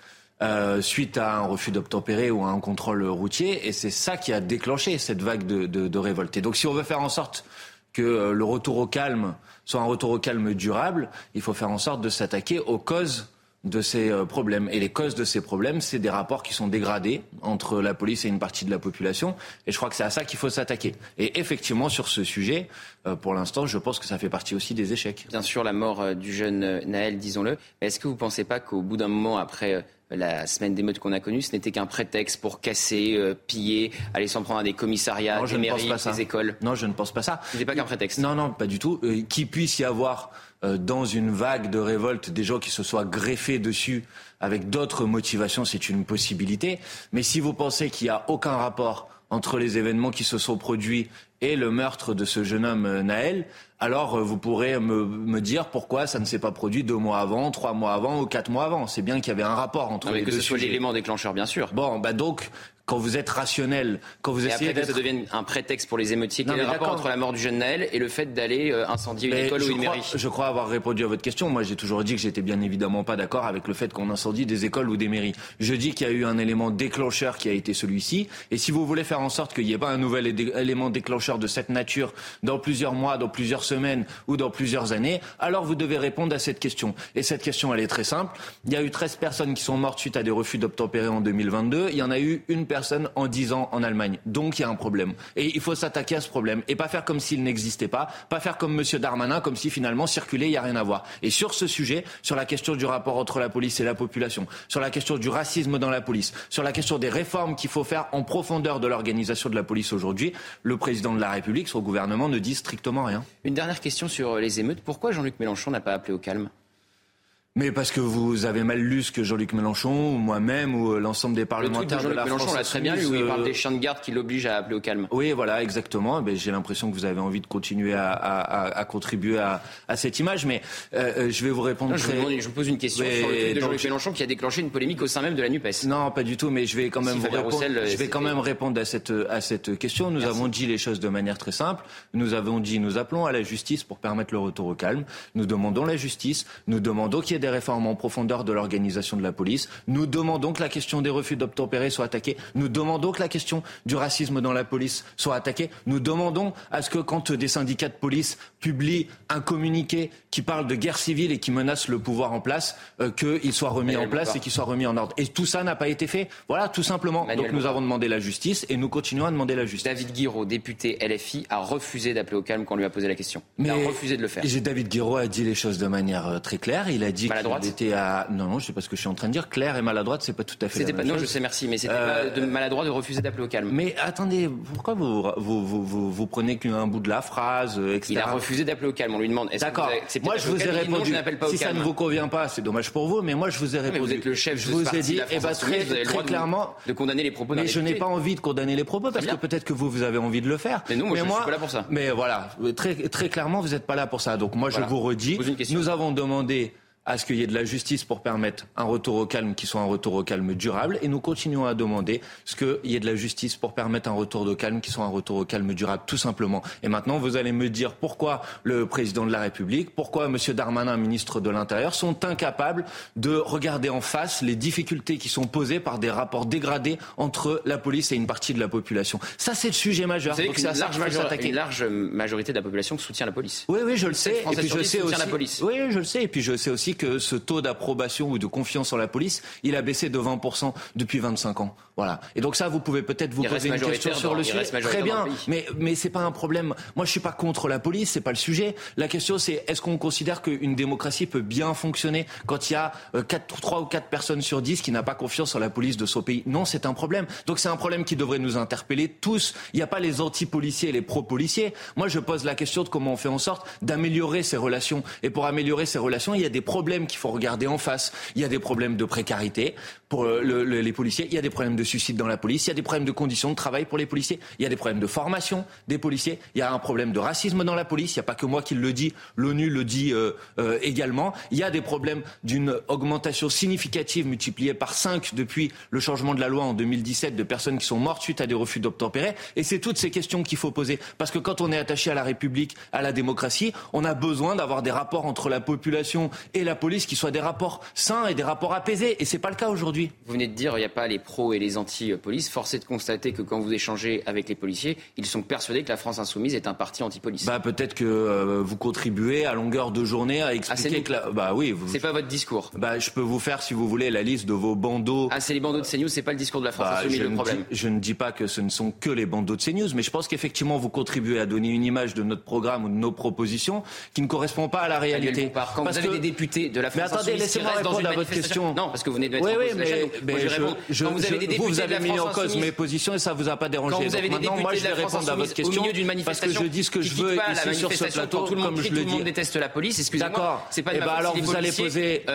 S26: Euh, suite à un refus d'obtempérer ou à un contrôle routier, et c'est ça qui a déclenché cette vague de, de, de révolte. Donc, si on veut faire en sorte que euh, le retour au calme soit un retour au calme durable, il faut faire en sorte de s'attaquer aux causes de ces euh, problèmes. Et les causes de ces problèmes, c'est des rapports qui sont dégradés entre la police et une partie de la population. Et je crois que c'est à ça qu'il faut s'attaquer. Et effectivement, sur ce sujet, euh, pour l'instant, je pense que ça fait partie aussi des échecs.
S25: Bien sûr, la mort euh, du jeune Naël, disons-le. Est-ce que vous ne pensez pas qu'au bout d'un moment, après la semaine d'émeute qu'on a connue, ce n'était qu'un prétexte pour casser, piller, aller s'en prendre à des commissariats, des mairies, des écoles?
S26: Non, je ne pense pas ça.
S25: Ce n'était pas qu'un prétexte
S26: Non, non, pas du tout. Qu'il puisse y avoir euh, dans une vague de révolte des gens qui se soient greffés dessus avec d'autres motivations, c'est une possibilité. Mais si vous pensez qu'il n'y a aucun rapport entre les événements qui se sont produits et le meurtre de ce jeune homme euh, Naël, alors euh, vous pourrez me, me, dire pourquoi ça ne s'est pas produit deux mois avant, trois mois avant ou quatre mois avant. C'est bien qu'il y avait un rapport entre
S25: non,
S26: les
S25: que
S26: deux.
S25: Que ce soit l'élément déclencheur, bien sûr.
S26: Bon, bah donc quand vous êtes rationnel, quand vous
S25: et
S26: essayez
S25: après que ça devienne un prétexte pour les émeutiers, quel est le rapport entre la mort du jeune Naël et le fait d'aller euh, incendier une école ou une
S26: crois,
S25: mairie
S26: Je crois avoir répondu à votre question. Moi, j'ai toujours dit que j'étais bien évidemment pas d'accord avec le fait qu'on incendie des écoles ou des mairies. Je dis qu'il y a eu un élément déclencheur qui a été celui-ci. Et si vous voulez faire en sorte qu'il n'y ait pas un nouvel élément déclencheur de cette nature dans plusieurs mois, dans plusieurs semaines ou dans plusieurs années, alors vous devez répondre à cette question. Et cette question, elle est très simple. Il y a eu 13 personnes qui sont mortes suite à des refus d'obtempérer en 2022. Il y en a eu une personne en 10 ans en Allemagne. Donc il y a un problème. Et il faut s'attaquer à ce problème. Et pas faire comme s'il n'existait pas. Pas faire comme M. Darmanin, comme si finalement circuler, il n'y a rien à voir. Et sur ce sujet, sur la question du rapport entre la police et la population, sur la question du racisme dans la police, sur la question des réformes qu'il faut faire en profondeur de l'organisation de la police aujourd'hui, le président de la République, son gouvernement ne dit strictement rien.
S25: Une dernière question sur les émeutes. Pourquoi Jean-Luc Mélenchon n'a pas appelé au calme?
S26: Mais parce que vous avez mal lu ce que Jean-Luc Mélenchon, ou moi-même, ou euh, l'ensemble des parlementaires
S25: de,
S26: de la
S25: Mélenchon,
S26: France.
S25: l'a très bien lu, où il parle des chiens de garde qui l'obligent à appeler au calme.
S26: Oui, voilà, exactement. Eh ben, J'ai l'impression que vous avez envie de continuer à, à, à contribuer à, à, cette image, mais euh, je vais vous répondre.
S25: Non,
S26: très...
S25: je, vous demande, je, vous pose une question mais sur le de Jean-Luc Mélenchon qui a déclenché une polémique au sein même de la NUPES.
S26: Non, pas du tout, mais je vais quand même,
S25: si
S26: vous répondre,
S25: Roussel,
S26: je vais quand même répondre à cette, à cette question. Nous
S25: Merci.
S26: avons dit les choses de manière très simple. Nous avons dit, nous appelons à la justice pour permettre le retour au calme. Nous demandons la justice. Nous demandons qu'il y ait des réformes en profondeur de l'organisation de la police. Nous demandons que la question des refus d'obtempérer soit attaquée. Nous demandons que la question du racisme dans la police soit attaquée. Nous demandons à ce que quand des syndicats de police publient un communiqué qui parle de guerre civile et qui menace le pouvoir en place, euh, qu'il soit remis
S25: Manuel
S26: en place
S25: Bompard.
S26: et qu'il soit remis en ordre. Et tout ça n'a pas été fait. Voilà, tout simplement.
S25: Manuel
S26: Donc nous
S25: Bompard.
S26: avons demandé la justice et nous continuons à demander la justice.
S25: David Guiraud, député LFI, a refusé d'appeler au calme quand on lui a posé la question. Il a
S26: Mais-
S25: refusé de le faire.
S26: David Guiraud a dit les choses de manière euh, très claire. Il a dit
S25: Maladroite
S26: était à. Non, non, je sais pas ce que je suis en train de dire. Claire et maladroite, c'est pas tout à fait la
S25: pas, non, je sais, merci, mais c'était
S26: Euh,
S25: de maladroit de refuser d'appeler au calme.
S26: Mais attendez, pourquoi vous, vous, vous, vous, vous prenez qu'un bout de la phrase, etc.
S25: Il a refusé d'appeler au calme. On lui demande
S26: D'accord. Moi, je vous ai
S25: Non,
S26: répondu.
S25: je n'appelle pas
S26: si
S25: au
S26: ça
S25: calme.
S26: ne vous convient pas, c'est dommage pour vous, mais moi, je vous ai répondu.
S25: vous êtes le chef
S26: je
S25: de
S26: vous ai dit,
S25: la
S26: eh
S25: France
S26: ben, très, très clairement.
S25: de condamner les propos
S26: Mais je n'ai pas envie de condamner les propos parce que peut-être que vous, vous avez envie de le faire.
S25: Mais non, moi, je suis pas là pour ça.
S26: Mais voilà, très, très clairement, vous n'êtes pas là pour ça. Donc moi, je vous redis, nous avons demandé à ce qu'il y ait de la justice pour permettre un retour au calme qui soit un retour au calme durable. Et nous continuons à demander ce qu'il y ait de la justice pour permettre un retour au calme qui soit un retour au calme durable, tout simplement. Et maintenant, vous allez me dire pourquoi le président de la République, pourquoi M. Darmanin, ministre de l'Intérieur, sont incapables de regarder en face les difficultés qui sont posées par des rapports dégradés entre la police et une partie de la population. Ça, c'est le sujet majeur. C'est ça
S25: large,
S26: qu'il faut
S25: major-
S26: s'attaquer.
S25: une large majorité de la population soutient la police.
S26: Oui, oui, je le sais. Et puis je sais
S25: soutiennent
S26: aussi.
S25: la police.
S26: Oui, je le sais. Et puis je sais aussi que ce taux d'approbation ou de confiance en la police, il a baissé de 20% depuis 25 ans. Voilà. Et donc ça, vous pouvez peut-être vous
S25: Il
S26: poser une question sur
S25: dans-
S26: le sujet. Très bien. Mais mais c'est pas un problème. Moi, je suis pas contre la police. C'est pas le sujet. La question, c'est est-ce qu'on considère qu'une démocratie peut bien fonctionner quand il y a euh, quatre, trois ou quatre personnes sur 10 qui n'a pas confiance en la police de son pays? Non, c'est un problème. Donc c'est un problème qui devrait nous interpeller tous. Il n'y a pas les anti-policiers et les pro-policiers. Moi, je pose la question de comment on fait en sorte d'améliorer ces relations. Et pour améliorer ces relations, il y a des problèmes qu'il faut regarder en face. Il y a des problèmes de précarité pour euh, le- le- les policiers. Il y a des problèmes de suicide dans la police. Il y a des problèmes de conditions de travail pour les policiers. Il y a des problèmes de formation des policiers. Il y a un problème de racisme dans la police. Il n'y a pas que moi qui le dis. L'ONU le dit euh, euh, également. Il y a des problèmes d'une augmentation significative multipliée par 5 depuis le changement de la loi en 2017 de personnes qui sont mortes suite à des refus d'obtempérer. Et c'est toutes ces questions qu'il faut poser. Parce que quand on est attaché à la République, à la démocratie, on a besoin d'avoir des rapports entre la population et la police qui soient des rapports sains et des rapports apaisés. Et c'est pas le cas aujourd'hui. Aujourd'hui.
S25: Vous venez de dire il n'y a pas les pros et les anti-police. Force est de constater que quand vous échangez avec les policiers, ils sont persuadés que la France insoumise est un parti anti-police.
S26: Bah peut-être que euh, vous contribuez à longueur de journée à expliquer
S25: ah,
S26: que la... bah oui.
S25: C'est pas votre discours.
S26: Bah je peux vous faire si vous voulez la liste de vos bandeaux.
S25: Ah c'est les bandeaux de CNews, c'est pas le discours de la France bah, insoumise le problème.
S26: je ne dis pas que ce ne sont que les bandeaux de CNews, mais je pense qu'effectivement vous contribuez à donner une image de notre programme ou de nos propositions qui ne correspond pas à la réalité.
S25: Quand vous avez des députés de la France
S26: mais attendez, laissez-moi répondre à votre question.
S25: Non, parce que vous venez de mettre
S26: oui,
S25: en
S26: cause
S25: oui,
S26: mais, je, je, quand vous avez des députés vous, avez mis en cause mes positions et ça vous a pas dérangé.
S25: Quand vous avez
S26: Donc
S25: des
S26: maintenant, moi, je vais répondre à votre question
S25: au milieu d'une manifestation
S26: parce que je dis ce que je veux ici sur ce plateau,
S25: tout le monde
S26: comme je le
S25: Tout le monde déteste la police. Excusez-moi. C'est pas
S26: de ma alors vous allez poser.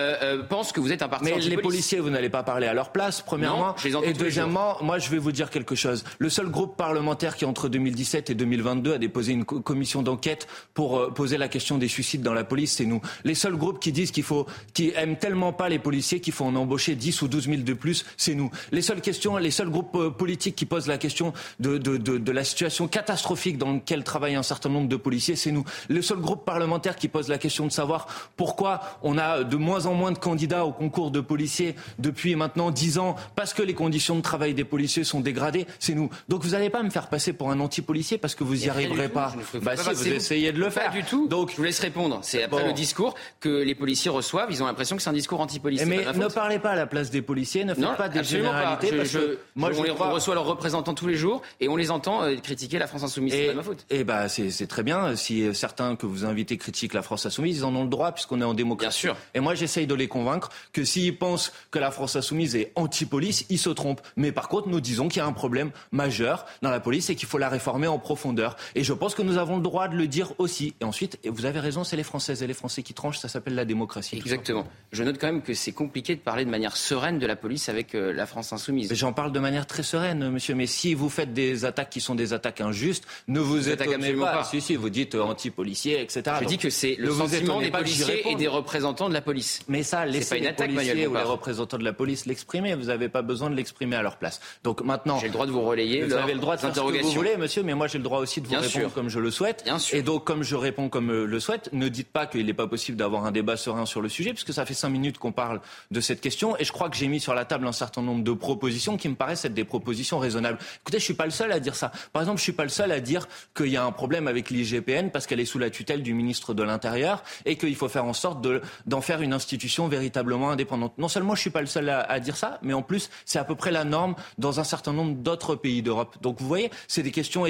S25: Pense que vous êtes un parti
S26: Mais les policiers, vous n'allez pas parler à leur place, premièrement. Et deuxièmement, moi, je vais vous dire quelque chose. Le seul groupe parlementaire qui, entre 2017 et 2022, a déposé une commission d'enquête pour poser la question des suicides dans la police, c'est nous. Les seuls groupes qui disent qu'il faut, qui aiment tellement pas les policiers qu'il faut en embaucher 10 ou 12 000 de plus, c'est nous. Les seules questions, les seuls groupes politiques qui posent la question de, de, de, de la situation catastrophique dans laquelle travaillent un certain nombre de policiers, c'est nous. Le seul groupe parlementaire qui pose la question de savoir pourquoi on a de moins en moins de candidats au concours de policiers depuis maintenant 10 ans, parce que les conditions de travail des policiers sont dégradées, c'est nous. Donc vous n'allez pas me faire passer pour un anti-policier parce que vous n'y arriverez pas.
S25: Bah
S26: si, vous essayez de le faire.
S25: Pas du tout. Donc je vous laisse répondre. C'est après le discours que les policiers reçoivent. Ils ont l'impression que c'est un discours anti-policier.
S26: Mais ne parlez pas à la place des policiers, ne faites pas des généralités. parce que
S25: moi, je, on, les reçoit leurs représentants tous les jours et on les entend euh, critiquer la France insoumise. C'est pas ma faute.
S26: Et bah c'est très bien. Si certains que vous invitez critiquent la France insoumise, ils en ont le droit puisqu'on est en démocratie.
S25: Bien sûr.
S26: Et moi, j'essaye de les convaincre que s'ils pensent que la France insoumise est anti-police, ils se trompent. Mais par contre, nous disons qu'il y a un problème majeur dans la police et qu'il faut la réformer en profondeur. Et je pense que nous avons le droit de le dire aussi. Et ensuite, vous avez raison, c'est les Françaises et les Français qui tranchent. Ça s'appelle la démocratie.
S25: Exactement. Je note quand même que c'est compliqué de parler de manière sereine de la police avec euh, la France insoumise.
S26: J'en parle de manière très sereine, monsieur. Mais si vous faites des attaques qui sont des attaques injustes, ne vous, vous étonnez pas. pas. Si, si, vous dites euh, anti-policier, etc.
S25: Je dis que c'est le sentiment des policiers et des représentants de la police.
S26: Mais ça, laissez pas une les attaque, policiers ou les représentants de la police l'exprimer. Vous n'avez pas besoin de l'exprimer à leur place. Donc maintenant,
S25: j'ai le droit de vous relayer.
S26: Vous avez le droit de faire ce que vous voulez, monsieur, mais moi j'ai le droit aussi de vous
S25: Bien
S26: répondre
S25: sûr.
S26: comme je le souhaite.
S25: Bien sûr.
S26: Et donc, comme je réponds comme euh, le souhaite, ne dites pas qu'il n'est pas possible d'avoir un débat serein sur le sujet, puisque ça fait cinq minutes qu'on parle de cette question. Et je crois que j'ai mis sur la table un certain nombre de propositions qui me paraissent être des propositions raisonnables. Écoutez, je suis pas le seul à dire ça. Par exemple, je suis pas le seul à dire qu'il y a un problème avec l'IGPN parce qu'elle est sous la tutelle du ministre de l'Intérieur et qu'il faut faire en sorte d'en faire une institution véritablement indépendante. Non seulement je suis pas le seul à, dire ça, mais en plus, c'est à peu près la norme dans un certain nombre d'autres pays d'Europe. Donc vous voyez, c'est des questions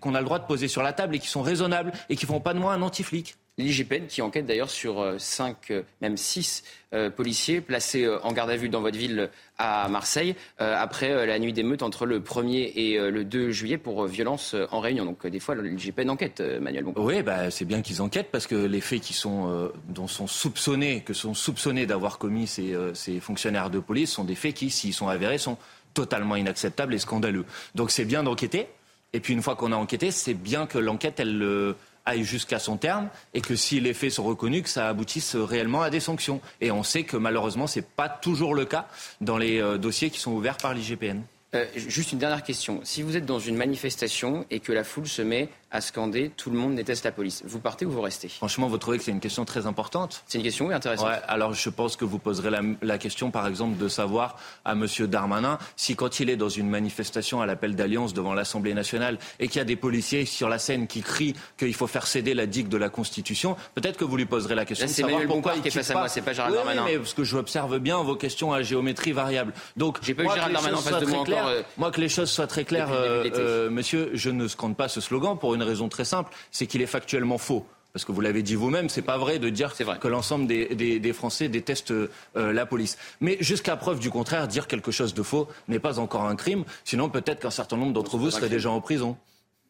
S26: qu'on a le droit de poser sur la table et qui sont raisonnables et qui font pas de moi un anti-flic.
S25: L'IGPN qui enquête d'ailleurs sur euh, cinq, euh, même six euh, policiers placés euh, en garde à vue dans votre ville à Marseille euh, après la nuit d'émeute entre le 1er et le 2 juillet pour violence en réunion. Donc des fois, l'IGPN enquête, Manuel.
S26: Oui, bah, c'est bien qu'ils enquêtent parce que les faits qui sont, dont sont soupçonnés, que sont soupçonnés d'avoir commis ces, ces fonctionnaires de police sont des faits qui, s'ils sont avérés, sont totalement inacceptables et scandaleux. Donc c'est bien d'enquêter. Et puis une fois qu'on a enquêté, c'est bien que l'enquête, elle aille jusqu'à son terme et que si les faits sont reconnus, que ça aboutisse réellement à des sanctions. Et on sait que malheureusement, ce n'est pas toujours le cas dans les euh, dossiers qui sont ouverts par l'IGPN.
S25: Euh, juste une dernière question. Si vous êtes dans une manifestation et que la foule se met à scander tout le monde déteste la police. Vous partez ou vous restez?
S26: Franchement, vous trouvez que c'est une question très importante
S25: C'est une question oui, intéressante.
S26: Ouais, alors je pense que vous poserez la, la, question, par exemple, de savoir à M. Darmanin si quand il est dans une manifestation à l'appel d'alliance devant l'Assemblée nationale et qu'il y a des policiers sur la scène qui crient qu'il faut faire céder la digue de la Constitution, peut-être que vous lui poserez la question
S25: Là,
S26: de savoir
S25: Manuel
S26: pourquoi
S25: Bompard
S26: il
S25: qui est face à moi, c'est pas Gérald
S26: oui,
S25: Darmanin.
S26: Oui, mais parce que j'observe bien vos questions à géométrie variable. Donc,
S25: j'ai pas eu Gérald Darmanin en face de moi
S26: claires,
S25: encore. Euh,
S26: moi, que les choses soient très claires, euh, euh, monsieur, je ne scande pas ce slogan pour une raison très simple c'est qu'il est factuellement faux. Parce que vous l'avez dit vous-même, c'est pas vrai de dire
S25: vrai.
S26: que l'ensemble des, des, des, Français détestent euh, la police. Mais jusqu'à preuve du contraire, dire quelque chose de faux n'est pas encore un crime. Sinon, peut-être qu'un certain nombre d'entre vous seraient déjà en prison.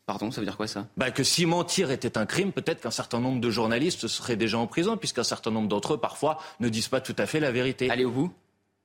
S25: Pardon, ça veut dire quoi ça?
S26: Bah, Que si mentir était un crime, peut-être qu'un certain nombre de journalistes seraient déjà en prison, puisqu'un certain nombre d'entre eux, parfois, ne disent pas tout à fait la vérité.
S25: Allez au bout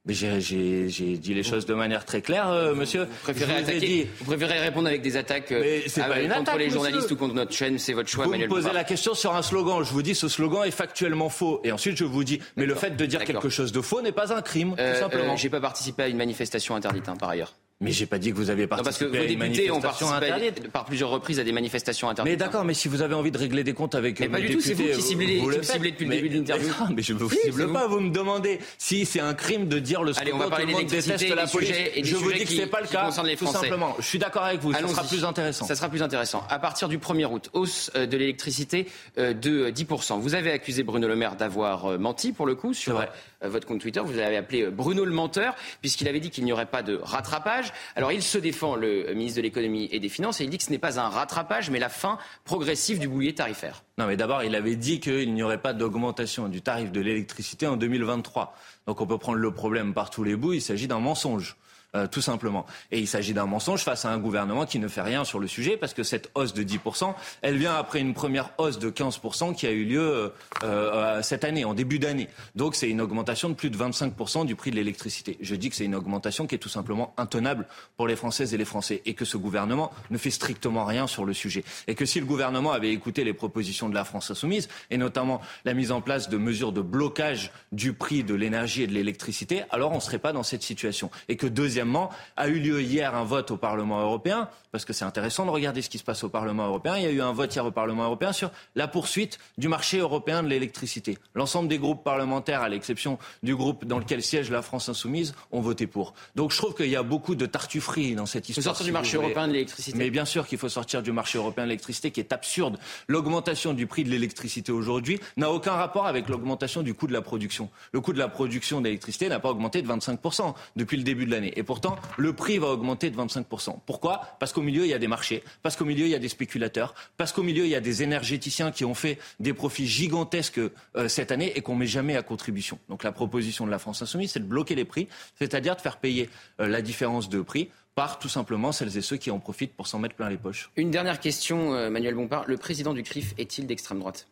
S26: j'ai dit les choses de manière très claire, euh, monsieur.
S25: Vous préférez, attaquer, dit... vous préférez répondre avec des attaques euh,
S26: avec,
S25: contre
S26: attaque,
S25: les journalistes
S26: monsieur.
S25: ou contre notre chaîne, c'est votre choix.
S26: Vous
S25: Manuel
S26: me posez la question sur un slogan. Je vous dis ce slogan est factuellement faux. Et ensuite je vous dis, mais le fait de dire quelque chose de faux n'est pas un crime,
S25: euh,
S26: tout simplement.
S25: J'ai pas participé à une manifestation interdite, hein, par ailleurs.
S26: Mais j'ai pas dit que vous aviez participé
S25: parce que vos députés ont
S26: participé
S25: par plusieurs reprises à des manifestations interdites.
S26: Mais d'accord, mais si vous avez envie de régler des comptes avec
S25: mais pas du tout, c'est vous qui ciblez,
S26: vous,
S25: qui ciblez depuis le début de l'interview.
S26: Mais, mais je ne vous cible pas, vous. me demandez si c'est un crime de dire le
S25: Allez, on va parler
S26: tout le monde déteste la police.
S25: Et
S26: je vous dis que c'est pas le cas, tout simplement. Je suis d'accord avec vous, ça sera plus intéressant.
S25: Ça sera plus intéressant. À partir du 1er août, hausse euh, de l'électricité euh, de 10%. Vous avez accusé Bruno Le Maire d'avoir euh, menti, pour le coup, sur votre compte Twitter. Vous avez appelé Bruno le menteur, puisqu'il avait dit qu'il n'y aurait pas de rattrapage. Alors, il se défend, le ministre de l'économie et des finances, et il dit que ce n'est pas un rattrapage, mais la fin progressive du boulier tarifaire.
S26: Non, mais d'abord, il avait dit qu'il n'y aurait pas d'augmentation du tarif de l'électricité en 2023. Donc on peut prendre le problème par tous les bouts, il s'agit d'un mensonge. Euh, tout simplement. Et il s'agit d'un mensonge face à un gouvernement qui ne fait rien sur le sujet, parce que cette hausse de 10%, elle vient après une première hausse de 15% qui a eu lieu euh, euh, cette année, en début d'année. Donc c'est une augmentation de plus de 25% du prix de l'électricité. Je dis que c'est une augmentation qui est tout simplement intenable pour les Françaises et les Français, et que ce gouvernement ne fait strictement rien sur le sujet. Et que si le gouvernement avait écouté les propositions de la France insoumise, et notamment la mise en place de mesures de blocage du prix de l'énergie et de l'électricité, alors on ne serait pas dans cette situation. Et que deuxième Deuxièmement, a eu lieu hier un vote au Parlement européen, parce que c'est intéressant de regarder ce qui se passe au Parlement européen. Il y a eu un vote hier au Parlement européen sur la poursuite du marché européen de l'électricité. L'ensemble des groupes parlementaires, à l'exception du groupe dans lequel siège la France insoumise, ont voté pour. Donc je trouve qu'il y a beaucoup de tartufferie dans cette histoire.
S25: Il faut sortir du marché européen de l'électricité.
S26: Mais bien sûr qu'il faut sortir du marché européen de l'électricité, qui est absurde. L'augmentation du prix de l'électricité aujourd'hui n'a aucun rapport avec l'augmentation du coût de la production. Le coût de la production d'électricité n'a pas augmenté de 25% depuis le début de l'année pourtant, le prix va augmenter de 25%. Pourquoi? Parce qu'au milieu, il y a des marchés, parce qu'au milieu, il y a des spéculateurs, parce qu'au milieu, il y a des énergéticiens qui ont fait des profits gigantesques euh, cette année et qu'on ne met jamais à contribution. Donc la proposition de la France insoumise, c'est de bloquer les prix, c'est-à-dire de faire payer euh, la différence de prix par tout simplement celles et ceux qui en profitent pour s'en mettre plein les poches.
S25: Une dernière question, euh, Manuel Bompard. Le président du CRIF est-il d'extrême droite?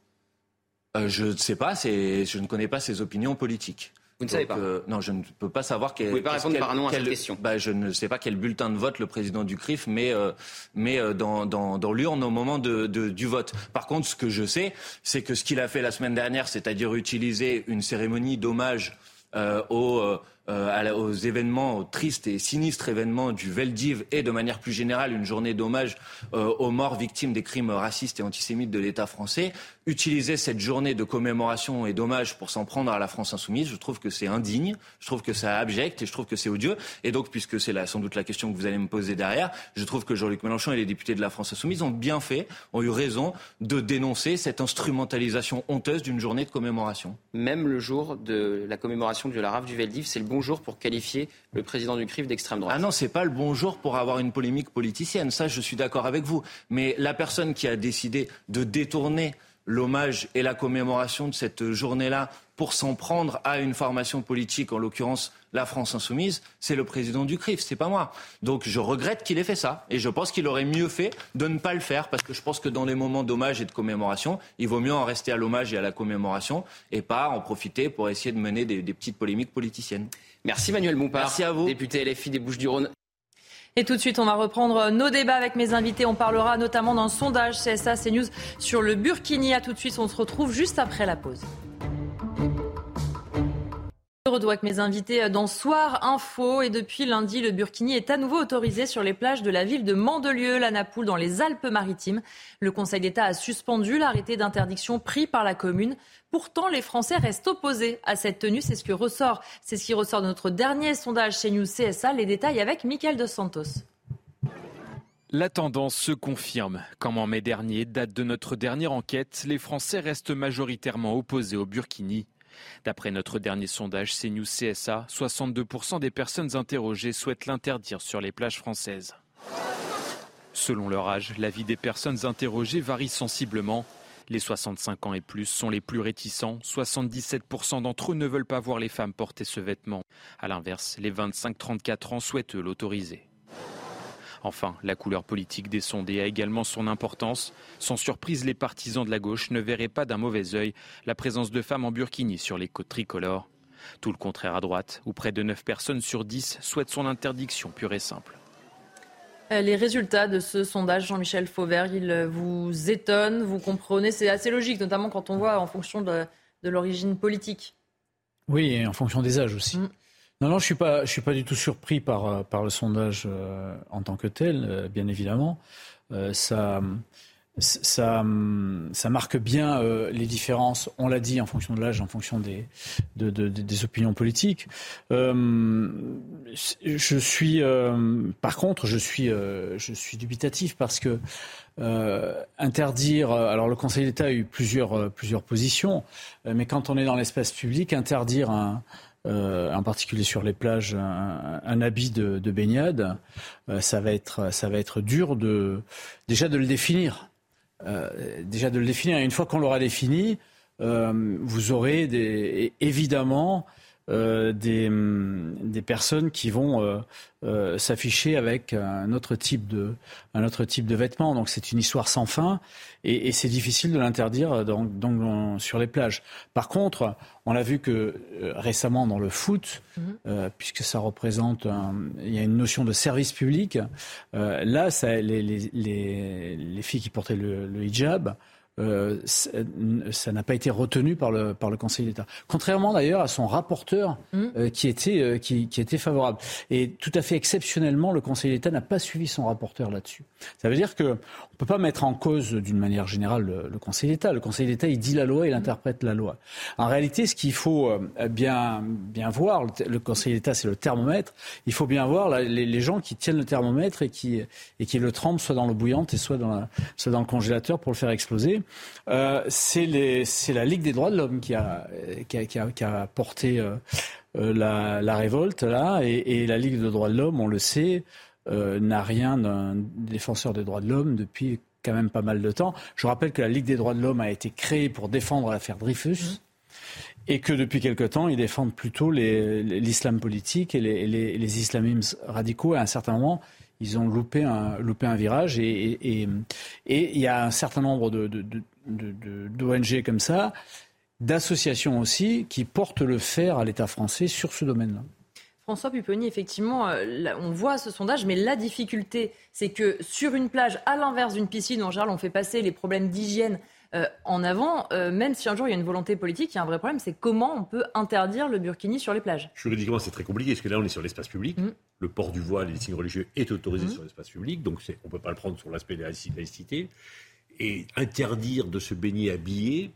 S26: Je ne sais pas, je ne connais pas ses opinions politiques.
S25: Vous ne savez pas
S26: euh, Non, je ne peux pas savoir. Quel,
S25: Vous pouvez pas répondre par un nom à cette question.
S26: Bah, je ne sais pas quel bulletin de vote le président du CRIF met, euh, euh, dans, dans, dans l'urne au moment de, de, du vote. Par contre, ce que je sais, c'est que ce qu'il a fait la semaine dernière, c'est-à-dire utiliser une cérémonie d'hommage euh, aux euh, aux événements, aux tristes et sinistres événements du Veldiv et de manière plus générale une journée d'hommage euh, aux morts victimes des crimes racistes et antisémites de l'État français, utiliser cette journée de commémoration et d'hommage pour s'en prendre à la France insoumise, je trouve que c'est indigne, je trouve que c'est abject et je trouve que c'est odieux. Et donc, puisque c'est sans doute la question que vous allez me poser derrière, je trouve que Jean-Luc Mélenchon et les députés de la France insoumise ont bien fait, ont eu raison de dénoncer cette instrumentalisation honteuse d'une journée de commémoration.
S25: Même le jour de la commémoration de la rave du Veldiv, c'est le bon bonjour pour qualifier le président du CRIF d'extrême droite.
S26: Ah non, c'est pas le bonjour pour avoir une polémique politicienne. Ça, je suis d'accord avec vous. Mais la personne qui a décidé de détourner l'hommage et la commémoration de cette journée-là pour s'en prendre à une formation politique, en l'occurrence la France insoumise, c'est le président du CRIF, c'est pas moi. Donc je regrette qu'il ait fait ça et je pense qu'il aurait mieux fait de ne pas le faire parce que je pense que dans les moments d'hommage et de commémoration, il vaut mieux en rester à l'hommage et à la commémoration et pas en profiter pour essayer de mener des, petites polémiques politiciennes.
S25: Merci Manuel Bompard.
S26: Merci à vous.
S25: Député LFI des Bouches-du-Rhône.
S1: Et tout de suite, on va reprendre nos débats avec mes invités. On parlera notamment d'un sondage CSA CNews sur le Burkini. À tout de suite, on se retrouve juste après la pause. Je avec mes invités dans Soir Info et depuis lundi, le burkini est à nouveau autorisé sur les plages de la ville de Mandelieu, la Napoule, dans les Alpes-Maritimes. Le Conseil d'État a suspendu l'arrêté d'interdiction pris par la commune. Pourtant, les Français restent opposés à cette tenue. C'est ce que ressort, c'est ce qui ressort de notre dernier sondage chez News CSA. Les détails avec Michael Dos Santos.
S27: La tendance se confirme. Comme en mai dernier, date de notre dernière enquête, les Français restent majoritairement opposés au burkini. D'après notre dernier sondage CNews CSA, 62% des personnes interrogées souhaitent l'interdire sur les plages françaises. Selon leur âge, la vie des personnes interrogées varie sensiblement. Les 65 ans et plus sont les plus réticents. 77% d'entre eux ne veulent pas voir les femmes porter ce vêtement. A l'inverse, les 25-34 ans souhaitent l'autoriser. Enfin, la couleur politique des sondés a également son importance. Sans surprise, les partisans de la gauche ne verraient pas d'un mauvais œil la présence de femmes en burkini sur les côtes tricolores. Tout le contraire à droite, où près de 9 personnes sur 10 souhaitent son interdiction pure et simple.
S1: Euh, les résultats de ce sondage, Jean-Michel Fauvert, ils vous étonnent, vous comprenez, c'est assez logique, notamment quand on voit en fonction de, l'origine politique.
S20: Oui, et en fonction des âges aussi. Mm. Non, non, je suis pas, je suis pas du tout surpris par par le sondage en tant que tel, bien évidemment. ça ça, ça, marque bien euh, les différences, on l'a dit, en fonction de l'âge, en fonction des, de, de, des opinions politiques. Euh, je suis, euh, par contre, je suis, euh, je suis dubitatif parce que interdire, alors le Conseil d'État a eu plusieurs, plusieurs positions, mais quand on est dans l'espace public, interdire un, en particulier sur les plages, un, habit de, de baignade, ça va être, ça va être dur de, déjà de le définir. Euh, déjà de le définir. une fois qu'on l'aura défini, euh, vous aurez évidemment euh, des, des, personnes qui vont euh, euh, s'afficher avec un autre type de un autre type de vêtements. Donc c'est une histoire sans fin et, et c'est difficile de l'interdire donc, donc, sur les plages. Par contre, on a vu que récemment dans le foot, mhm. puisque ça représente il y a une notion de service public. là, ça, les, les, les, les, filles qui portaient le, le hijab euh, ça n'a pas été retenu par le, par le Conseil d'État. Contrairement d'ailleurs à son rapporteur mmh. euh, qui, était, euh, qui, qui, était favorable. Et tout à fait exceptionnellement, le Conseil d'État n'a pas suivi son rapporteur là-dessus. Ça veut dire qu'on ne peut pas mettre en cause d'une manière générale le, Conseil d'État. Le Conseil d'État, il dit la loi, il interprète la loi. En réalité, ce qu'il faut bien, bien voir, le, Conseil d'État, c'est le thermomètre, il faut bien voir les, les, gens qui tiennent le thermomètre et qui, et qui le trempent soit dans l'eau bouillante et soit dans, la, soit dans le congélateur pour le faire exploser. Euh, c'est la Ligue des droits de l'homme qui a, qui, a, porté euh, euh, la, révolte là, et, la Ligue des droits de l'homme, on le sait, n'a rien d'un défenseur des droits de l'homme depuis quand même pas mal de temps. Je rappelle que la Ligue des droits de l'homme a été créée pour défendre l'affaire Dreyfus. Mmh. Et que depuis quelque temps, ils défendent plutôt l'islam politique et les, les, les islamismes radicaux. à un certain moment, ils ont loupé un, virage et il y a un certain nombre d'ONG comme ça, d'associations aussi, qui portent le fer à l'État français sur ce domaine-là.
S1: François Pupponi, effectivement, euh, on voit ce sondage, mais la difficulté, c'est que sur une plage, à l'inverse d'une piscine, en général, on fait passer les problèmes d'hygiène euh, en avant, euh, même si un jour il y a une volonté politique, il y a un vrai problème, c'est comment on peut interdire le burkini sur les plages.
S21: Juridiquement, c'est très compliqué, parce que là, on est sur l'espace public. Mm. Le port du voile et des signes religieux est autorisé mm. sur l'espace public, donc on ne peut pas le prendre sur l'aspect de la laïcité. Et interdire de se baigner habillé,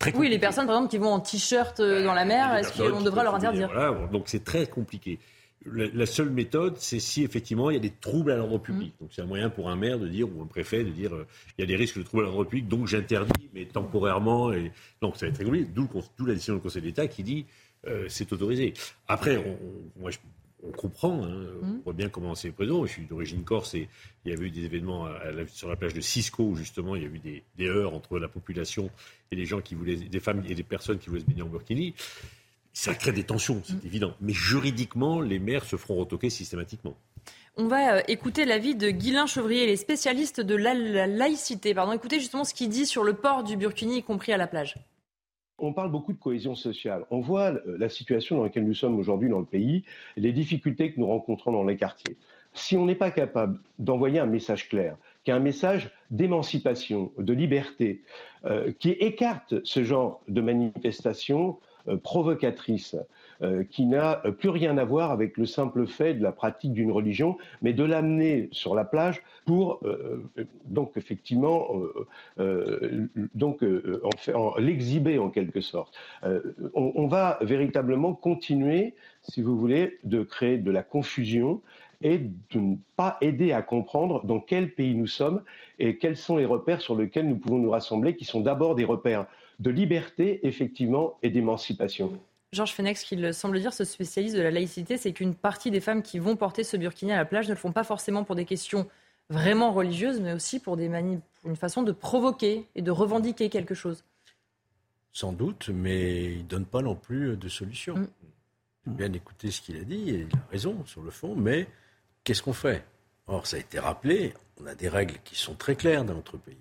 S1: Très oui, les personnes, par exemple, qui vont en t-shirt euh, dans la mer, est-ce qu'on devrait leur interdire?
S21: voilà, Donc c'est très compliqué la, seule méthode, c'est si effectivement il y a des troubles à l'ordre public. Mm. Donc c'est un moyen pour un maire de dire, ou un préfet de dire, euh, il y a des risques de troubles à l'ordre public, donc j'interdis, mais temporairement. Et... Donc ça va être régulé. D'où, la décision du Conseil d'État qui dit, euh, c'est autorisé. Après, on, moi, on comprend, hein, on mm. voit bien comment c'est présent. Je suis d'origine corse et il y avait eu des événements sur la plage de Cisco où justement il y a eu des, des, heurts entre la population et les gens qui voulaient, des femmes et des personnes qui voulaient se baigner en burkini. Ça crée des tensions, c'est mm. évident. Mais juridiquement, les maires se feront retoquer systématiquement.
S1: On va euh, écouter l'avis de Guilain Chevrier, les spécialistes de la, laïcité. Pardon, écoutez justement ce qu'il dit sur le port du burkini, y compris à la plage.
S28: On parle beaucoup de cohésion sociale. On voit euh, la situation dans laquelle nous sommes aujourd'hui dans le pays, les difficultés que nous rencontrons dans les quartiers. Si on n'est pas capable d'envoyer un message clair, qui est un message d'émancipation, de liberté, euh, qui écarte ce genre de manifestations euh, provocatrice, euh, qui n'a plus rien à voir avec le simple fait de la pratique d'une religion, mais de l'amener sur la plage pour euh, donc effectivement en, l'exhiber en quelque sorte. On, on, va véritablement continuer, si vous voulez, de créer de la confusion et de ne pas aider à comprendre dans quel pays nous sommes et quels sont les repères sur lesquels nous pouvons nous rassembler, qui sont d'abord des repères de liberté, effectivement, et d'émancipation.
S1: Georges Fenex, qu'il semble dire, ce spécialiste de la laïcité, c'est qu'une partie des femmes qui vont porter ce burkini à la plage ne le font pas forcément pour des questions vraiment religieuses, mais aussi pour, des une façon de provoquer et de revendiquer quelque chose.
S19: Sans doute, mais il ne donne pas non plus de solution. Mm. Bien écouter ce qu'il a dit, et il a raison sur le fond, mais qu'est-ce qu'on fait? Or, ça a été rappelé, on a des règles qui sont très claires dans notre pays.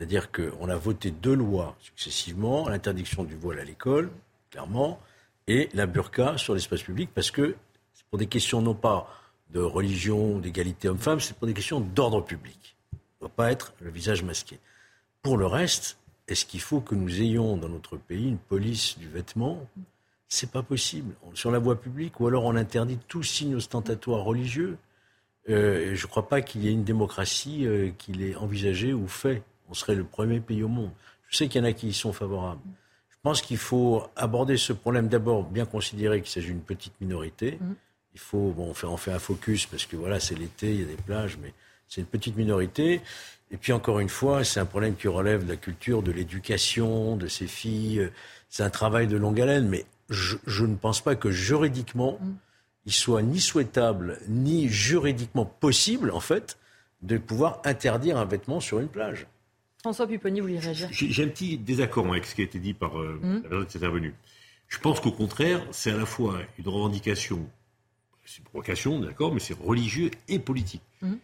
S19: C'est-à-dire qu'on a voté deux lois successivement, l'interdiction du voile à l'école, clairement, et la burqa sur l'espace public, parce que c'est pour des questions non pas de religion, d'égalité homme-femme, c'est pour des questions d'ordre public. On ne doit pas être le visage masqué. Pour le reste, est-ce qu'il faut que nous ayons dans notre pays une police du vêtement? C'est pas possible. Sur la voie publique, ou alors on interdit tout signe ostentatoire religieux. Euh, je ne crois pas qu'il y ait une démocratie euh, qui l'ait envisagé ou fait. On serait le premier pays au monde. Je sais qu'il y en a qui y sont favorables. Je pense qu'il faut aborder ce problème d'abord bien considérer qu'il s'agit d'une petite minorité. Mmh. Il faut, bon, on fait, on fait un focus parce que voilà, c'est l'été, il y a des plages, mais c'est une petite minorité. Et puis encore une fois, c'est un problème qui relève de la culture, de l'éducation de ces filles. C'est un travail de longue haleine, mais je, ne pense pas que juridiquement, mm. il soit ni souhaitable, ni juridiquement possible, en fait, de pouvoir interdire un vêtement sur une plage.
S1: François Pupponi, vous voulez réagir
S21: J'ai un petit désaccord avec ce qui a été dit par euh, mm. la personne qui est intervenue. Je pense qu'au contraire, c'est à la fois une revendication, c'est une provocation, d'accord, mais c'est religieux et politique. Mm.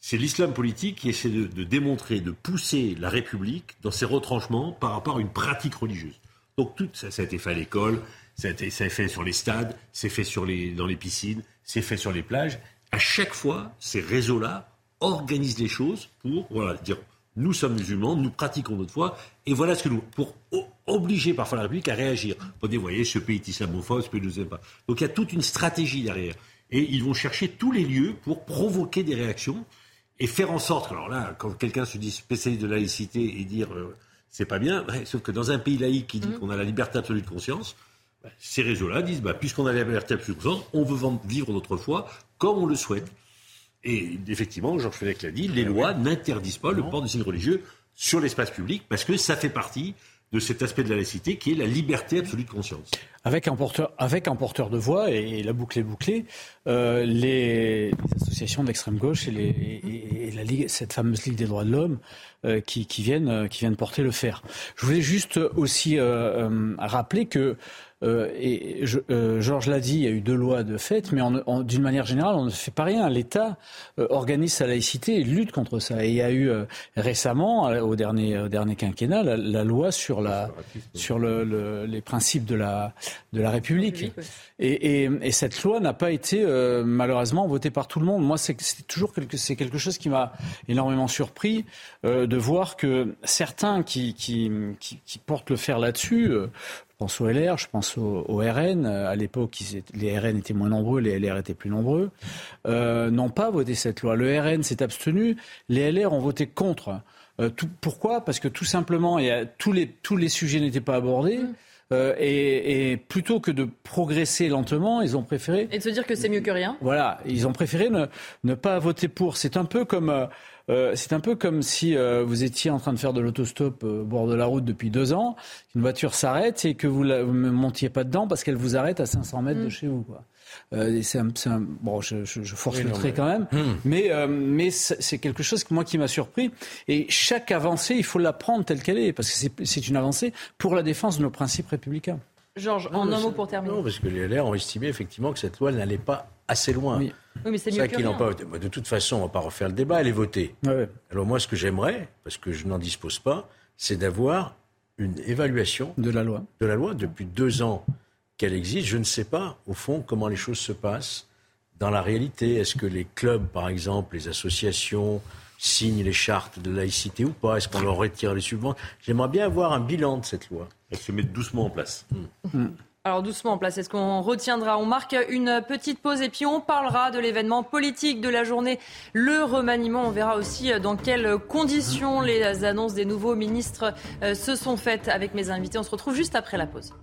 S21: C'est l'islam politique qui essaie de, démontrer, de pousser la République dans ses retranchements par rapport à une pratique religieuse. Donc tout ça, ça a été fait à l'école, ça a été fait sur les stades, c'est fait sur les, dans les piscines, c'est fait sur les plages. À chaque fois, ces réseaux-là organisent les choses pour voilà, dire nous sommes musulmans, nous pratiquons notre foi, et voilà ce que nous. pour obliger parfois la République à réagir. Dire, voyez, ce pays est islamophobe, ce pays ne nous aime pas. Donc il y a toute une stratégie derrière. Et ils vont chercher tous les lieux pour provoquer des réactions et faire en sorte, alors là, quand quelqu'un se dit spécialiste de laïcité et dire euh, c'est pas bien, sauf que dans un pays laïque qui dit mmh. qu'on a la liberté absolue de conscience, bah, ces réseaux-là disent bah, puisqu'on a la liberté absolue de conscience, on veut vivre notre foi comme on le souhaite. Et effectivement, Georges Fenech l'a dit, les ah lois n'interdisent pas le port de signes religieux sur l'espace public parce que ça fait partie de cet aspect de la laïcité qui est la liberté absolue de conscience.
S20: Avec un porteur, avec un porteur de voix, et, la boucle est bouclée, euh, les, associations d'extrême gauche et, les, et, la Ligue, cette fameuse Ligue des droits de l'homme euh, qui, qui, viennent, euh, qui viennent porter le fer. Je voulais juste aussi rappeler que euh, et euh, Georges l'a dit, il y a eu deux lois de fait, mais d'une manière générale, on ne fait pas rien. L'État euh, organise sa laïcité et lutte contre ça. Et il y a eu récemment, au dernier, dernier quinquennat, la, loi sur, la, sur le, les principes de la, de la République. Et, et, cette loi n'a pas été malheureusement votée par tout le monde. Moi, c'est toujours quelque, c'est quelque chose qui m'a énormément surpris de voir que certains qui, qui, qui, qui portent le fer là-dessus pense au LR, je pense au, RN. À l'époque, les RN étaient moins nombreux, les LR étaient plus nombreux. Euh, n'ont pas voté cette loi. Le RN s'est abstenu, les LR ont voté contre. Euh, pourquoi? Parce que tout simplement, a, tous, les, tous les sujets n'étaient pas abordés. Mm. Euh, et, plutôt que de progresser lentement, ils ont préféré.
S1: Et de se dire que c'est mieux que rien.
S20: Voilà, ils ont préféré ne, ne pas voter pour. C'est un peu comme. Euh, c'est un peu comme si euh, vous étiez en train de faire de l'autostop euh, au bord de la route depuis deux ans, une voiture s'arrête et que vous ne montiez pas dedans parce qu'elle vous arrête à 500 mètres de mm. chez vous. Quoi. c'est un, bon, je, force le trait quand même, mm. mais, mais c'est quelque chose que moi qui m'a surpris. Et chaque avancée, il faut la prendre telle qu'elle est, parce que c'est une avancée pour la défense de nos principes républicains.
S1: Georges, en un mot pour terminer.
S19: Non, parce que les LR ont estimé effectivement que cette loi n'allait pas assez loin.
S1: Oui, mais c'est mieux que rien.
S19: Pas... De toute façon, on ne va pas refaire le débat, elle est votée. Alors moi, ce que j'aimerais, parce que je n'en dispose pas, c'est d'avoir une évaluation
S20: de la loi.
S19: De la loi depuis deux ans qu'elle existe. Je ne sais pas, au fond, comment les choses se passent dans la réalité. Est-ce que les clubs, par exemple, les associations signent les chartes de laïcité ou pas? Est-ce qu'on leur retire les subventions? J'aimerais bien avoir un bilan de cette loi.
S21: Elle se met doucement en place.
S1: Hmm. Alors doucement en place, est-ce qu'on retiendra On marque une petite pause et puis on parlera de l'événement politique de la journée, le remaniement. On verra aussi dans quelles conditions les annonces des nouveaux ministres euh, se sont faites avec mes invités. On se retrouve juste après la pause.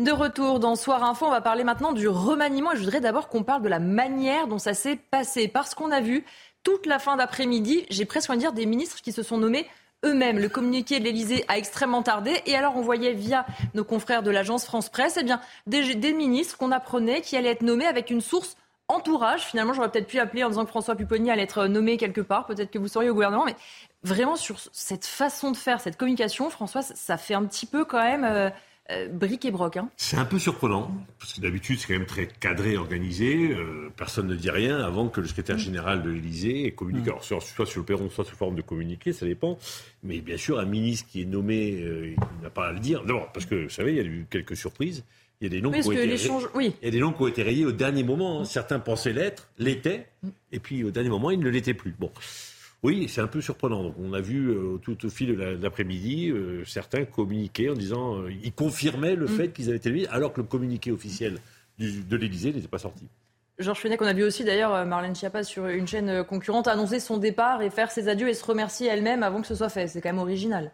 S1: De retour dans Soir Info, on va parler maintenant du remaniement et je voudrais d'abord qu'on parle de la manière dont ça s'est passé parce qu'on a vu toute la fin d'après-midi, j'ai presque envie de dire des ministres qui se sont nommés eux-mêmes. Le communiqué de l'Elysée a extrêmement tardé. Et alors, on voyait via nos confrères de l'agence France Presse eh bien, des, ministres qu'on apprenait qui allaient être nommés avec une source entourage. Finalement, j'aurais peut-être pu appeler en disant que François Pupponi allait être nommé quelque part. Peut-être que vous seriez au gouvernement. Mais vraiment, sur cette façon de faire, cette communication, François, ça fait un petit peu quand même. Euh, euh, brique et broc. Hein.
S21: C'est un peu surprenant, parce que d'habitude c'est quand même très cadré, organisé. Euh, personne ne dit rien avant que le secrétaire mm. général de l'Élysée communique. Mm. Alors, soit, sur le perron, soit sous forme de communiqué, ça dépend. Mais bien sûr, un ministre qui est nommé, euh, n'a pas à le dire. D'abord, parce que vous savez, il y a eu quelques surprises. Il y a des noms, qui ont, été, il y a des noms qui ont été rayés au dernier moment. Hein. Certains pensaient l'être, l'étaient, mm. et puis au dernier moment, ils ne l'étaient plus. Bon. Oui, c'est un peu surprenant. Donc, on a vu euh, tout au fil de l'après-midi euh, certains communiquer en disant, euh, ils confirmaient le mm. fait qu'ils avaient été élus, alors que le communiqué officiel de l'Élysée n'était pas sorti.
S1: Georges Fenech, on a vu aussi d'ailleurs Marlène Schiappa sur une chaîne concurrente annoncer son départ et faire ses adieux et se remercier elle-même avant que ce soit fait. C'est quand même original.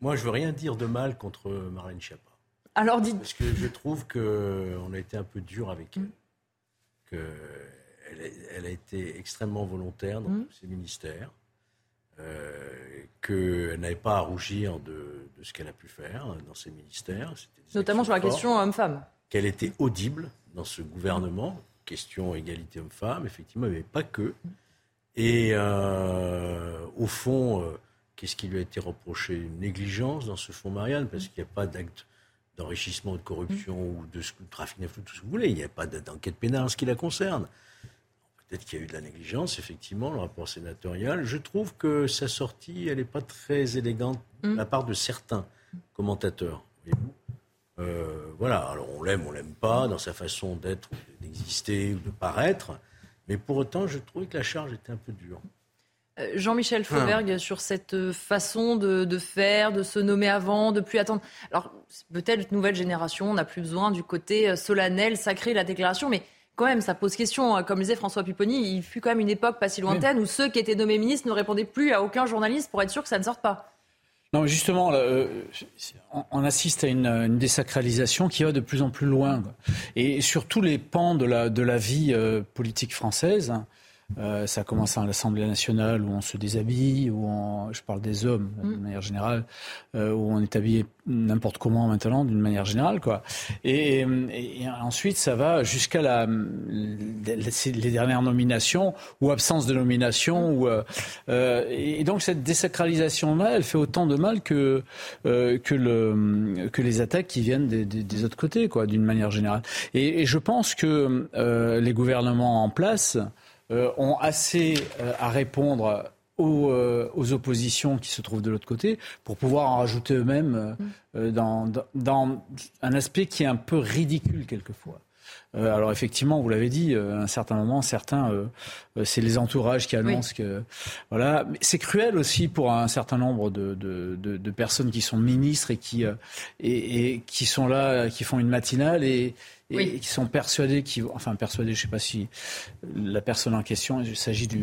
S19: Moi, je veux rien dire de mal contre Marlène Schiappa.
S1: Alors dites.
S19: Parce que je trouve qu'on a été un peu dur avec elle. Que elle, a été extrêmement volontaire dans mmh. tous ses ministères, euh, qu'elle n'avait pas à rougir de, ce qu'elle a pu faire dans ses ministères.
S1: Notamment sur la question homme-femme.
S19: Qu'elle était audible dans ce gouvernement, question égalité homme-femme, effectivement, mais pas que. Et euh, au fond, euh, qu'est-ce qui lui a été reproché? Une négligence dans ce fonds Marianne, parce qu'il n'y a pas d'acte d'enrichissement, de corruption mmh. ou de, trafic d'influence, tout ce que vous voulez. Il n'y a pas d'enquête pénale en ce qui la concerne. Peut-être qu'il y a eu de la négligence, effectivement, le rapport sénatorial. Je trouve que sa sortie, elle n'est pas très élégante de mm. la part de certains commentateurs. Euh, voilà, alors on l'aime, on l'aime pas dans sa façon d'être, d'exister ou de paraître, mais pour autant, je trouvais que la charge était un peu dure.
S1: Euh, Jean-Michel Fauberg, ah. sur cette façon de, de, faire, de se nommer avant, de plus attendre. Alors, peut-être nouvelle génération, on n'a plus besoin du côté euh, solennel, sacré, la déclaration, mais quand même, ça pose question. Hein. Comme le disait François Pupponi, il fut quand même une époque pas si lointaine où ceux qui étaient nommés ministres ne répondaient plus à aucun journaliste pour être sûr que ça ne sorte pas.
S20: Non, justement, euh, on assiste à une, désacralisation qui va de plus en plus loin. Et sur tous les pans de la, de la vie euh, politique française, euh, ça commence à l'Assemblée nationale où on se déshabille, où on, je parle des hommes de mm. manière générale, euh, où on est habillé n'importe comment maintenant d'une manière générale, quoi. Et, ensuite, ça va jusqu'à la, les dernières nominations ou absence de nomination. Ou, euh, et donc cette désacralisation-là, elle fait autant de mal que que, le, que les attaques qui viennent des, des, autres côtés, quoi, d'une manière générale. Et, et, je pense que les gouvernements en place euh, ont assez euh, à répondre euh, aux, oppositions qui se trouvent de l'autre côté pour pouvoir en rajouter eux-mêmes dans, dans, un aspect qui est un peu ridicule quelquefois. alors effectivement, vous l'avez dit, à un certain moment, certains, c'est les entourages qui annoncent que voilà. C'est cruel aussi pour un certain nombre de, de, de, personnes qui sont ministres et qui et, et, qui sont là, qui font une matinale et, et qui sont persuadés, qui, enfin persuadés, je ne sais pas si la personne en question, il s'agit de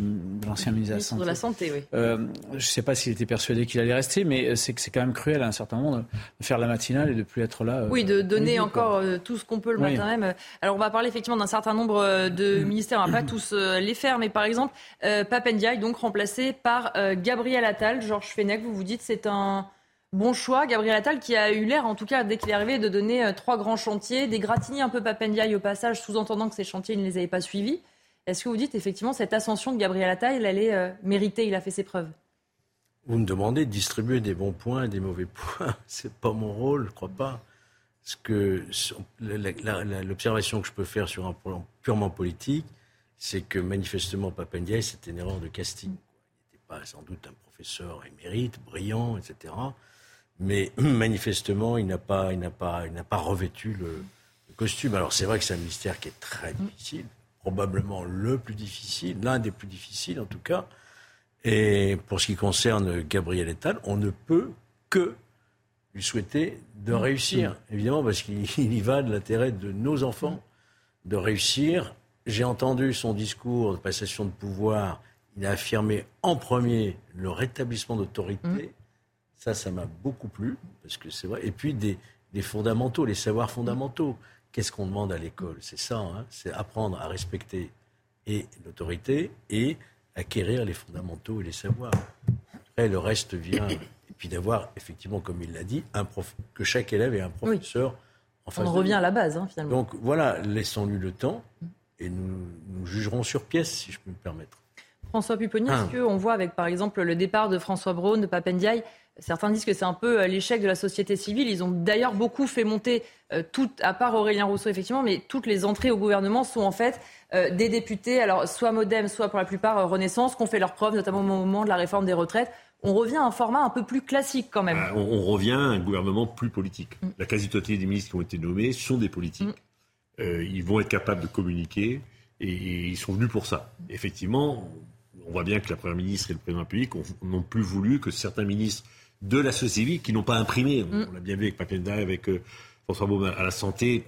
S20: l'ancien ministre de la Santé.
S1: De la Santé, oui.
S20: Euh, je ne sais pas s'il était persuadé qu'il allait rester, mais c'est que c'est quand même cruel à un certain moment de faire la matinale et de plus être là.
S1: Euh, oui, de donner encore euh, tout ce qu'on peut le matin même. Alors on va parler effectivement d'un certain nombre de ministères, on ne va pas <clears throat> tous les faire, mais par exemple, Papendiaï, donc remplacé par Gabriel Attal, Georges Fenech, vous vous dites c'est un Bon choix, Gabriel Attal, qui a eu l'air, en tout cas, dès qu'il est arrivé, de donner euh, trois grands chantiers, des gratignis un peu papendiaï au passage, sous-entendant que ces chantiers, il ne les avait pas suivis. Est-ce que vous dites, effectivement, cette ascension de Gabriel Attal, elle est euh, méritée, il a fait ses preuves?
S19: Vous me demandez de distribuer des bons points et des mauvais points. <laughs> C'est pas mon rôle, je crois pas. Que l'observation que je peux faire sur un plan purement politique, c'est que manifestement, Papendiaï, c'était une erreur de casting. Il n'était pas sans doute un professeur émérite, brillant, etc mais <clears throat> manifestement, il n'a pas, il n'a pas, il n'a pas revêtu le, costume. Alors c'est vrai que c'est un ministère qui est très difficile, probablement le plus difficile, l'un des plus difficiles en tout cas. Et pour ce qui concerne Gabriel Attal, on ne peut que lui souhaiter de réussir, évidemment, parce qu'il <laughs> y va de l'intérêt de nos enfants de réussir. J'ai entendu son discours de passation de pouvoir. Il a affirmé en premier le rétablissement d'autorité. Ça, ça m'a beaucoup plu, parce que c'est vrai. Et puis des, fondamentaux, les savoirs fondamentaux. Qu'est-ce qu'on demande à l'école? C'est ça, hein. c'est apprendre à respecter et l'autorité et acquérir les fondamentaux et les savoirs. Après, le reste vient. Et puis d'avoir, effectivement, comme il l'a dit, un prof, que chaque élève ait un professeur
S1: en face On revient à la base, hein, finalement.
S19: Donc voilà, laissons-lui le temps et nous, nous jugerons sur pièce, si je peux me permettre.
S1: François Pupponi, est-ce ah. qu'on voit avec, par exemple, le départ de François Braun, de Papendiaï, Certains disent que c'est un peu euh, l'échec de la société civile. Ils ont d'ailleurs beaucoup fait monter, euh, tout, à part Aurélien Rousseau effectivement, mais toutes les entrées au gouvernement sont en fait euh, des députés, alors soit Modem, soit pour la plupart Renaissance, qui ont fait leurs preuves, notamment au moment de la réforme des retraites. On revient à un format un peu plus classique quand même.
S21: on, revient à un gouvernement plus politique. Mm. La quasi-totalité des ministres qui ont été nommés sont des politiques. Mm. ils vont être capables de communiquer et, ils sont venus pour ça. Effectivement, on voit bien que la Première ministre et le Président de la République n'ont plus voulu que certains ministres de la société civile qui n'ont pas imprimé, mm. on l'a bien vu avec Papenda, avec euh, François Baum à la santé,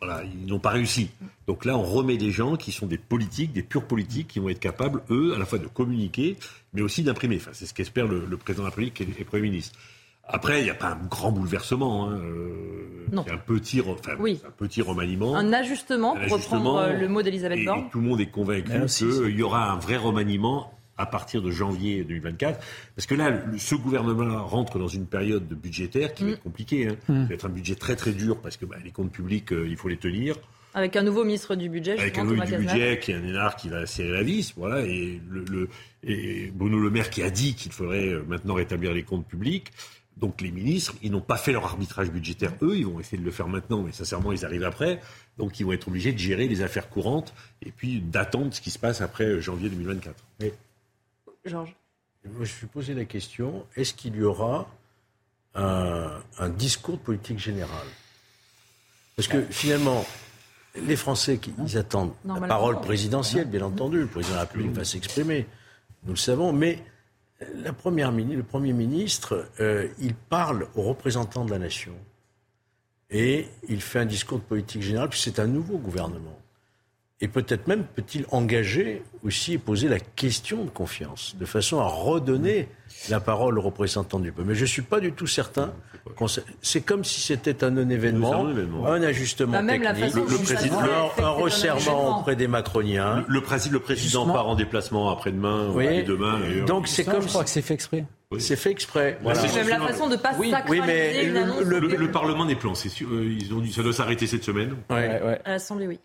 S21: voilà, ils n'ont pas réussi. Donc là, on remet des gens qui sont des politiques, des purs politiques, qui vont être capables, eux, à la fois de communiquer, mais aussi d'imprimer. Enfin, c'est ce qu'espère le, président de la République et le Premier ministre. Après, il n'y a pas un grand bouleversement. Hein. Euh, non. A un petit, enfin, un petit remaniement.
S1: Un ajustement, pour reprendre euh, le mot d'Elisabeth Borne.
S21: tout le monde est convaincu qu'il y aura un vrai remaniement à partir de janvier 2024. Parce que là, ce gouvernement rentre dans une période budgétaire qui va être compliquée. Hein. Mm. Ça va être un budget très très dur parce que bah, les comptes publics, euh, il faut les tenir.
S1: Avec un nouveau ministre du budget.
S21: Avec un nouveau ministre du budget qui est un énard qui va serrer la vis. Voilà, et, le, et Bruno Le Maire qui a dit qu'il faudrait maintenant rétablir les comptes publics. Donc les ministres, ils n'ont pas fait leur arbitrage budgétaire, eux, ils vont essayer de le faire maintenant, mais sincèrement, ils arrivent après. Donc ils vont être obligés de gérer les affaires courantes et puis d'attendre ce qui se passe après euh, janvier 2024.
S1: Georges
S19: Je me suis posé la question est-ce qu'il y aura un, discours de politique générale? Parce que finalement, les Français, ils attendent la parole présidentielle, bien entendu. Le président de la République va s'exprimer, nous le savons, mais le Premier ministre, euh, il parle aux représentants de la nation. Et il fait un discours de politique générale, puis c'est un nouveau gouvernement. Et peut-être même peut-il engager aussi et poser la question de confiance, de façon à redonner la parole aux représentants du peuple. Mais je ne suis pas du tout certain. C'est comme si c'était un non-événement, un, ajustement bah, technique, le, président, un, resserrement auprès des macroniens.
S21: Le, président, le président part en déplacement après-demain oui. demain.
S20: Donc c'est comme je crois que c'est fait exprès.
S19: C'est fait exprès.
S1: C'est même la façon de ne pas oui, oui, mais
S21: le, Parlement n'est plus c'est sûr. Euh, ils ont dit ça doit s'arrêter cette semaine.
S1: À l'Assemblée, oui.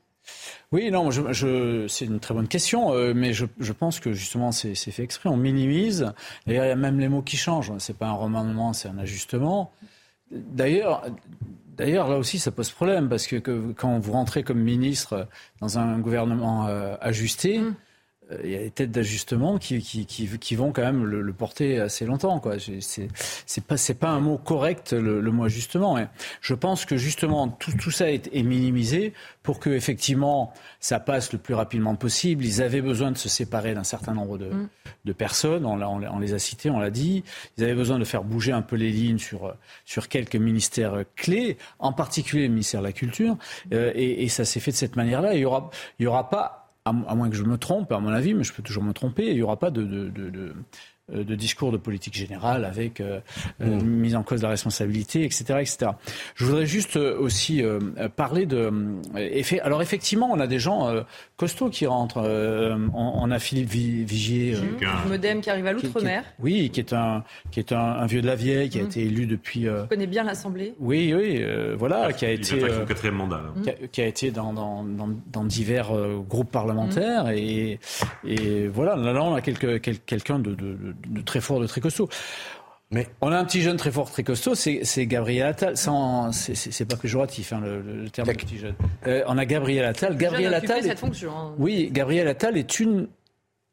S20: Oui, non, c'est une très bonne question, euh, mais je, pense que justement c'est fait exprès. On minimise, et il y a même les mots qui changent. C'est pas un remaniement, c'est un ajustement. D'ailleurs, D'ailleurs, là aussi, ça pose problème parce que, quand vous rentrez comme ministre dans un gouvernement euh, ajusté, mmh. Euh, il y a des têtes d'ajustement qui, qui, qui, vont quand même le, porter assez longtemps. Quoi. C'est, c'est pas c'est pas un mot correct le, mot ajustement. Je pense que justement tout, tout ça est, minimisé pour que effectivement ça passe le plus rapidement possible. Ils avaient besoin de se séparer d'un certain nombre de, mm. de personnes. On, on, les a cités, on l'a dit. Ils avaient besoin de faire bouger un peu les lignes sur sur quelques ministères clés, en particulier le ministère de la Culture. Euh, et, et, ça s'est fait de cette manière-là. Il y aura il y aura pas à, moins que je me trompe, à mon avis, mais je peux toujours me tromper, il n'y aura pas de, de, de, de discours de politique générale avec euh, euh, mm. mise en cause de la responsabilité, etc., etc. Je voudrais juste aussi parler de. alors effectivement, on a des gens costauds qui rentrent. On, a Philippe Vigier,
S1: mmh. Modem qui arrive à l'outre-mer.
S20: Oui, qui est un qui est un, vieux de la vieille, qui a mmh. été élu depuis.
S1: Qui connaît bien l'Assemblée.
S20: Oui, oui, voilà, qui a été.
S21: quatrième mandat.
S20: Qui, a, été dans, dans, dans, divers groupes parlementaires mmh. et, et voilà. Là, on a quelqu'un de, de de très fort, de très costaud. Mais on a un petit jeune très fort, très costaud, c'est Gabriel Attal. C'est pas péjoratif hein, le, le, terme de petit jeune. Euh, on a Gabriel Attal. Gabriel Attal.
S1: cette fonction, hein.
S20: Oui, Gabriel Attal est une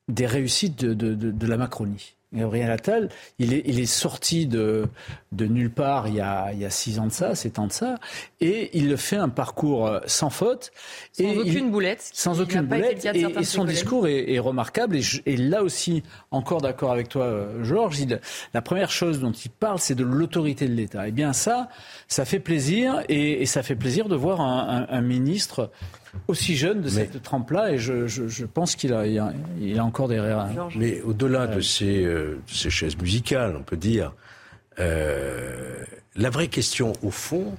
S20: des réussites de, de, de, de la Macronie. Gabriel Attal, il est, il est sorti de, de nulle part il y, a, il y a six ans de ça, sept ans de ça, et il fait un parcours euh, sans faute.
S1: Sans et aucune boulette.
S20: Sans aucune boulette. Et, son discours est, remarquable. Et, et, là aussi, encore d'accord avec toi, euh, Georges, la première chose dont il parle, c'est de l'autorité de l'État. Et eh bien ça, ça fait plaisir, et, ça fait plaisir de voir un, un, un ministre aussi jeune de cette trempe-là, et je, je, pense qu'il a, il a, encore des rêves.
S19: Mais au-delà de, ces, euh, ces, chaises musicales, on peut dire, euh, la vraie question, au fond,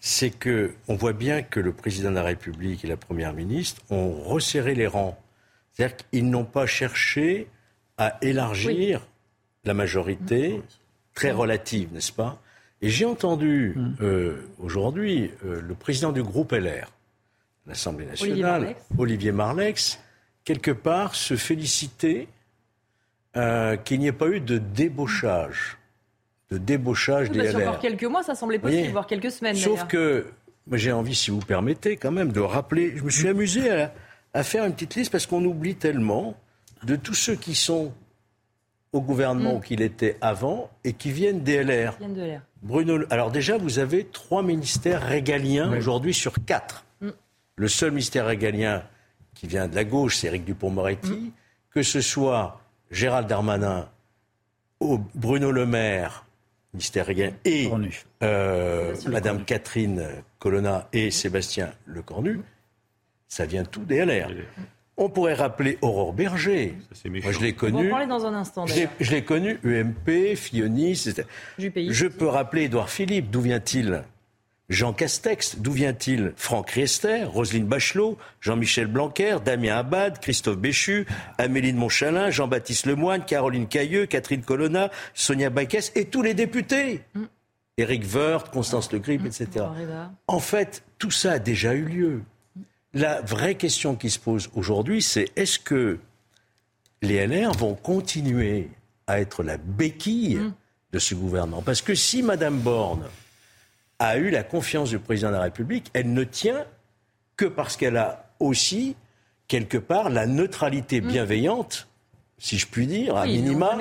S19: c'est que on voit bien que le président de la République et la première ministre ont resserré les rangs. C'est-à-dire qu'ils n'ont pas cherché à élargir la majorité très relative, n'est-ce pas? Et j'ai entendu mm. euh, aujourd'hui le président du groupe LR l'Assemblée nationale, Olivier Marlex, quelque part se féliciter euh, qu'il n'y ait pas eu de débauchage. De débauchage des LR.
S1: Encore quelques mois, ça semblait possible, voire quelques semaines.
S19: Sauf que, j'ai envie, si vous permettez, quand même, de rappeler. Je me suis amusé à, faire une petite liste parce qu'on oublie tellement de tous ceux qui sont au gouvernement mm. ou qu'il était avant et qui viennent des LR.
S1: Viennent de LR.
S19: Bruno, alors déjà, vous avez trois ministères régaliens aujourd'hui sur quatre. Le seul ministère régalien qui vient de la gauche, c'est Éric Dupont-Moretti. Mm. que ce soit Gérald Darmanin, Bruno Le Maire, ministérien, et euh, Madame Catherine Colonna et Sébastien Lecornu, ça vient tout des LR. On pourrait rappeler Aurore Berger. Moi, je l'ai connu. On
S1: va en parler dans un instant.
S19: Je l'ai connu, UMP, Fionis. Je peux rappeler Édouard Philippe. D'où vient-il? Jean Castex, d'où vient-il Franck Riester, Roselyne Bachelot, Jean-Michel Blanquer, Damien Abad, Christophe Béchu, Amélie de Montchalin, Jean-Baptiste Lemoyne, Caroline Cailleux, Catherine Colonna, Sonia Baquès et tous les députés. Mm. Éric Woerth, Constance Le Grip, mm. etc. En fait, tout ça a déjà eu lieu. La vraie question qui se pose aujourd'hui, c'est est-ce que les LR vont continuer à être la béquille mm. de ce gouvernement? Parce que si Mme Borne a eu la confiance du président de la République, elle ne tient que parce qu'elle a aussi, quelque part, la neutralité mm. bienveillante, si je puis dire, à minima,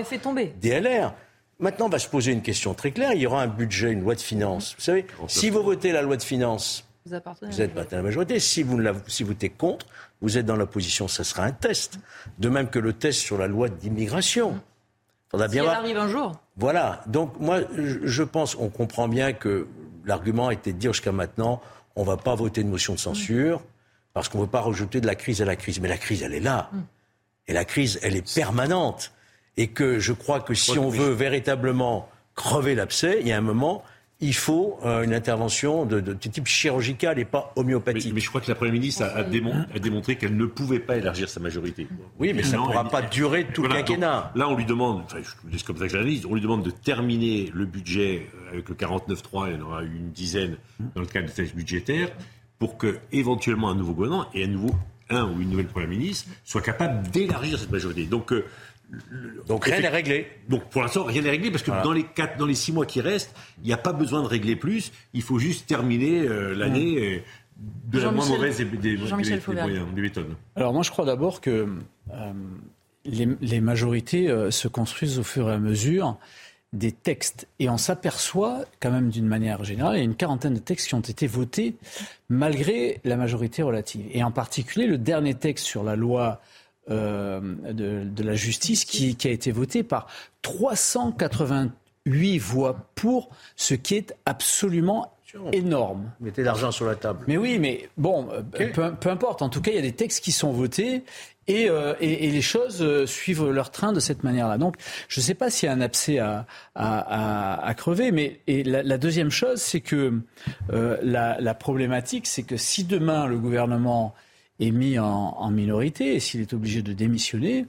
S19: des LR. Maintenant, on va se poser une question très claire. Il y aura un budget, une loi de finances. Vous savez, si vous votez la loi de finances, vous, vous êtes pas à la majorité. Si vous, si vous êtes contre, vous êtes dans l'opposition. Ça sera un test. De même que le test sur la loi d'immigration. Mm.
S1: Faudra bien si elle arrive un jour.
S19: Voilà. Donc moi, je pense, on comprend bien que l'argument était de dire jusqu'à maintenant, on ne va pas voter une motion de censure parce qu'on ne veut pas rajouter de la crise à la crise. Mais la crise, elle est là. Et la crise, elle est permanente. Et que je crois que si on veut véritablement crever l'abcès, il y a un moment, il faut euh, une intervention de, type chirurgical et pas homopathie.
S21: Mais, je crois que la Première ministre a, démontré qu'elle ne pouvait pas élargir sa majorité.
S19: Oui, mais ça ne pourra pas durer tout le quinquennat.
S21: là, on lui demande, enfin, je comme ça que j'analyse, on lui demande de terminer le budget euh, avec le 49.3, il y en aura une dizaine dans le cadre de texte budgétaire, pour que éventuellement un nouveau gouvernement et un nouveau un ou une nouvelle Première ministre soit capable d'élargir cette majorité. Donc euh,
S19: donc rien n'est réglé.
S21: Donc pour l'instant, rien n'est réglé parce que dans les quatre, dans les six mois qui restent, il n'y a pas besoin de régler plus. Il faut juste terminer euh, l'année mmh. euh, de la moins mauvaise des, des, des,
S20: Alors moi, je crois d'abord que euh, les, majorités se construisent au fur et à mesure des textes. Et on s'aperçoit quand même d'une manière générale, il y a une quarantaine de textes qui ont été votés malgré la majorité relative. Et en particulier, le dernier texte sur la loi euh, de, la justice qui, a été voté par 388 voix pour, ce qui est absolument énorme.
S19: Mettez l'argent sur la table.
S20: Mais oui, mais bon, euh, peu, importe. En tout cas, il y a des textes qui sont votés et, euh, les choses suivent leur train de cette manière-là. Donc, je ne sais pas s'il y a un abcès à, à, crever, mais et la, deuxième chose, c'est que la, la, problématique, c'est que si demain le gouvernement est mis en, minorité et s'il est obligé de démissionner,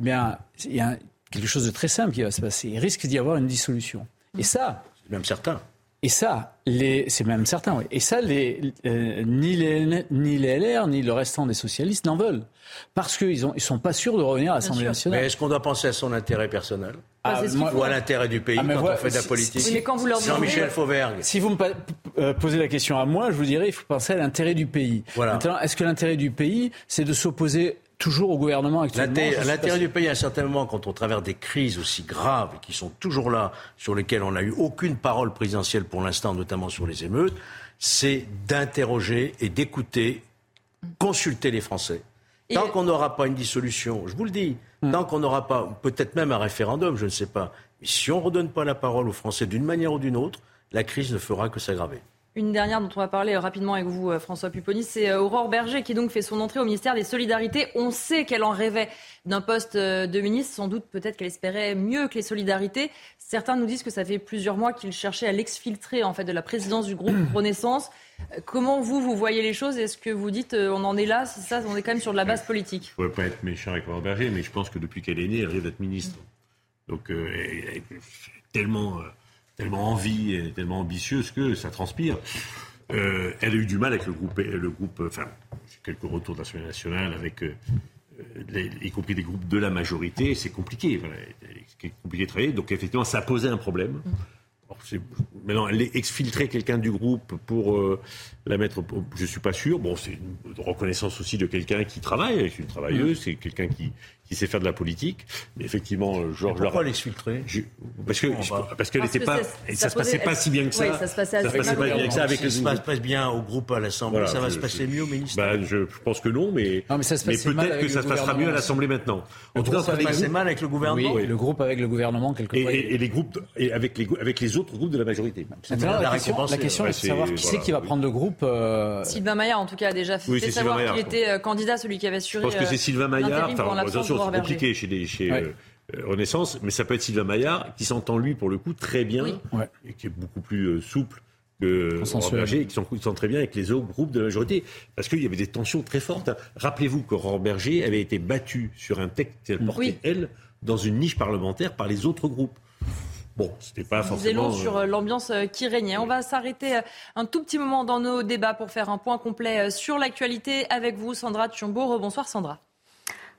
S20: eh bien, il y a quelque chose de très simple qui va se passer. Il risque d'y avoir une dissolution. Et ça.
S19: C'est même certain.
S20: Et ça, c'est même certain, oui. Et ça, les, euh, ni, les, ni les LR, ni le restant des socialistes n'en veulent. Parce qu'ils ne ils sont pas sûrs de revenir à l'Assemblée nationale.
S19: Mais est-ce qu'on doit penser à son intérêt personnel? Ah, Ou à l'intérêt du pays ah, quand on fait de la politique Jean-Michel Fauvergue.
S20: Si vous me euh, posez la question à moi, je vous dirais il faut penser à l'intérêt du pays. Voilà. Maintenant, est-ce que l'intérêt du pays, c'est de s'opposer toujours au gouvernement actuellement?
S19: L'intérêt du pays, à un certain moment, quand on traverse des crises aussi graves qui sont toujours là, sur lesquelles on n'a eu aucune parole présidentielle pour l'instant, notamment sur les émeutes, c'est d'interroger et d'écouter, consulter les Français. Tant qu'on n'aura pas une dissolution, je vous le dis. Tant qu'on n'aura pas, peut-être même un référendum, je ne sais pas, mais si on ne redonne pas la parole aux Français d'une manière ou d'une autre, la crise ne fera que s'aggraver.
S1: Une dernière dont on va parler rapidement avec vous, euh, François Pupponi, c'est euh, Aurore Berger qui donc fait son entrée au ministère des Solidarités. On sait qu'elle en rêvait d'un poste euh, de ministre. Sans doute, peut-être qu'elle espérait mieux que les Solidarités. Certains nous disent que ça fait plusieurs mois qu'il cherchait à l'exfiltrer en fait de la présidence du groupe <coughs> Renaissance. Comment vous, vous voyez les choses? Est-ce que vous dites on en est là? C'est ça, on est quand même sur de la base politique.
S21: Je ne pas être méchant avec Aurore Berger, mais je pense que depuis qu'elle est née, elle rêve d'être ministre. Donc, elle est tellement tellement envie tellement ambitieuse que ça transpire. Euh, elle a eu du mal avec le groupe, le groupe enfin, quelques retours de nationale, avec, euh, y compris des groupes de la majorité. C'est compliqué, c'est compliqué de travailler. Donc effectivement, ça a posé un problème. Maintenant, exfiltrer quelqu'un du groupe pour euh, la mettre. Je suis pas sûr. Bon, c'est une reconnaissance aussi de quelqu'un qui travaille, c'est une travailleuse, mm. c'est quelqu'un qui, qui sait faire de la politique. Mais effectivement, euh, Georges
S19: Pourquoi l'exfiltrer
S21: Parce que parce qu'elle n'était pas. et ça, se passait pas si bien que ça.
S1: Oui, ça se passait,
S19: ça
S1: passait
S19: pas bien que ça avec le. Ça se passe bien au groupe à l'Assemblée. ça va se passer mieux au ministère.
S21: Bah, je pense que non, mais, mais, peut-être que ça se passera mieux à l'Assemblée maintenant.
S19: En tout cas, ça se passait mal avec le gouvernement.
S20: Oui, le groupe avec le gouvernement quelquefois.
S21: Et, les groupes et avec les avec les autres groupes de la majorité.
S20: La question, la question est de savoir qui c'est qui va prendre le groupe. Euh,
S1: Sylvain Maillard, en tout cas, a déjà fait savoir qu'il était euh, candidat, celui qui avait assuré.
S21: Je pense que c'est Sylvain Maillard. Enfin, attention, c'est compliqué chez chez euh, Renaissance, mais ça peut être Sylvain Maillard, qui s'entend lui pour le coup très bien, et qui est beaucoup plus euh, souple que Berger, et qui s'entend très bien avec les autres groupes de la majorité, parce qu'il y avait des tensions très fortes. Rappelez-vous qu'Aurore Berger avait été battue sur un texte qu'elle portait, elle, dans une niche parlementaire par les autres groupes. Bon, c'était pas forcément.
S1: long sur euh, l'ambiance qui régnait. On va s'arrêter un tout petit moment dans nos débats pour faire un point complet sur l'actualité avec vous, Sandra Tchombo. Bonsoir, Sandra.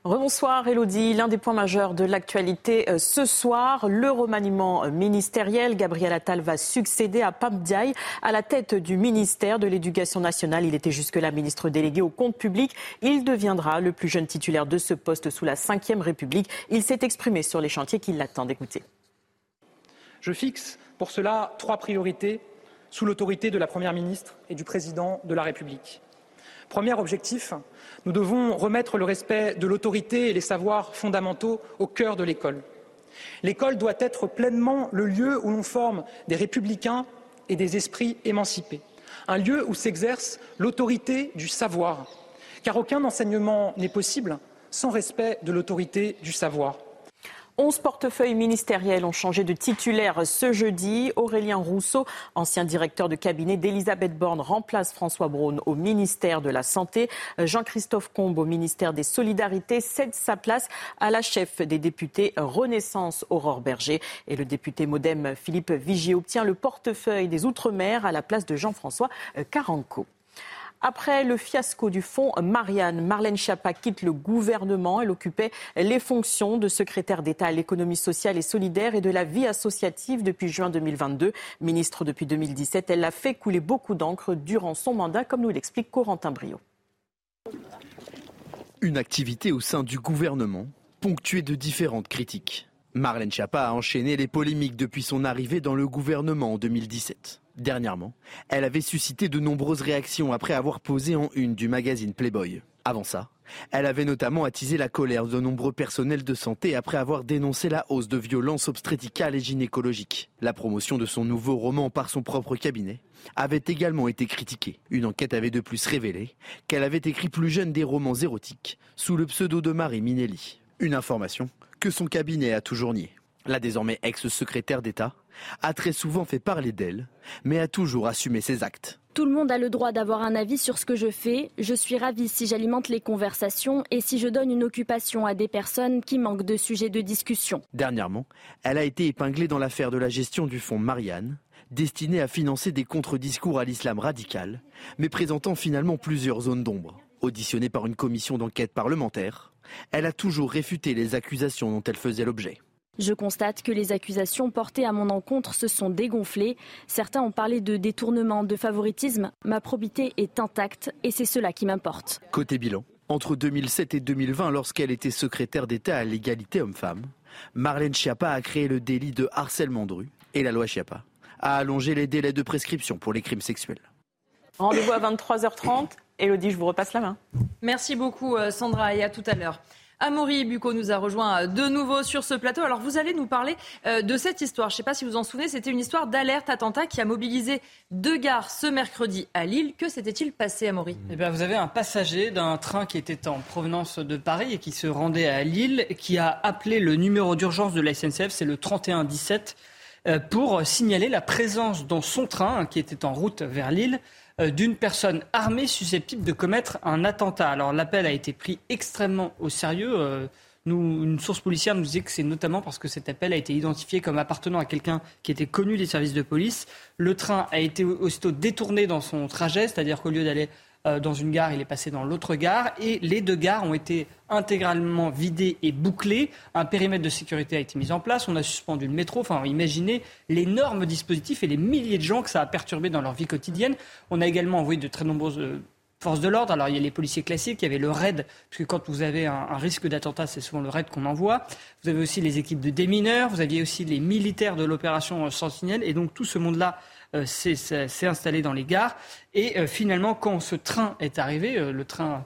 S2: Rebonsoir Elodie. L'un des points majeurs de l'actualité euh, ce soir, le remaniement ministériel. Gabriel Attal va succéder à Pam Diaye à la tête du ministère de l'Éducation nationale. Il était jusque-là ministre délégué au compte public. Il deviendra le plus jeune titulaire de ce poste sous la Ve République. Il s'est exprimé sur les chantiers qui l'attendent. Écoutez.
S3: Je fixe pour cela trois priorités sous l'autorité de la Première ministre et du Président de la République. Premier objectif, nous devons remettre le respect de l'autorité et les savoirs fondamentaux au cœur de l'école. L'école doit être pleinement le lieu où l'on forme des républicains et des esprits émancipés, un lieu où s'exerce l'autorité du savoir, car aucun enseignement n'est possible sans respect de l'autorité du savoir.
S2: 11 portefeuilles ministériels ont changé de titulaire ce jeudi. Aurélien Rousseau, ancien directeur de cabinet d'Elisabeth Borne, remplace François Braun au ministère de la Santé. Jean-Christophe Combe au ministère des Solidarités cède sa place à la chef des députés Renaissance Aurore Berger. Et le député modem Philippe Vigier obtient le portefeuille des Outre-mer à la place de Jean-François Caranco. Après le fiasco du fonds Marianne, Marlène Schiappa quitte le gouvernement. Elle occupait les fonctions de secrétaire d'État à l'économie sociale et solidaire et de la vie associative depuis juin 2022. Ministre depuis 2017, elle a fait couler beaucoup d'encre durant son mandat, comme nous l'explique Corentin Brio.
S4: Une activité au sein du gouvernement, ponctuée de différentes critiques. Marlène Schiappa a enchaîné les polémiques depuis son arrivée dans le gouvernement en 2017. Dernièrement, elle avait suscité de nombreuses réactions après avoir posé en une du magazine Playboy. Avant ça, elle avait notamment attisé la colère de nombreux personnels de santé après avoir dénoncé la hausse de violences obstétricales et gynécologiques. La promotion de son nouveau roman par son propre cabinet avait également été critiquée. Une enquête avait de plus révélé qu'elle avait écrit plus jeune des romans érotiques sous le pseudo de Marie Minelli. Une information que son cabinet a toujours niée. La désormais ex-secrétaire d'État a très souvent fait parler d'elle, mais a toujours assumé ses actes.
S5: Tout le monde a le droit d'avoir un avis sur ce que je fais. Je suis ravie si j'alimente les conversations et si je donne une occupation à des personnes qui manquent de sujets de discussion.
S4: Dernièrement, elle a été épinglée dans l'affaire de la gestion du fonds Marianne, destiné à financer des contre-discours à l'islam radical, mais présentant finalement plusieurs zones d'ombre. Auditionnée par une commission d'enquête parlementaire, elle a toujours réfuté les accusations dont elle faisait l'objet.
S5: Je constate que les accusations portées à mon encontre se sont dégonflées. Certains ont parlé de détournement, de favoritisme. Ma probité est intacte et c'est cela qui m'importe.
S4: Côté bilan, entre 2007 et 2020, lorsqu'elle était secrétaire d'État à l'égalité homme-femme, Marlène Schiappa a créé le délit de harcèlement de rue et la loi Schiappa a allongé les délais de prescription pour les crimes sexuels.
S2: Rendez-vous à 23h30. Elodie, je vous repasse la main.
S1: Merci beaucoup euh, Sandra et à tout à l'heure. Amaury Bucco nous a rejoint euh, de nouveau sur ce plateau. Alors vous allez nous parler euh, de cette histoire. Je ne sais pas si vous en souvenez, c'était une histoire d'alerte attentat qui a mobilisé deux gares ce mercredi à Lille. Que s'était-il passé, Amaury?
S23: Eh bien, Vous avez un passager d'un train qui était en provenance de Paris et qui se rendait à Lille, qui a appelé le numéro d'urgence de la SNCF, c'est le 3117, euh, pour signaler la présence dans son train qui était en route vers Lille d'une personne armée susceptible de commettre un attentat. Alors l'appel a été pris extrêmement au sérieux. Euh, une source policière nous disait que c'est notamment parce que cet appel a été identifié comme appartenant à quelqu'un qui était connu des services de police. Le train a été aussitôt détourné dans son trajet, c'est-à-dire qu'au lieu d'aller euh, dans une gare, il est passé dans l'autre gare. Et les deux gares ont été intégralement vidées et bouclées. Un périmètre de sécurité a été mis en place. On a suspendu le métro. Enfin, imaginez l'énorme dispositif et les milliers de gens que ça a perturbé dans leur vie quotidienne. On a également envoyé de très nombreuses euh, forces de l'ordre. Alors, il y a les policiers classiques, il y avait le RAID, parce que quand vous avez un, risque d'attentat, c'est souvent le RAID qu'on envoie. Vous avez aussi les équipes de démineurs, vous aviez aussi les militaires de l'opération Sentinelle. Et donc, tout ce monde-là euh, s'est installé dans les gares. Et euh, finalement, quand ce train est arrivé, euh, le train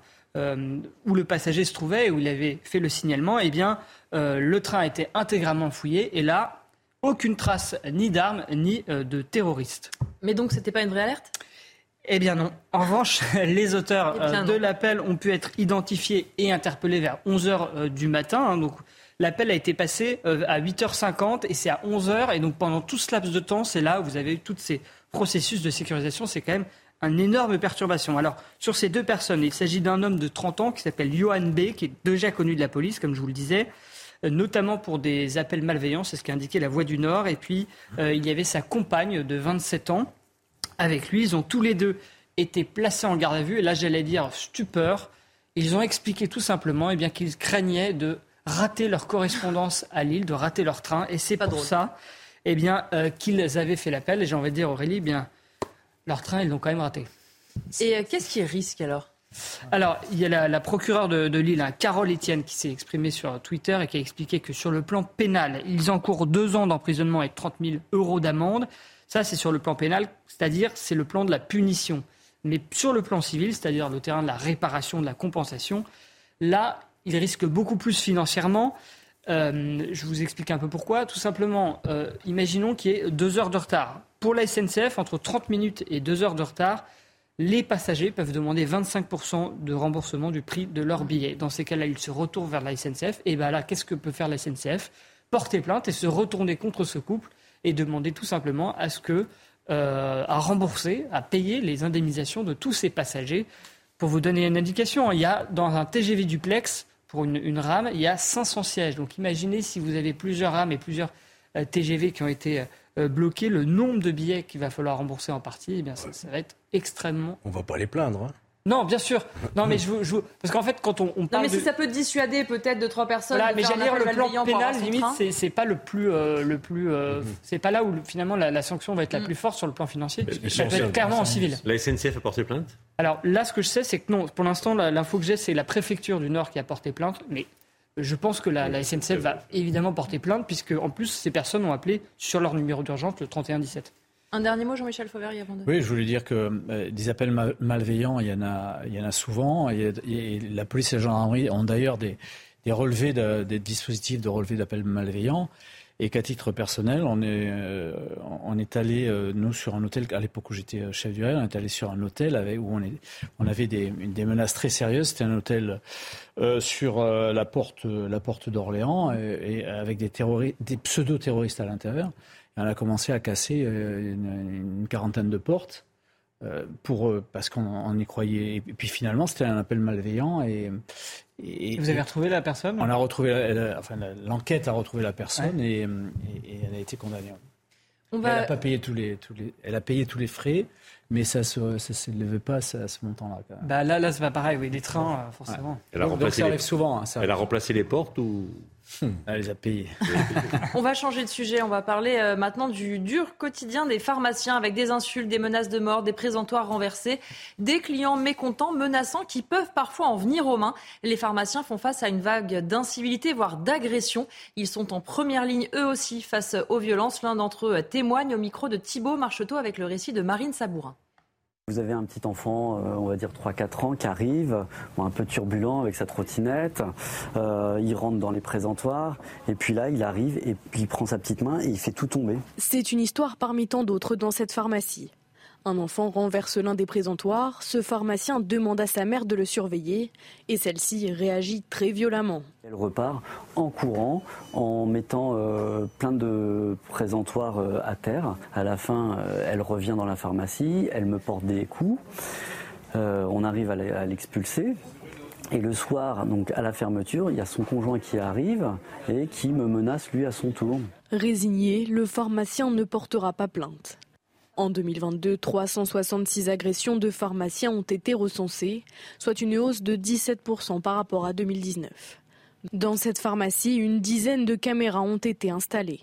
S23: où le passager se trouvait, où il avait fait le signalement, eh bien, le train a été intégralement fouillé. Et là, aucune trace ni d'armes ni de terroristes.
S1: Mais donc, c'était pas une vraie alerte?
S23: Eh bien non. En revanche, <laughs> les auteurs eh de l'appel ont pu être identifiés et interpellés vers 11h du matin. Hein. donc L'appel a été passé euh, à 8h50 et c'est à 11h. Et donc pendant tout ce laps de temps, c'est là où vous avez eu tous ces processus de sécurisation. C'est quand même une énorme perturbation. Alors, sur ces deux personnes, il s'agit d'un homme de 30 ans qui s'appelle Johan B, qui est déjà connu de la police, comme je vous le disais, euh, notamment pour des appels malveillants, c'est ce qu'a indiqué la Voix du Nord. Et puis, euh, il y avait sa compagne de 27 ans avec lui. Ils ont tous les deux été placés en garde à vue. Et là, j'allais dire stupeur. Ils ont expliqué tout simplement eh qu'ils craignaient de rater leur correspondance à Lille, de rater leur train. Et c'est pour ça eh bien, euh, qu'ils avaient fait l'appel. Et j'ai envie de dire, Aurélie, eh bien, leur train, ils l'ont quand même raté.
S1: Et euh, qu'est-ce qui risque alors?
S23: Alors, il y a la, procureure de, Lille, hein, Carole Etienne, qui s'est exprimée sur Twitter et qui a expliqué que sur le plan pénal, ils encourent deux ans d'emprisonnement et 30 000 euros d'amende. Ça, c'est sur le plan pénal, c'est-à-dire c'est le plan de la punition. Mais sur le plan civil, c'est-à-dire le terrain de la réparation, de la compensation, là, il risque beaucoup plus financièrement. Euh, je vous explique un peu pourquoi. Tout simplement, euh, imaginons qu'il y ait deux heures de retard. Pour la SNCF, entre 30 minutes et deux heures de retard, les passagers peuvent demander 25% de remboursement du prix de leur billet. Dans ces cas-là, ils se retournent vers la SNCF. Et bien là, qu'est-ce que peut faire la SNCF Porter plainte et se retourner contre ce couple et demander tout simplement à ce que euh, à rembourser, à payer les indemnisations de tous ces passagers. Pour vous donner une indication, il y a dans un TGV duplex pour une, rame, il y a 500 sièges. Donc imaginez si vous avez plusieurs rames et plusieurs euh, TGV qui ont été euh, bloqués, le nombre de billets qu'il va falloir rembourser en partie, eh bien, ça, va être extrêmement...
S19: On ne va pas les plaindre. Hein.
S23: Non, bien sûr. Non, mais je, je parce qu'en fait, quand on, on parle
S1: non, mais si ça peut dissuader peut-être de trois personnes.
S23: Là, mais j'allais dire le plan pénal, limite, c'est pas le plus, euh, le plus, mm-hmm. c'est pas là où finalement la, sanction va être la mm. plus forte sur le plan financier. Ça peut être clairement en civil.
S21: La SNCF a porté plainte?
S23: Alors là, ce que je sais, c'est que non. Pour l'instant, l'info que j'ai, c'est la préfecture du Nord qui a porté plainte. Mais je pense que la, SNCF va évidemment porter plainte, puisque en plus, ces personnes ont appelé sur leur numéro d'urgence le 3117.
S1: Un dernier mot, Jean-Michel Fauvergue, avant de...
S20: Oui, je voulais dire que euh, des appels malveillants, il y en a, il y en a souvent. La police et la gendarmerie ont d'ailleurs des, relevés, des dispositifs de relevés d'appels malveillants. Et qu'à titre personnel, on est, euh, allé, euh, nous, sur un hôtel, à l'époque où j'étais chef du RAID, on est allé sur un hôtel où on, avait des, menaces très sérieuses. C'était un hôtel sur la porte, la porte d'Orléans, avec des pseudo-terroristes à l'intérieur. On a commencé à casser une, une quarantaine de portes. Pour, parce qu'on y croyait. Et puis finalement, c'était un appel malveillant et,
S23: vous avez retrouvé la personne?
S20: On a retrouvé, enfin, l'enquête a retrouvé la personne et, elle a été condamnée. Elle n'a pas payé tous les, tous les, elle a payé tous les frais, mais ça ne s'élevait pas à ce, montant-là.
S23: Bah là, là, c'est pas pareil. Oui, les trains, forcément.
S21: Elle a remplacé ça arrive souvent. Hein, elle a remplacé les portes ou.
S20: Elle les a payés.
S1: on va changer de sujet. On va parler euh, maintenant du dur quotidien des pharmaciens avec des insultes, des menaces de mort, des présentoirs renversés, des clients mécontents, menaçants qui peuvent parfois en venir aux mains. Les pharmaciens font face à une vague d'incivilité, voire d'agression. Ils sont en première ligne eux aussi face aux violences. L'un d'entre eux témoigne au micro de Thibault Marcheteau avec le récit de Marine Sabourin.
S9: Vous avez un petit enfant, euh, on va dire 3-4 ans, qui arrive, un peu turbulent avec sa trottinette. Euh, il rentre dans les présentoirs et puis là, il arrive et puis il prend sa petite main et il fait tout tomber.
S10: C'est une histoire parmi tant d'autres dans cette pharmacie. Un enfant renverse l'un des présentoirs, ce pharmacien demande à sa mère de le surveiller et celle-ci réagit très violemment.
S9: Elle repart en courant, en mettant euh, plein de présentoirs euh, à terre. À la fin, euh, elle revient dans la pharmacie, elle me porte des coups. on arrive à l'expulser. Et le soir, donc à la fermeture, il y a son conjoint qui arrive et qui me menace lui à son tour.
S10: Résigné, le pharmacien ne portera pas plainte. En 2022, 366 agressions de pharmaciens ont été recensées, soit une hausse de 17% par rapport à 2019. Dans cette pharmacie, une dizaine de caméras ont été installées.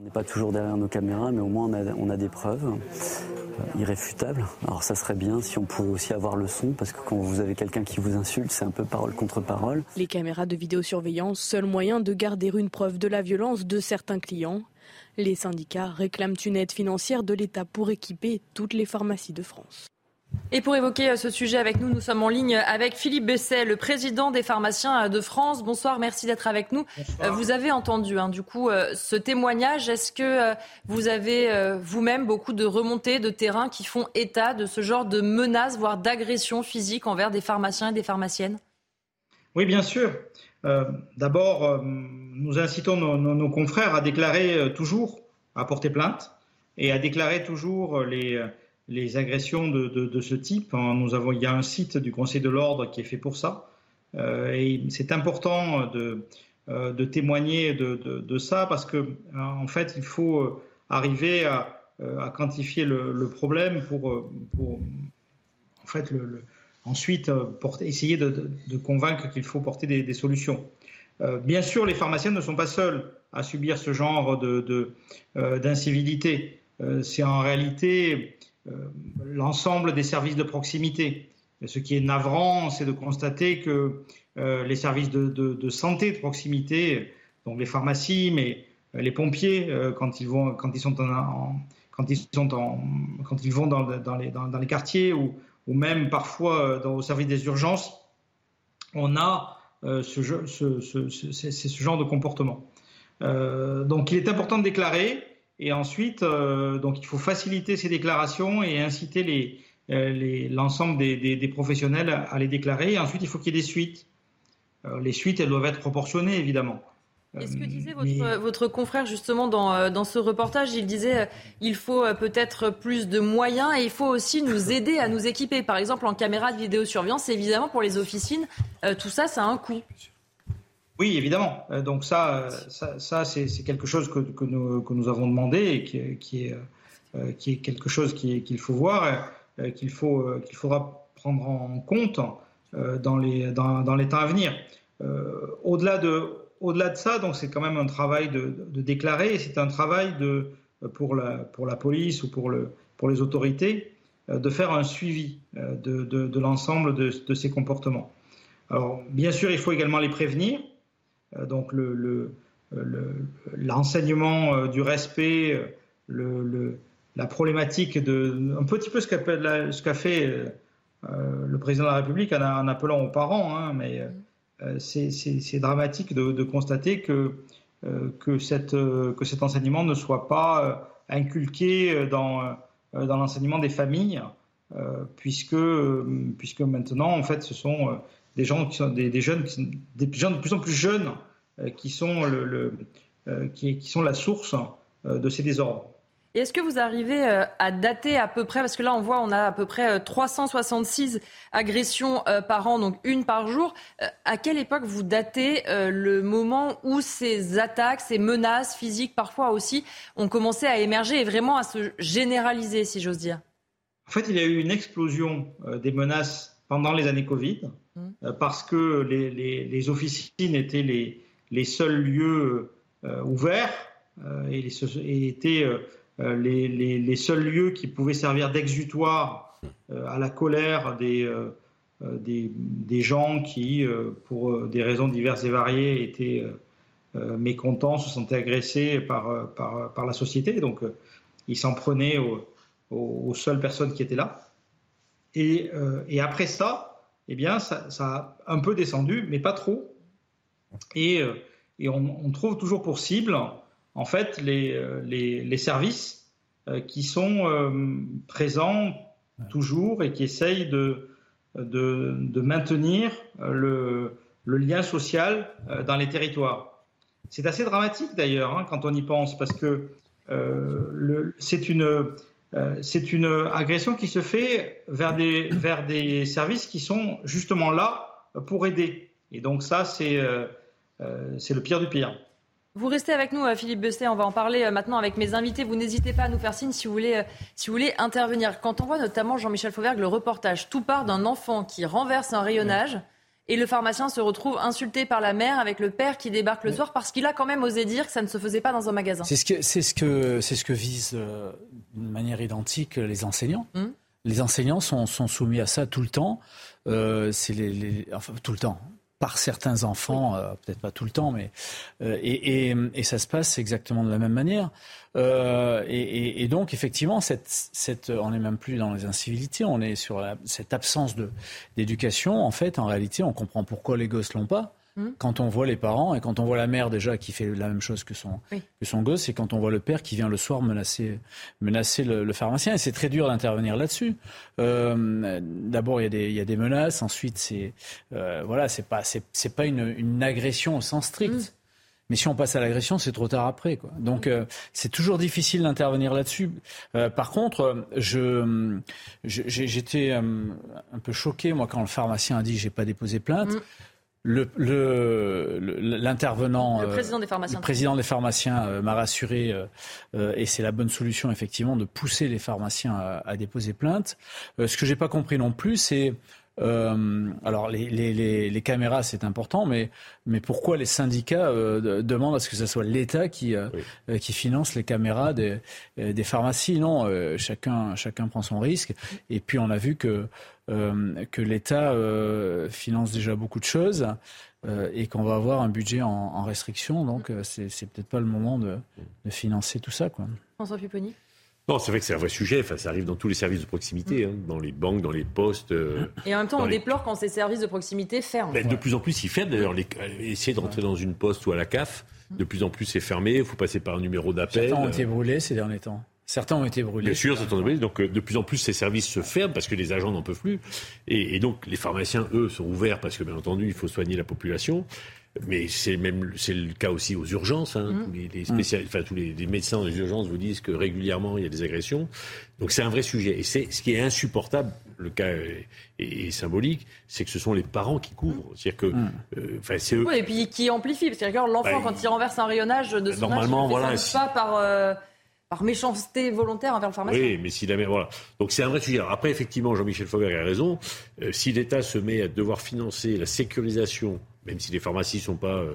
S9: On n'est pas toujours derrière nos caméras, mais au moins on a, des preuves euh, irréfutables. Alors ça serait bien si on pouvait aussi avoir le son, parce que quand vous avez quelqu'un qui vous insulte, c'est un peu parole contre parole.
S10: Les caméras de vidéosurveillance, seul moyen de garder une preuve de la violence de certains clients. Les syndicats réclament une aide financière de l'État pour équiper toutes les pharmacies de France.
S1: Et pour évoquer euh, ce sujet avec nous, nous sommes en ligne avec Philippe Besset, le président des pharmaciens euh, de France. Bonsoir, merci d'être avec nous. Euh, vous avez entendu hein, du coup ce témoignage. Est-ce que vous avez vous-même beaucoup de remontées de terrain qui font état de ce genre de menaces, voire d'agressions physiques envers des pharmaciens et des pharmaciennes?
S29: Oui, bien sûr. D'abord, nous incitons nos, confrères à déclarer toujours, à porter plainte et à déclarer toujours les agressions de, ce type. Hein, nous avons, il y a un site du Conseil de l'ordre qui est fait pour ça. Euh, et c'est important de, euh, témoigner de, ça parce que en fait, il faut arriver à, quantifier le, problème pour, en fait, ensuite porter, essayer de, convaincre qu'il faut porter des, solutions. Euh, bien sûr, les pharmaciens ne sont pas seuls à subir ce genre d'incivilité. c'est en réalité euh, l'ensemble des services de proximité. ce qui est navrant, c'est de constater que euh, les services de, santé de proximité, donc les pharmacies, mais euh, les pompiers, quand ils vont, dans, les, quartiers ou, ou même parfois dans, au service des urgences, on a ce, ce, genre de comportement. donc il est important de déclarer et ensuite, euh, donc il faut faciliter ces déclarations et inciter euh, l'ensemble des, des, professionnels à les déclarer. Et ensuite, il faut qu'il y ait des suites. Euh, les suites, elles doivent être proportionnées, évidemment.
S1: Est ce que disait votre, votre confrère justement dans, dans, ce reportage, il disait il faut peut-être plus de moyens et il faut aussi nous <laughs> aider à nous équiper. Par exemple, en caméra de vidéosurveillance, évidemment, pour les officines, tout ça, ça a un coût.
S29: Oui, évidemment. Euh, donc ça, ça, ça c'est quelque chose que, que, nous, que, nous, avons demandé et qui, qui, est, euh, qui est, quelque chose qu'il faut voir, euh, qu'il faut, qu'il faudra prendre en compte dans les, dans, dans les temps à venir. Au-delà de, au-delà de ça, donc c'est quand même un travail de, déclarer, c'est un travail pour, la, police ou pour, le, pour les autorités de faire un suivi de, de l'ensemble de, ces comportements. Alors, bien sûr, il faut également les prévenir, euh, donc l'enseignement euh, du respect, euh, la problématique de un petit peu ce qu'a fait le président de la République en, appelant aux parents, hein, mais c'est dramatique de, constater que, que, cette, que cet enseignement ne soit pas inculqué dans, l'enseignement des familles, puisque, puisque maintenant, en fait, ce sont des gens qui sont des, jeunes, des gens de plus en plus jeunes euh, qui sont le, euh, qui, sont la source euh, de ces désordres.
S1: Est-ce que vous arrivez à dater à peu près, parce que là on voit on a à peu près 366 agressions par an, donc une par jour. À quelle époque vous datez le moment où ces attaques, ces menaces physiques parfois aussi ont commencé à émerger et vraiment à se généraliser, si j'ose dire?
S29: En fait, il y a eu une explosion des menaces pendant les années Covid. Euh, parce que les, officines étaient les, seuls lieux euh, ouverts euh, et, étaient les, seuls lieux qui pouvaient servir d'exutoire à la colère des, des, gens qui, pour des raisons diverses et variées, étaient mécontents, se sentaient agressés par, par, la société. Donc, ils s'en prenaient aux, seules personnes qui étaient là. Et, et après ça, eh bien, ça, a un peu descendu, mais pas trop. Et, euh, on, trouve toujours pour cible, en fait, les, euh, services euh, qui sont présents toujours et qui essayent de, maintenir le, lien social dans les territoires. C'est assez dramatique d'ailleurs hein, quand on y pense, parce que c'est une euh, agression qui se fait vers des, vers des services qui sont justement là pour aider. Et donc ça, c'est euh, euh, le pire du pire.
S1: Vous restez avec nous, Philippe Besset. On va en parler maintenant avec mes invités. Vous n'hésitez pas à nous faire signe si vous voulez, si vous voulez intervenir. Quand on voit notamment Jean-Michel Fauvergue, le reportage, tout part d'un enfant qui renverse un rayonnage. Et le pharmacien se retrouve insulté par la mère avec le père qui débarque le soir parce qu'il a quand même osé dire que ça ne se faisait pas dans un magasin.
S20: C'est ce que, c'est ce que, c'est ce que visent d'une manière identique les enseignants. Hum. Les enseignants sont, sont, soumis à ça tout le temps. Euh, c'est les, les, enfin, tout le temps par certains enfants, euh, peut-être pas tout le temps, mais euh, et, et, et, ça se passe exactement de la même manière. Euh, et, et, donc effectivement, cette, cette, on n'est même plus dans les incivilités, on est sur la, cette absence de d'éducation. En fait, en réalité, on comprend pourquoi les gosses l'ont pas. Mmh. Quand on voit les parents et quand on voit la mère déjà qui fait la même chose que son, que son gosse et quand on voit le père qui vient le soir menacer, menacer le, le pharmacien. Et c'est très dur d'intervenir là-dessus. Euh, D'abord, il y, a des, il y a des menaces. Ensuite, c'est euh, voilà, c'est pas, c'est pas une, une, agression au sens strict. Mmh. Mais si on passe à l'agression, c'est trop tard après. Quoi. Donc euh, c'est toujours difficile d'intervenir là-dessus. Euh, par contre, je, j'étais euh, un peu choqué moi quand le pharmacien a dit j'ai pas déposé plainte. Mmh l'intervenant,
S1: le, le, président des pharmaciens,
S20: le président des pharmaciens euh, m'a rassuré, euh, euh, et c'est la bonne solution effectivement de pousser les pharmaciens à, à déposer plainte. ce que j'ai pas compris non plus, c'est euh, alors les, les, les, les caméras c'est important, mais, mais pourquoi les syndicats euh, demandent à ce que ce soit l'État qui, euh, qui finance les caméras des, des pharmacies? Non, chacun, chacun prend son risque. Et puis on a vu que, que l'État finance déjà beaucoup de choses. et qu'on va avoir un budget en, en restriction, donc c'est, c'est peut-être pas le moment de, de financer tout ça. Quoi.
S1: François Pupponi
S21: non, c'est vrai que c'est un vrai sujet. Enfin, ça arrive dans tous les services de proximité, hein, dans les banques, dans les postes. Euh,
S1: et en même temps, on déplore quand ces services de proximité ferment.
S21: Ben, de plus en plus, ils ferment. D'ailleurs, les... essayer de rentrer dans une poste ou à la CAF, de plus en plus, c'est fermé. Il faut passer par un numéro d'appel.
S20: Certains ont été brûlés ces derniers temps. Certains ont été brûlés.
S21: Bien sûr, certains ont été brûlés. Donc, euh, de plus en plus, ces services se ferment parce que les agents n'en peuvent plus. Et, et, donc, les pharmaciens, eux, sont ouverts parce que, bien entendu, il faut soigner la population. Mais c'est même c'est le cas aussi aux urgences. Hein. Mmh. Tous les, les spécial... mmh. enfin, tous les, les, médecins des urgences vous disent que régulièrement il y a des agressions. Donc c'est un vrai sujet. Et c'est ce qui est insupportable. Le cas est, est, est symbolique, c'est que ce sont les parents qui couvrent. C'est-à-dire que, mmh. euh, enfin, c'est eux.
S1: Oui, et puis qui amplifient. Parce que l'enfant, bah, quand il renverse un rayonnage de son
S21: normalement,
S1: âge,
S21: voilà,
S1: si... pas par. Euh par méchanceté volontaire envers le pharmacien.
S21: Oui, mais si la voilà. Donc c'est un vrai sujet. Alors après, effectivement, Jean-Michel Fauvergue a raison. Euh, si l'État se met à devoir financer la sécurisation même si les pharmacies ne sont pas euh,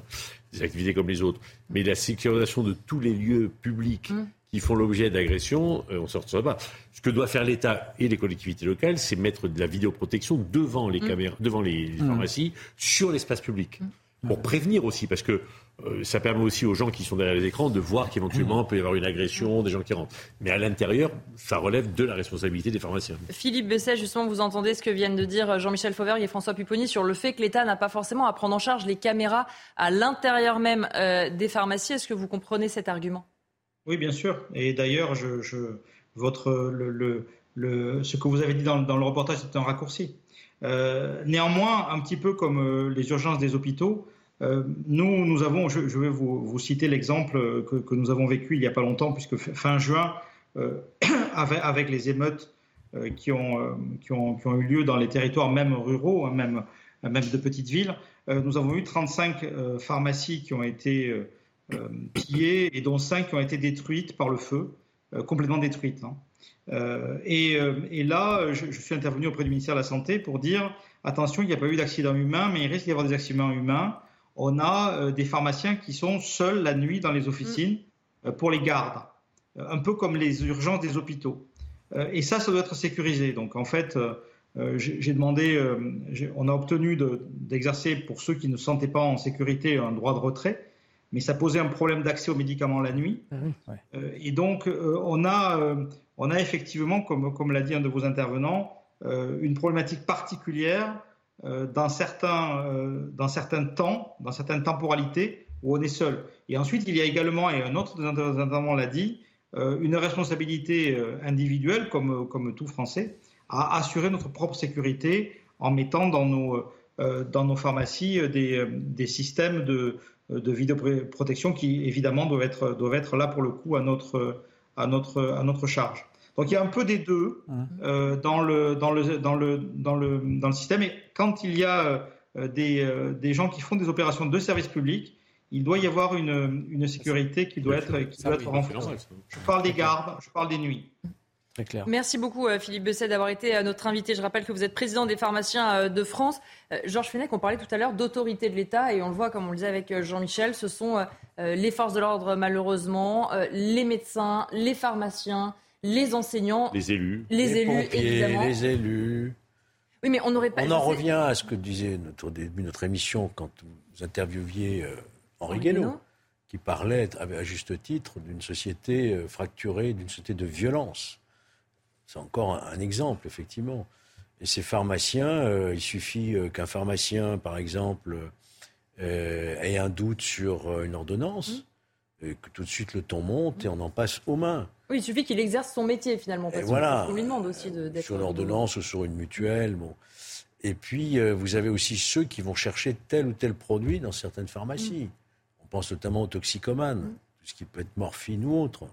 S21: des activités comme les autres, mais la sécurisation de tous les lieux publics mmh. qui font l'objet d'agressions, euh, on ne sortira pas. Ce que doit faire l'État et les collectivités locales, c'est mettre de la vidéoprotection devant les, mmh. caméras, devant les, les pharmacies, mmh. sur l'espace public. Pour prévenir aussi, parce que euh, ça permet aussi aux gens qui sont derrière les écrans de voir qu'éventuellement il peut y avoir une agression, des gens qui rentrent. Mais à l'intérieur, ça relève de la responsabilité des pharmaciens.
S1: Philippe Besset, justement, vous entendez ce que viennent de dire Jean-Michel Fauvergue et François Pupponi sur le fait que l'État n'a pas forcément à prendre en charge les caméras à l'intérieur même euh, des pharmacies. Est-ce que vous comprenez cet argument?
S29: Oui, bien sûr. Et d'ailleurs, je, je, votre, le, le, le, ce que vous avez dit dans, dans le reportage, c'est un raccourci. Euh, néanmoins, un petit peu comme euh, les urgences des hôpitaux, euh, nous, nous avons, je, vais vous, citer l'exemple que, que, nous avons vécu il n'y a pas longtemps, puisque fin juin, euh, <clears throat> avec, les émeutes euh, qui, ont, eu lieu dans les territoires même ruraux, hein, même, de petites villes, nous avons eu 35 pharmacies qui ont été pillées et dont 5 qui ont été détruites par le feu, complètement détruites. Hein. Euh, et, là, je, suis intervenu auprès du ministère de la Santé pour dire attention, il n'y a pas eu d'accident humain, mais il risque d'y avoir des accidents humains on a euh, des pharmaciens qui sont seuls la nuit dans les officines mm. euh, pour les gardes, euh, un peu comme les urgences des hôpitaux. et ça, ça doit être sécurisé. Donc en fait, j'ai demandé, on a obtenu d'exercer de, pour ceux qui ne se sentaient pas en sécurité un droit de retrait, mais ça posait un problème d'accès aux médicaments la nuit.
S20: Ah
S29: et donc on a, on a effectivement, comme, comme l'a dit un de vos intervenants, une problématique particulière euh, dans, certains, euh, dans certains temps, dans certaines temporalités où on est seul. Et ensuite, il y a également, et un autre des intervenants l'a dit, euh, une responsabilité individuelle, comme, comme tout Français, à assurer notre propre sécurité en mettant dans nos, dans nos pharmacies des, des systèmes de, de vidéoprotection qui, évidemment, doivent être, doivent être là pour le coup à notre, à notre, à notre charge. Donc il y a un peu des deux euh, dans, le, dans, le, dans, le, dans, le, dans le système. Et quand il y a euh, des, euh, des gens qui font des opérations de service public, il doit y avoir une, sécurité qui doit être, qui doit être renforcée. Je parle des gardes, je parle des nuits.
S1: Très clair. Merci beaucoup Philippe Besset d'avoir été notre invité. Je rappelle que vous êtes président des pharmaciens de France. Georges Fenech, on parlait tout à l'heure d'autorité de l'État et on le voit comme on le disait avec Jean-Michel, ce sont les forces de l'ordre malheureusement, les médecins, les pharmaciens, les enseignants,
S21: les élus,
S19: les,
S1: élus
S19: pompiers,
S1: évidemment.
S19: les élus.
S1: Oui, mais on n'aurait pas.
S19: On en revient à ce que disait notre, au début de notre émission quand vous interviewiez Henri Guénaud, qui parlait à juste titre d'une société fracturée, d'une société de violence. C'est encore un, exemple, effectivement. Et ces pharmaciens, euh, il suffit euh, qu'un pharmacien, par exemple, euh, ait un doute sur une ordonnance, mmh. et que tout de suite le ton monte et on en passe aux mains.
S1: Oui, il suffit qu'il exerce son métier finalement.
S19: Parce voilà.
S1: On lui demande aussi d'être.
S19: Sur l'ordonnance ou sur une mutuelle. Bon. Et puis, vous avez aussi ceux qui vont chercher tel ou tel produit dans certaines pharmacies. Mmh. On pense notamment aux toxicomanes, mmh. tout ce qui peut être morphine ou autre.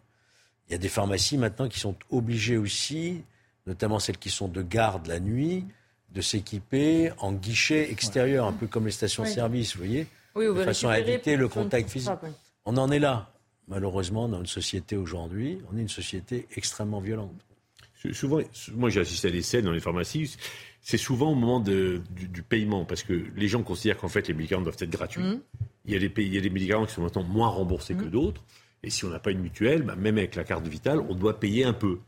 S19: Il y a des pharmacies maintenant qui sont obligées aussi, notamment celles qui sont de garde la nuit, de s'équiper en guichet extérieur, un peu comme les stations-service, vous voyez, de façon à éviter le contact physique. On en est là, malheureusement, dans une société aujourd'hui. On est une société extrêmement violente.
S21: Souvent, moi j'ai assisté à des scènes dans les pharmacies, c'est souvent au moment du, paiement, parce que les gens considèrent qu'en fait les médicaments doivent être gratuits. Mmh. Il, y a des, il, y a des, médicaments qui sont maintenant moins remboursés que mmh. d'autres. Et si on n'a pas une mutuelle, bah, même avec la carte vitale, on doit payer un peu.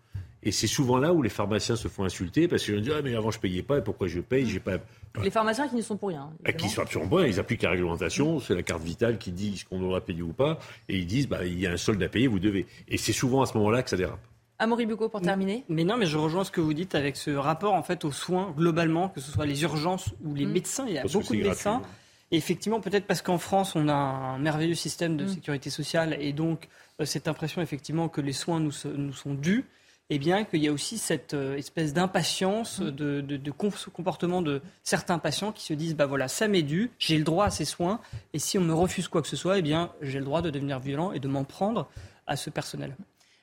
S21: Et c'est souvent là où les pharmaciens se font insulter parce qu'ils disent ah mais avant je payais pas et pourquoi je paye j'ai pas.
S1: Les pharmaciens qui ne sont pour rien.
S21: Ah, qui sont absolument pas, ils appliquent la réglementation, c'est la carte vitale qui dit ce qu'on doit payer ou pas et ils disent bah il y a un solde à payer, vous devez. Et c'est souvent à ce moment-là que ça dérape.
S1: Amaury Bucco pour terminer.
S23: Mais non, mais je rejoins ce que vous dites avec ce rapport en fait aux soins globalement, que ce soit les urgences ou les mmh. médecins. Il y a beaucoup de médecins effectivement, peut-être parce qu'en France, on a un merveilleux système de mm. sécurité sociale et donc euh, cette impression effectivement que les soins nous, sont dus, et eh bien qu'il y a aussi cette euh, espèce d'impatience, mm. de, comportement de certains patients qui se disent bah voilà, ça m'est dû, j'ai le droit à ces soins, et si on me refuse quoi que ce soit, eh bien j'ai le droit de devenir violent et de m'en prendre à ce personnel.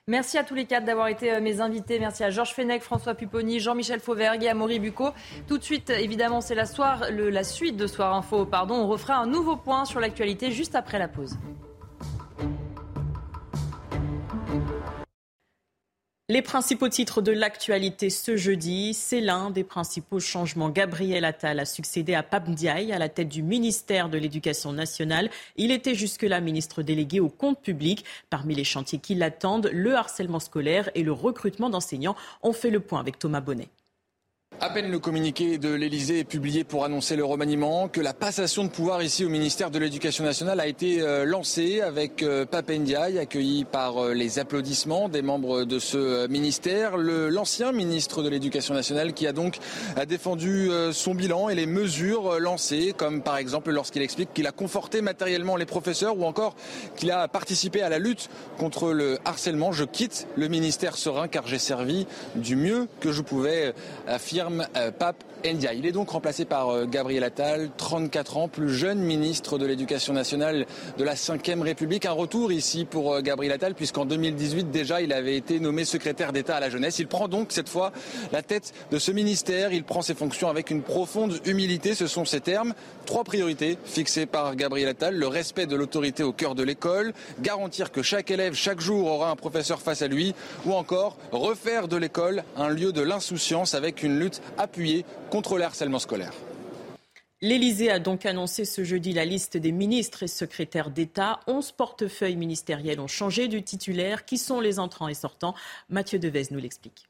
S1: Merci à tous les quatre d'avoir été euh, mes invités. Merci à Georges Fenech, François Pupponi, Jean-Michel Fauvergue et Amaury Bucco. Tout de suite, évidemment, c'est la, la suite de Soir Info. Pardon. On refera un nouveau point sur l'actualité juste après la pause.
S2: Les principaux titres de l'actualité ce jeudi, c'est l'un des principaux changements. Gabriel Attal a succédé à Pape Ndiaye à la tête du ministère de l'Éducation nationale. Il était jusque-là ministre délégué au compte public. Parmi les chantiers qui l'attendent, le harcèlement scolaire et le recrutement d'enseignants. On fait le point avec Thomas Bonnet.
S30: À peine le communiqué de l'Elysée est publié pour annoncer le remaniement, que la passation de pouvoir ici au ministère de l'Éducation nationale a été euh, lancée avec euh, Pape Ndiaye, accueilli par euh, les applaudissements des membres de ce ministère. L'ancien ministre de l'Éducation nationale qui a donc défendu son bilan et les mesures lancées, comme par exemple lorsqu'il explique qu'il a conforté matériellement les professeurs ou encore qu'il a participé à la lutte contre le harcèlement. Je quitte le ministère serein car j'ai servi du mieux que je pouvais, affirmer euh, Pape Il est donc remplacé par euh, Gabriel Attal, 34 ans, plus jeune ministre de l'Éducation nationale de la Ve République. Un retour ici pour euh, Gabriel Attal, puisqu'en 2018 déjà il avait été nommé secrétaire d'État à la jeunesse. Il prend donc cette fois la tête de ce ministère. Il prend ses fonctions avec une profonde humilité. Ce sont ses termes. Trois priorités fixées par Gabriel Attal. Le respect de l'autorité au cœur de l'école, garantir que chaque élève chaque jour aura un professeur face à lui, ou encore refaire de l'école un lieu de l'insouciance avec une lutte appuyée contre le harcèlement scolaire.
S2: L'Élysée a donc annoncé ce jeudi la liste des ministres et secrétaires d'État. Onze portefeuilles ministériels ont changé du titulaire. Qui sont les entrants et sortants? Mathieu Devez nous l'explique.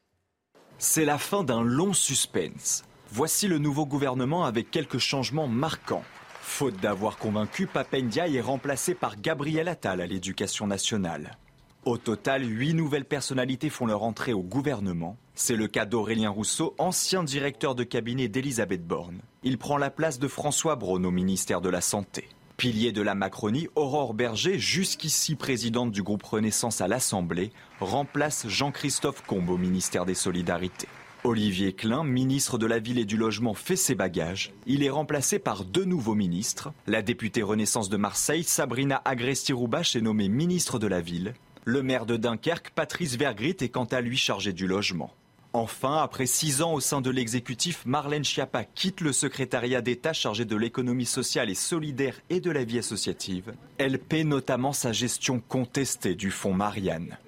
S31: C'est la fin d'un long suspense. Voici le nouveau gouvernement avec quelques changements marquants. Faute d'avoir convaincu, Papendia est remplacé par Gabriel Attal à l'éducation nationale. Au total, huit nouvelles personnalités font leur entrée au gouvernement. C'est le cas d'Aurélien Rousseau, ancien directeur de cabinet d'Elisabeth Borne. Il prend la place de François Braun au ministère de la Santé. Pilier de la Macronie, Aurore Berger, jusqu'ici présidente du groupe Renaissance à l'Assemblée, remplace Jean-Christophe Combe au ministère des Solidarités. Olivier Klein, ministre de la Ville et du Logement, fait ses bagages. Il est remplacé par deux nouveaux ministres. La députée Renaissance de Marseille, Sabrina Agresti-Roubache, est nommée ministre de la Ville. Le maire de Dunkerque, Patrice Vergrit, est quant à lui chargé du logement. Enfin, après six ans au sein de l'exécutif, Marlène Schiappa quitte le secrétariat d'État chargé de l'économie sociale et solidaire et de la vie associative. Elle paie notamment sa gestion contestée du fonds Marianne.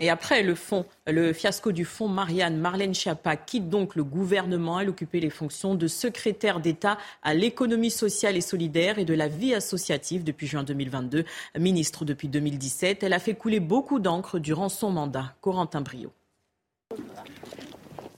S2: Et après le, fiasco du fonds Marianne, Marlène Schiappa quitte donc le gouvernement. Elle occupait les fonctions de secrétaire d'État à l'économie sociale et solidaire et de la vie associative depuis juin 2022. Ministre depuis 2017, elle a fait couler beaucoup d'encre durant son mandat. Corentin Brio.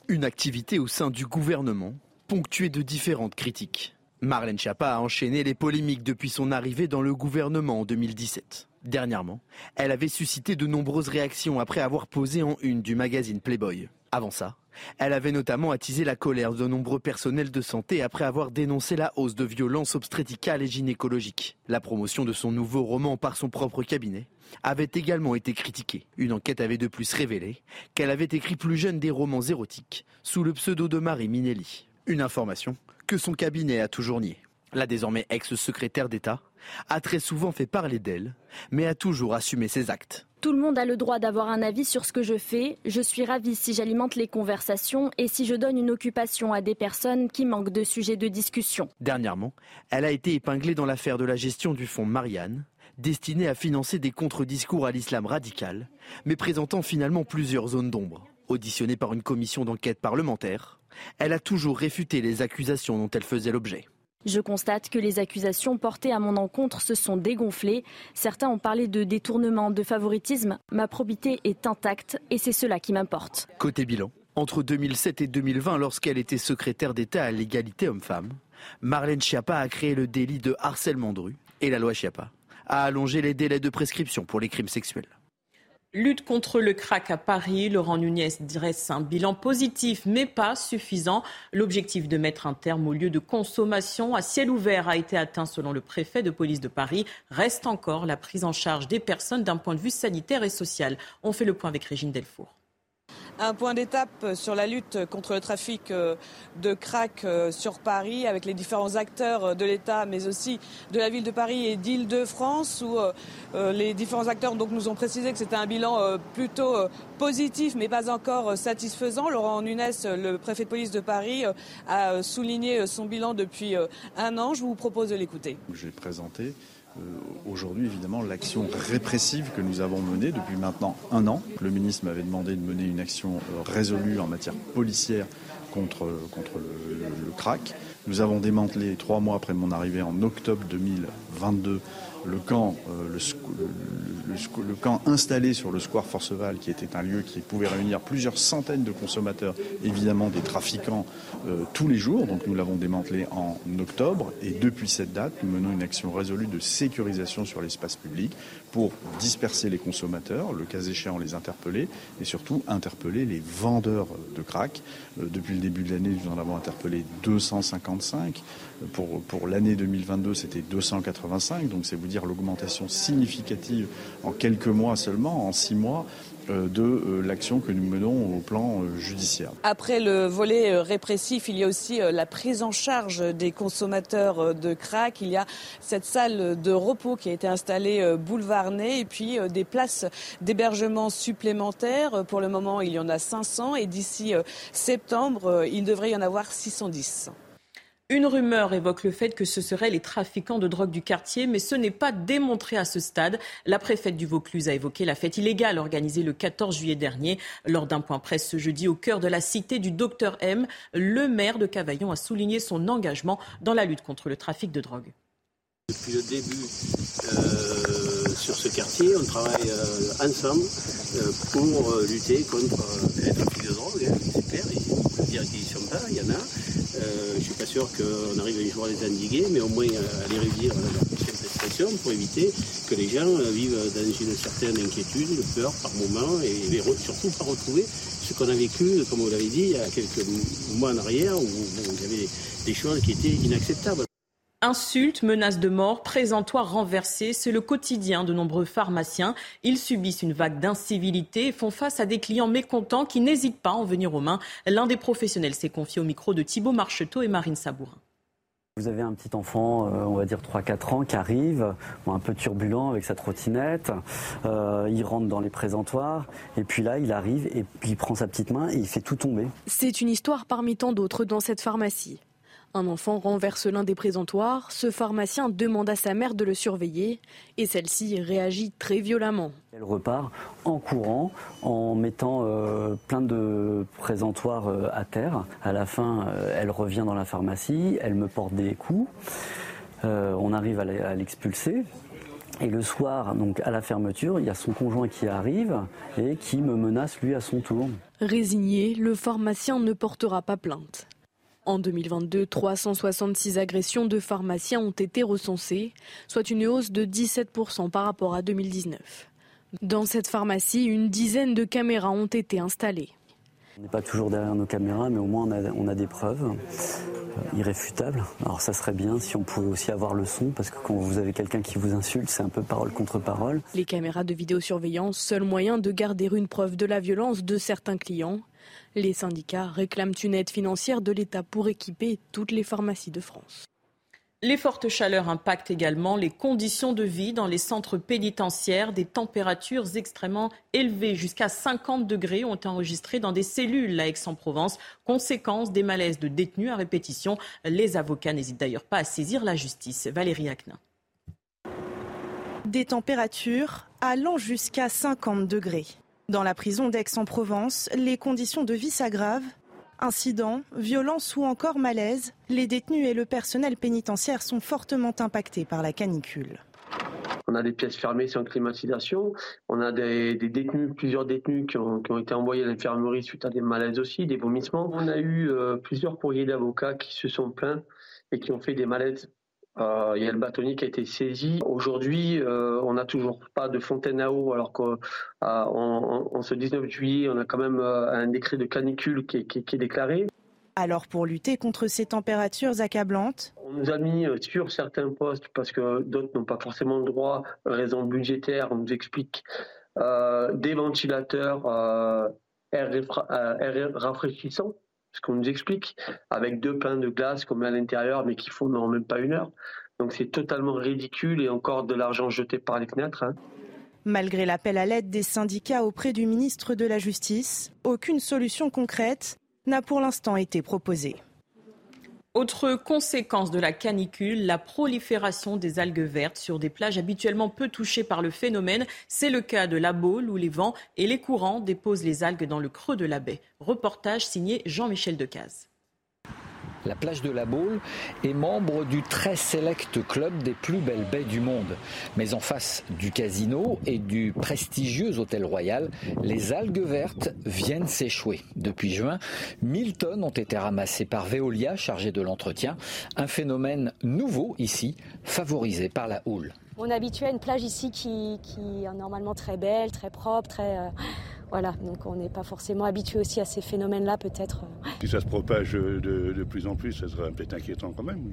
S4: Une activité au sein du gouvernement, ponctuée de différentes critiques. Marlène Schiappa a enchaîné les polémiques depuis son arrivée dans le gouvernement en 2017. Dernièrement, elle avait suscité de nombreuses réactions après avoir posé en une du magazine Playboy. Avant ça, elle avait notamment attisé la colère de nombreux personnels de santé après avoir dénoncé la hausse de violences obstétricales et gynécologiques. La promotion de son nouveau roman par son propre cabinet avait également été critiquée. Une enquête avait de plus révélé qu'elle avait écrit plus jeune des romans érotiques sous le pseudo de Marie Minelli. Une information que son cabinet a toujours niée. La désormais ex-secrétaire d'État a très souvent fait parler d'elle, mais a toujours assumé ses actes.
S5: Tout le monde a le droit d'avoir un avis sur ce que je fais. Je suis ravie si j'alimente les conversations et si je donne une occupation à des personnes qui manquent de sujets de discussion.
S4: Dernièrement, elle a été épinglée dans l'affaire de la gestion du fonds Marianne, destiné à financer des contre-discours à l'islam radical, mais présentant finalement plusieurs zones d'ombre. Auditionnée par une commission d'enquête parlementaire, elle a toujours réfuté les accusations dont elle faisait l'objet.
S5: Je constate que les accusations portées à mon encontre se sont dégonflées. Certains ont parlé de détournement, de favoritisme. Ma probité est intacte et c'est cela qui m'importe.
S4: Côté bilan, entre 2007 et 2020, lorsqu'elle était secrétaire d'État à l'égalité homme-femme, Marlène Schiappa a créé le délit de harcèlement de rue et la loi Schiappa a allongé les délais de prescription pour les crimes sexuels.
S2: Lutte contre le crack à Paris. Laurent Nunez dresse un bilan positif, mais pas suffisant. L'objectif de mettre un terme au lieu de consommation à ciel ouvert a été atteint selon le préfet de police de Paris. Reste encore la prise en charge des personnes d'un point de vue sanitaire et social. On fait le point avec Régine Delfour
S6: un point d'étape sur la lutte contre le trafic euh, de crack euh, sur Paris avec les différents acteurs euh, de l'État mais aussi de la ville de Paris et d'Île-de-France où les différents acteurs nous ont précisé que c'était un bilan plutôt positif mais pas encore satisfaisant. Laurent Nunes, le préfet de police de Paris, a souligné son bilan depuis un an. Je vous propose de l'écouter.
S7: Présenté aujourd'hui, évidemment, l'action répressive que nous avons menée depuis maintenant un an. Le ministre m'avait demandé de mener une action euh, résolue en matière policière contre, contre le, le crack. Nous avons démantelé trois mois après mon arrivée en octobre 2022 le camp, euh, le, camp installé sur le square Forceval, qui était un lieu qui pouvait réunir plusieurs centaines de consommateurs, évidemment des trafiquants, euh, tous les jours. Donc nous l'avons démantelé en octobre. Et depuis cette date, nous menons une action résolue de sécurisation sur l'espace public pour disperser les consommateurs, le cas échéant les interpeller, et surtout interpeller les vendeurs de crack. Euh, depuis le début de l'année, nous en avons interpellé 255. Pour, pour l'année 2022, c'était 285. Donc c'est vous dire l'augmentation significative en quelques mois seulement, en six mois, euh, de euh, l'action que nous menons au plan euh, judiciaire.
S6: Après le volet répressif, il y a aussi la prise en charge des consommateurs de crack. Il y a cette salle de repos qui a été installée boulevard Ney et puis des places d'hébergement supplémentaires. Pour le moment, il y en a 500 et d'ici septembre, il devrait y en avoir 610. Une rumeur évoque le fait que ce seraient les trafiquants de drogue du quartier, mais ce n'est pas démontré à ce stade. La préfète du Vaucluse a évoqué la fête illégale organisée le 14 juillet dernier. Lors d'un point presse ce jeudi au cœur de la cité du docteur M, le maire de Cavaillon a souligné son engagement dans la lutte contre le trafic de drogue.
S32: Depuis le début euh, sur ce quartier, on travaille euh, ensemble euh, pour lutter contre le trafic de drogue. Hein, il faut dire qu'ils ne sont pas, il y en a. Euh, je ne suis pas sûr qu'on arrive un jour à les endiguer, mais au moins euh, à les réduire leur expression pour éviter que les gens euh, vivent dans une certaine inquiétude, une peur par moment, et, surtout pas retrouver ce qu'on a vécu, comme vous l'avez dit, il y a quelques mois en arrière, où il y avait des choses qui étaient inacceptables.
S2: Insultes, menaces de mort, présentoirs renversés, c'est le quotidien de nombreux pharmaciens. Ils subissent une vague d'incivilité et font face à des clients mécontents qui n'hésitent pas à en venir aux mains. L'un des professionnels s'est confié au micro de Thibault Marcheteau et Marine Sabourin.
S9: Vous avez un petit enfant, euh, on va dire 3-4 ans, qui arrive, un peu turbulent avec sa trottinette. Euh, il rentre dans les présentoirs. Et puis là, il arrive et puis il prend sa petite main et il fait tout tomber.
S10: C'est une histoire parmi tant d'autres dans cette pharmacie. Un enfant renverse l'un des présentoirs, ce pharmacien demande à sa mère de le surveiller et celle-ci réagit très violemment.
S9: Elle repart en courant, en mettant euh, plein de présentoirs euh, à terre. À la fin, euh, elle revient dans la pharmacie, elle me porte des coups. on arrive à l'expulser. Et le soir, donc à la fermeture, il y a son conjoint qui arrive et qui me menace lui à son tour.
S10: Résigné, le pharmacien ne portera pas plainte. En 2022, 366 agressions de pharmaciens ont été recensées, soit une hausse de 17% par rapport à 2019. Dans cette pharmacie, une dizaine de caméras ont été installées.
S9: On n'est pas toujours derrière nos caméras, mais au moins on a, des preuves irréfutables. Alors ça serait bien si on pouvait aussi avoir le son, parce que quand vous avez quelqu'un qui vous insulte, c'est un peu parole contre parole.
S10: Les caméras de vidéosurveillance, seul moyen de garder une preuve de la violence de certains clients. Les syndicats réclament une aide financière de l'État pour équiper toutes les pharmacies de France.
S2: Les fortes chaleurs impactent également les conditions de vie dans les centres pénitentiaires. Des températures extrêmement élevées, jusqu'à 50 degrés, ont été enregistrées dans des cellules à Aix-en-Provence. Conséquence des malaises de détenus à répétition. Les avocats n'hésitent d'ailleurs pas à saisir la justice. Valérie Aknin.
S11: Des températures allant jusqu'à 50 degrés. Dans la prison d'Aix-en-Provence, les conditions de vie s'aggravent. Incidents, violences ou encore malaise, les détenus et le personnel pénitentiaire sont fortement impactés par la canicule.
S12: On a des pièces fermées sans climatisation. On a des, détenus, plusieurs détenus qui ont, été envoyés à l'infirmerie suite à des malaises aussi, des vomissements. On a eu euh, plusieurs courriers d'avocats qui se sont plaints et qui ont fait des malaises euh, il y a le bâtonnier qui a été saisi. Aujourd'hui, euh, on n'a toujours pas de fontaine à eau, alors qu'en euh, ce 19 juillet, on a quand même un décret de canicule qui est, déclaré.
S11: Alors pour lutter contre ces températures accablantes?
S12: On nous a mis sur certains postes, parce que d'autres n'ont pas forcément le droit, raison budgétaire, on nous explique, des ventilateurs air, air rafraîchissants ce qu'on nous explique, avec deux pains de glace qu'on met à l'intérieur, mais qui font non même pas une heure. Donc c'est totalement ridicule et encore de l'argent jeté par les fenêtres. Hein.
S11: Malgré l'appel à l'aide des syndicats auprès du ministre de la Justice, aucune solution concrète n'a pour l'instant été proposée.
S2: Autre conséquence de la canicule, la prolifération des algues vertes sur des plages habituellement peu touchées par le phénomène. C'est le cas de la Baule où les vents et les courants déposent les algues dans le creux de la baie. Reportage signé Jean-Michel Decaze.
S14: La plage de la Baule est membre du très select club des plus belles baies du monde. Mais en face du casino et du prestigieux hôtel royal, les algues vertes viennent s'échouer. Depuis juin, 1000 tonnes ont été ramassées par Veolia, chargée de l'entretien. Un phénomène nouveau ici, favorisé par la houle.
S15: On est à une plage ici qui, est normalement très belle, très propre, très... Euh, voilà, donc on n'est pas forcément habitué aussi à ces phénomènes-là peut-être.
S33: Si ça se propage de, plus en plus, ça serait peut-être inquiétant quand même.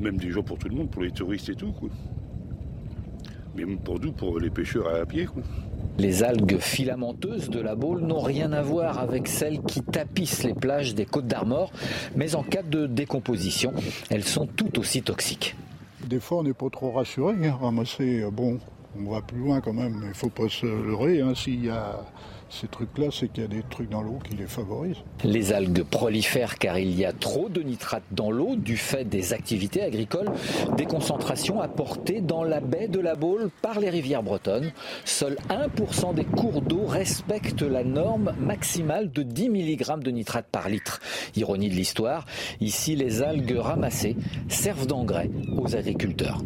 S33: Même des jours pour tout le monde, pour les touristes et tout. Quoi. Même pour nous, pour les pêcheurs à pied.
S14: Les algues filamenteuses de la Baule n'ont rien à voir avec celles qui tapissent les plages des Côtes d'Armor, mais en cas de décomposition, elles sont tout aussi toxiques.
S34: Des fois, on n'est pas trop rassuré. Hein. Ramasser, euh, bon, on va plus loin quand même. Il ne faut pas se leurrer. Hein. S'il y a ces trucs-là, c'est qu'il y a des trucs dans l'eau qui les favorisent.
S14: Les algues prolifèrent car il y a trop de nitrates dans l'eau du fait des activités agricoles, des concentrations apportées dans la baie de la Baule par les rivières bretonnes. Seul 1% des cours d'eau respectent la norme maximale de 10 mg de nitrate par litre. Ironie de l'histoire, ici les algues ramassées servent d'engrais aux agriculteurs.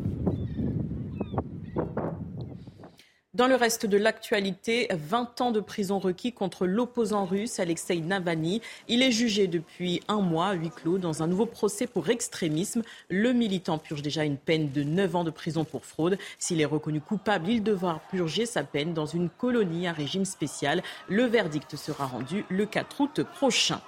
S2: Dans le reste de l'actualité, 20 ans de prison requis contre l'opposant russe Alexei Navalny. Il est jugé depuis un mois à huis clos dans un nouveau procès pour extrémisme. Le militant purge déjà une peine de 9 ans de prison pour fraude. S'il est reconnu coupable, il devra purger sa peine dans une colonie à régime spécial. Le verdict sera rendu le 4 août prochain.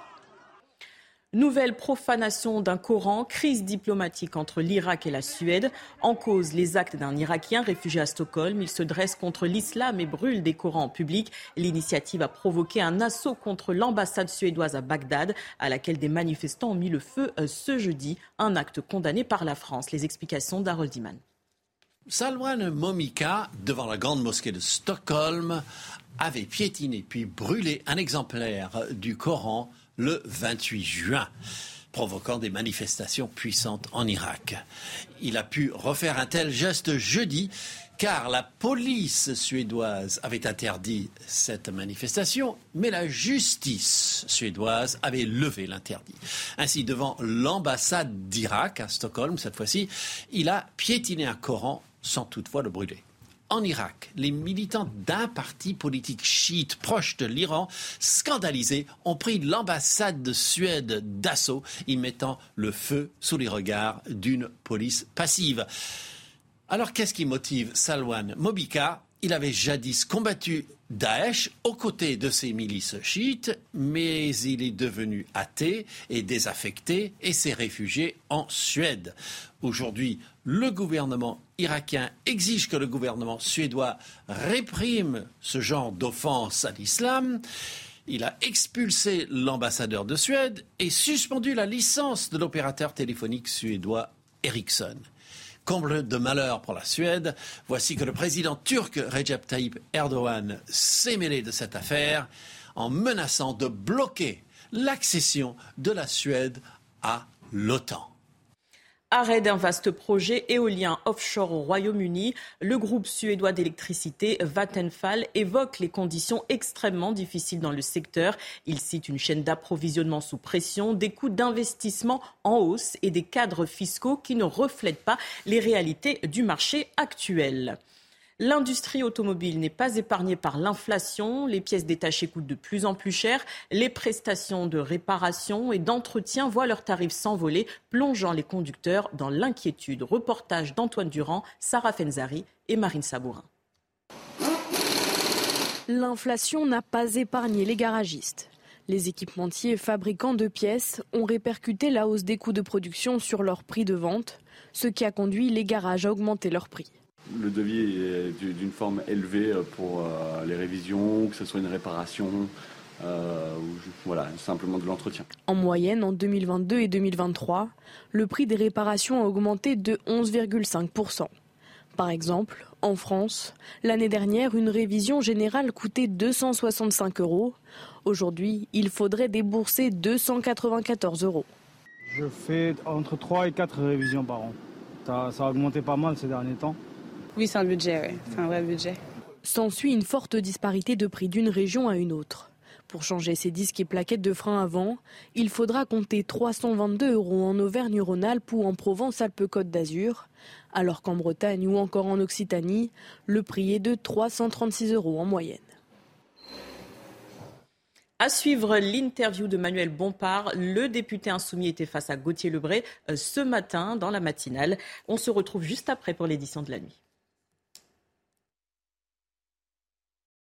S2: Nouvelle profanation d'un Coran, crise diplomatique entre l'Irak et la Suède. En cause, les actes d'un Irakien réfugié à Stockholm. Il se dresse contre l'islam et brûle des Corans en public. L'initiative a provoqué un assaut contre l'ambassade suédoise à Bagdad, à laquelle des manifestants ont mis le feu euh, ce jeudi. Un acte condamné par la France. Les explications d'Harold Iman.
S35: Salwan Momika, devant la grande mosquée de Stockholm, avait piétiné puis brûlé un exemplaire du Coran le 28 juin provoquant des manifestations puissantes en Irak. Il a pu refaire un tel geste jeudi car la police suédoise avait interdit cette manifestation, mais la justice suédoise avait levé l'interdit. Ainsi, devant l'ambassade d'Irak à Stockholm, cette fois-ci, il a piétiné un Coran sans toutefois le brûler en Irak, les militants d'un parti politique chiite proche de l'Iran, scandalisés, ont pris l'ambassade de Suède d'assaut, y mettant le feu sous les regards d'une police passive. Alors qu'est-ce qui motive Salwan Mobika Il avait jadis combattu Daesh aux côtés de ses milices chiites, mais il est devenu athée et désaffecté et s'est réfugié en Suède. Aujourd'hui, le gouvernement irakien exige que le gouvernement suédois réprime ce genre d'offense à l'islam. Il a expulsé l'ambassadeur de Suède et suspendu la licence de l'opérateur téléphonique suédois Ericsson. Comble de malheur pour la Suède, voici que le président turc Recep Tayyip Erdogan s'est mêlé de cette affaire en menaçant de bloquer l'accession de la Suède à l'OTAN.
S2: Arrêt d'un vaste projet éolien offshore au Royaume-Uni, le groupe suédois d'électricité Vattenfall évoque les conditions extrêmement difficiles dans le secteur. Il cite une chaîne d'approvisionnement sous pression, des coûts d'investissement en hausse et des cadres fiscaux qui ne reflètent pas les réalités du marché actuel. L'industrie automobile n'est pas épargnée par l'inflation. Les pièces détachées coûtent de plus en plus cher. Les prestations de réparation et d'entretien voient leurs tarifs s'envoler, plongeant les conducteurs dans l'inquiétude. Reportage d'Antoine Durand, Sarah Fenzari et Marine Sabourin.
S10: L'inflation n'a pas épargné les garagistes. Les équipementiers fabricants de pièces ont répercuté la hausse des coûts de production sur leur prix de vente, ce qui a conduit les garages à augmenter leur prix
S36: le devis est d'une forme élevée pour euh, les révisions, que ce soit une réparation, euh, ou voilà, simplement de l'entretien.
S10: En moyenne, en 2022 et 2023, le prix des réparations a augmenté de 11,5%. Par exemple, en France, l'année dernière, une révision générale coûtait 265 euros. Aujourd'hui, il faudrait débourser 294 euros.
S37: Je fais entre 3 et 4 révisions par an. Ça, ça a augmenté pas mal ces derniers temps.
S38: Oui, c'est un budget, oui. c'est un vrai budget.
S10: S'ensuit une forte disparité de prix d'une région à une autre. Pour changer ces disques et plaquettes de frein avant, il faudra compter 322 euros en Auvergne-Rhône-Alpes ou en Provence-Alpes-Côte d'Azur, alors qu'en Bretagne ou encore en Occitanie, le prix est de 336 euros en moyenne.
S2: À suivre l'interview de Manuel Bompard. Le député insoumis était face à Gauthier Lebray euh, ce matin dans la matinale. On se retrouve juste après pour l'édition de la nuit.